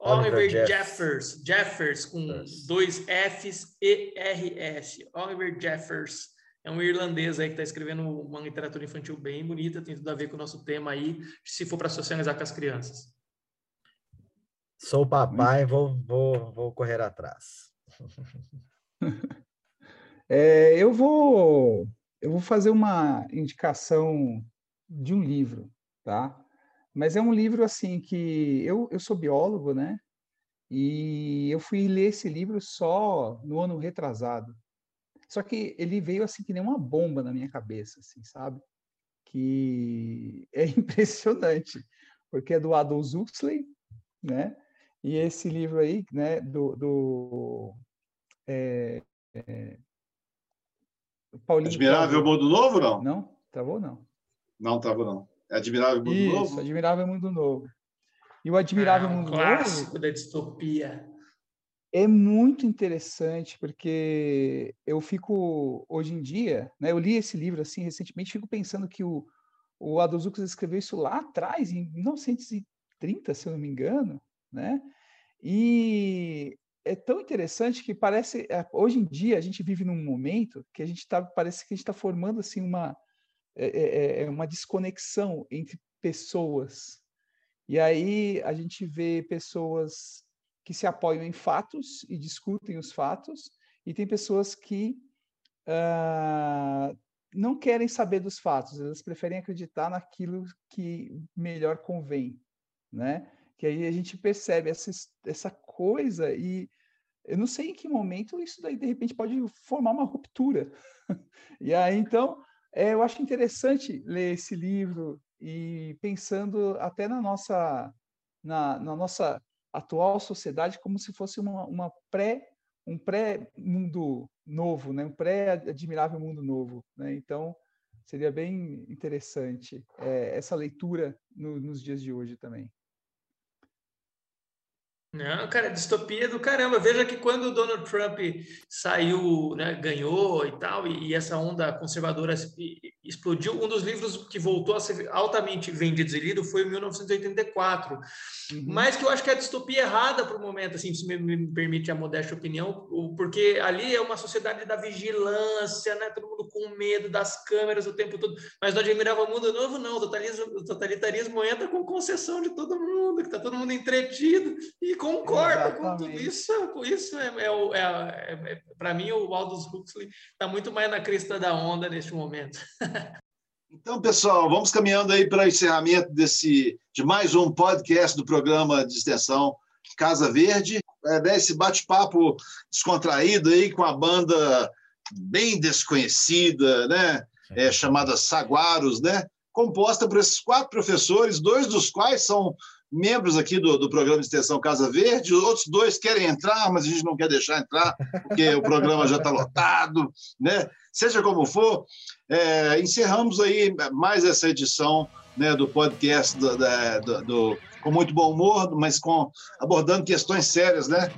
Oliver, Oliver Jeffers, Jeffers, com yes. dois Fs e R-S. Oliver Jeffers é um irlandês aí que está escrevendo uma literatura infantil bem bonita, tem tudo a ver com o nosso tema aí, se for para socializar com as crianças.
Sou papai, vou, vou, vou correr atrás.
É, eu vou eu vou fazer uma indicação de um livro, tá? Mas é um livro assim que eu, eu sou biólogo, né? E eu fui ler esse livro só no ano retrasado. Só que ele veio assim que nem uma bomba na minha cabeça, assim, sabe? Que é impressionante, porque é do Aldous Huxley, né? E esse livro aí, né, do, do é, é,
Paulinho Admirável Mundo Novo, não?
Não, travou não.
Não travou não. É Admirável Mundo Isso, Novo?
Admirável Mundo Novo. E o Admirável um Mundo
clássico Novo da distopia
é muito interessante porque eu fico hoje em dia, né? Eu li esse livro assim recentemente, fico pensando que o o Huxley escreveu isso lá atrás, em 1930, se eu não me engano, né? E é tão interessante que parece é, hoje em dia a gente vive num momento que a gente está parece que a gente está formando assim uma é, é, é, uma desconexão entre pessoas e aí a gente vê pessoas que se apoiam em fatos e discutem os fatos, e tem pessoas que uh, não querem saber dos fatos, elas preferem acreditar naquilo que melhor convém, né? Que aí a gente percebe essa, essa coisa e eu não sei em que momento isso daí de repente pode formar uma ruptura. e aí então é, eu acho interessante ler esse livro e pensando até na nossa na, na nossa atual sociedade como se fosse uma, uma pré um pré-mundo novo, né? um pré-admirável mundo novo. Né? Então, seria bem interessante é, essa leitura no, nos dias de hoje também.
Não, cara, distopia do caramba. Veja que quando o Donald Trump saiu, né, ganhou e tal, e, e, essa onda conservadora explodiu, um dos livros que voltou a ser altamente vendido e lido foi em 1984. Uhum. Mas que eu acho que é a distopia errada para o momento, assim, se me, me, permite a modesta opinião, porque ali é uma sociedade da vigilância, né, todo mundo com medo das câmeras o tempo todo. Mas no Admirável Mundo Novo, não, o totalitarismo, o totalitarismo entra com concessão de todo mundo, que está todo mundo entretido e concordo com tudo isso. Isso é, é, é, é para mim o Aldous Huxley está muito mais na crista da onda neste momento.
Então, pessoal, vamos caminhando aí para o encerramento desse, de mais um podcast do programa de extensão Casa Verde. É, né, esse bate-papo descontraído aí com a banda bem desconhecida, né? É, chamada Saguaros, né? Composta por esses quatro professores, dois dos quais são membros aqui do, do programa de extensão Casa Verde, os outros dois querem entrar, mas a gente não quer deixar entrar, porque o programa já está lotado, né? Seja como for, é, encerramos aí mais essa edição né, do podcast do, do, do, com muito bom humor, mas com abordando questões sérias, né?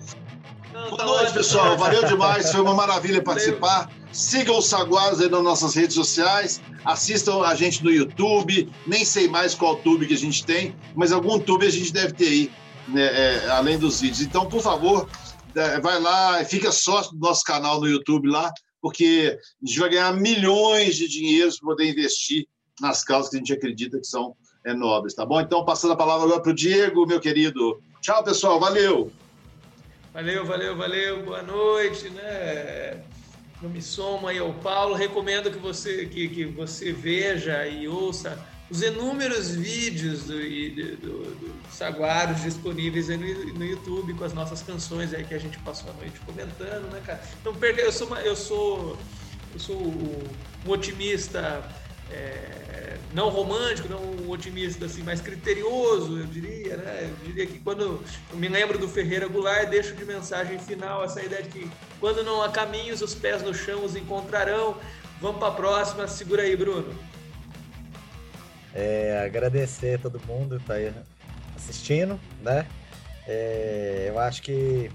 Não, Boa tá noite, ótimo. pessoal. Valeu demais. Foi uma maravilha participar. Sigam os Saguaros aí nas nossas redes sociais. Assistam a gente no YouTube. Nem sei mais qual tube que a gente tem, mas algum tube a gente deve ter aí, né, é, além dos vídeos. Então, por favor, é, vai lá, e fica sócio do nosso canal no YouTube lá, porque a gente vai ganhar milhões de dinheiros para poder investir nas causas que a gente acredita que são é, nobres, tá bom? Então, passando a palavra agora para o Diego, meu querido. Tchau, pessoal. Valeu!
Valeu, valeu, valeu. Boa noite, né? Eu me somo aí ao Paulo. Recomendo que você, que, que você veja e ouça os inúmeros vídeos do, do, do Saguaros disponíveis no, no, YouTube com as nossas canções aí que a gente passou a noite comentando, né, cara? Então, eu sou, uma, eu sou, eu sou um otimista é, não romântico, não um otimista assim, mais criterioso, eu diria, né? Eu diria que quando eu me lembro do Ferreira Goulart, deixo de mensagem final essa ideia de que quando não há caminhos, os pés no chão os encontrarão. Vamos para a próxima, segura aí, Bruno.
É, agradecer a todo mundo que está assistindo, né? É, eu acho que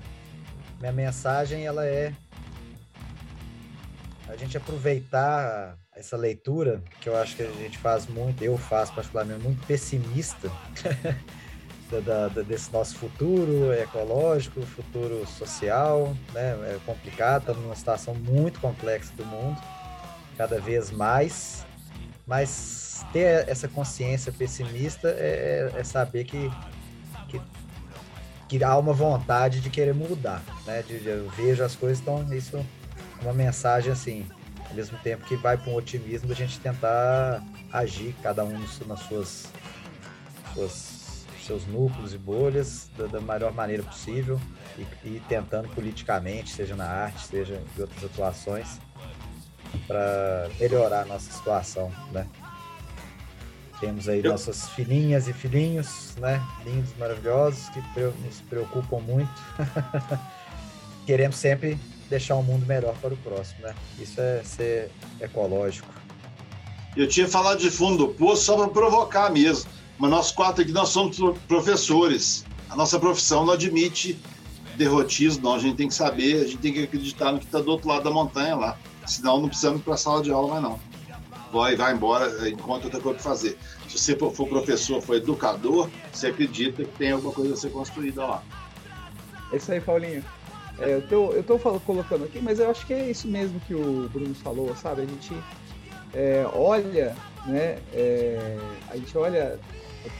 minha mensagem ela é a gente aproveitar essa leitura que eu acho que a gente faz muito, eu faço particularmente muito pessimista da, da, desse nosso futuro ecológico, futuro social, né? É complicado, estamos numa situação muito complexa do mundo, cada vez mais, mas ter essa consciência pessimista é, é, é saber que, que, que, há uma vontade de querer mudar, né? De, eu vejo as coisas, então isso é uma mensagem assim, ao mesmo tempo que vai para um otimismo da gente tentar agir, cada um nas suas, suas seus núcleos e bolhas da, da melhor maneira possível e, e, tentando politicamente, seja na arte, seja em outras atuações, para melhorar a nossa situação, né? Temos aí Eu... nossas filhinhas e filhinhos, né? Lindos, maravilhosos, que nos preocupam muito. Queremos sempre deixar um mundo melhor para o próximo, né? Isso é ser ecológico.
Eu tinha falado de fundo do poço só para provocar mesmo. Mas nós quatro aqui, nós somos professores. A nossa profissão não admite derrotismo, não. A gente tem que saber, a gente tem que acreditar no que está do outro lado da montanha lá. Senão não precisamos ir para a sala de aula mais não vai, vai embora, encontra outra coisa para fazer. Se você for professor, for educador, você acredita que tem alguma coisa a ser construída lá.
É isso aí, Paulinho. É, eu tô, eu tô falando, colocando aqui, mas eu acho que é isso mesmo que o Bruno falou, sabe? A gente é, olha, né? É, a gente olha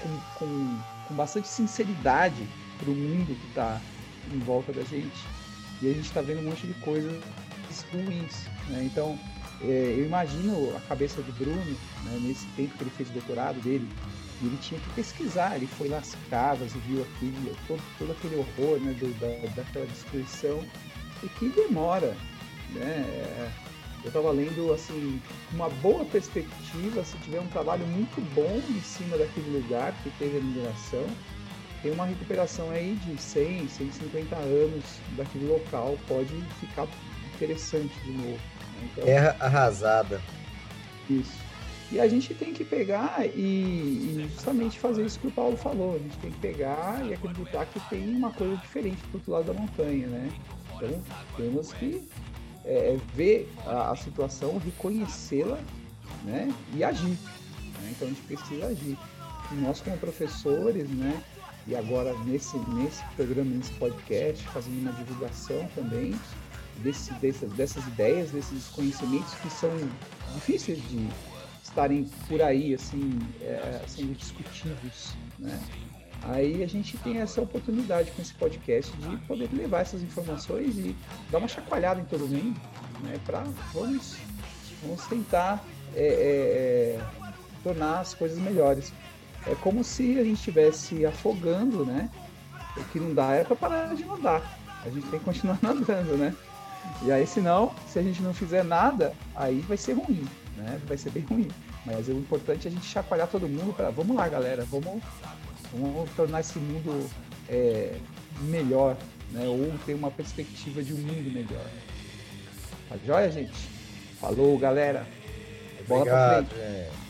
com, com, com bastante sinceridade para o mundo que está em volta da gente e a gente está vendo um monte de coisas ruins, né? Então, é, eu imagino a cabeça do Bruno, né, nesse tempo que ele fez o doutorado dele, ele tinha que pesquisar, ele foi lá casas e viu aquilo, todo, todo aquele horror né, do, da, daquela destruição, e que demora. Né? É, eu estava lendo assim, uma boa perspectiva, se tiver um trabalho muito bom em cima daquele lugar que teve a mineração, tem uma recuperação aí de 100, 150 anos daquele local, pode ficar interessante de novo.
Então, Terra arrasada.
Isso. E a gente tem que pegar e, e, justamente fazer isso que o Paulo falou. A gente tem que pegar e acreditar que tem uma coisa diferente do outro lado da montanha, né? Então temos que é, ver a, a situação, reconhecê-la né? e agir. Né? Então a gente precisa agir. E nós como professores, né? E agora nesse, nesse programa, nesse podcast, fazendo uma divulgação também, desse, dessas, dessas ideias, desses conhecimentos que são difíceis de estarem por aí, assim, é, sendo discutidos, né? Aí a gente tem essa oportunidade com esse podcast de poder levar essas informações e dar uma chacoalhada em todo mundo, né? Para vamos, vamos tentar é, é, é tornar as coisas melhores. É como se a gente estivesse afogando, né? O que não dá é para parar de nadar. A gente tem que continuar nadando, né? E aí, senão, se a gente não fizer nada, aí vai ser ruim, né? Vai ser bem ruim. Mas o importante é a gente chacoalhar todo mundo para, vamos lá, galera, vamos, vamos tornar esse mundo é, melhor, né? Ou ter uma perspectiva de um mundo melhor. Tá joia, gente? Falou, galera.
Bola Obrigado, pra frente.
É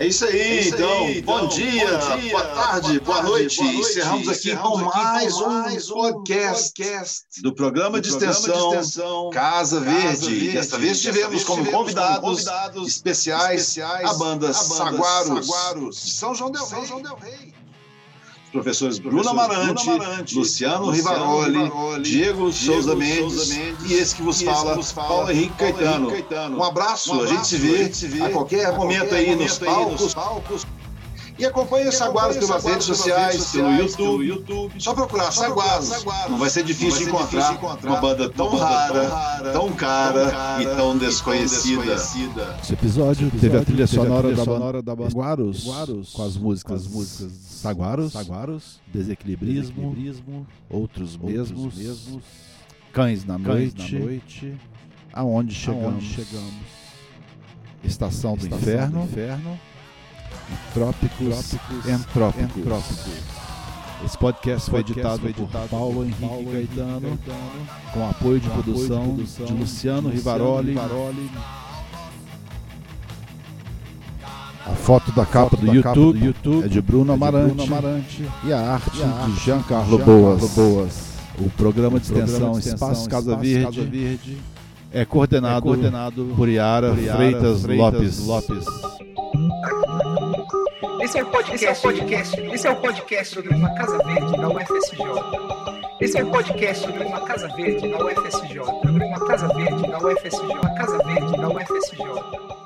isso aí, é isso então, aí, então. Bom, dia, bom dia, boa tarde, boa, boa noite. Boa noite. Encerramos aqui Encerramos com mais, aqui mais um podcast, podcast do programa, de, programa extensão, de extensão Casa Verde. Casa Verde. Desta vez tivemos como convidados, convidados especiais, especiais a banda, a banda Saguaros, Saguaros de São João del Rei. São João del Rei professores Bruno Amarante, Amarante Luciano, Luciano Rivaroli, Rivaroli, Diego, Diego Souza, Mendes, Souza Mendes, e esse que vos, fala, vos fala, Paulo Henrique, Paulo Caetano. Henrique Caetano. Um abraço, um abraço, a, gente se vê, a gente se vê a qualquer, a momento, qualquer aí, momento nos aí palcos. Nos palcos e acompanhe o Saguaros pelas redes sociais, pelo YouTube. YouTube. Só procurar Saguaros. Não vai ser difícil de encontrar uma banda tão rara, tão cara e tão desconhecida.
Esse episódio teve a trilha sonora da sonora da banda Guaros, com as músicas, as músicas Saguaros, Saguaros, Desequilibrismo, outros mesmos, mesmos, Cães na noite, aonde chegamos, Estação do Inferno, Trópicos, Trópicos Entrópicos. Entrópicos. Esse podcast foi editado, foi editado por Paulo Henrique Paulo Gaetano, Gaetano, com apoio de, com produção, apoio de produção, de Luciano, Luciano Rivaroli. Rivaroli. A foto da capa, foto do, da YouTube do, YouTube é de Bruno, é de Amarante, Bruno Amarante, e a arte, e a arte de Giancarlo Jean Boas. Boas. O programa de extensão, de extensão Espaço, Casa, Espaço Verde, Casa Verde é coordenado, é coordenado por Iara, por Iara Freitas, Freitas Lopes. Lopes.
Esse é o podcast. Esse é o podcast. Esse é o podcast sobre uma casa verde da UFSJ. Esse é o podcast sobre uma casa verde da UFSJ. Sobre uma casa verde da UFSJ. Uma casa verde da UFSJ.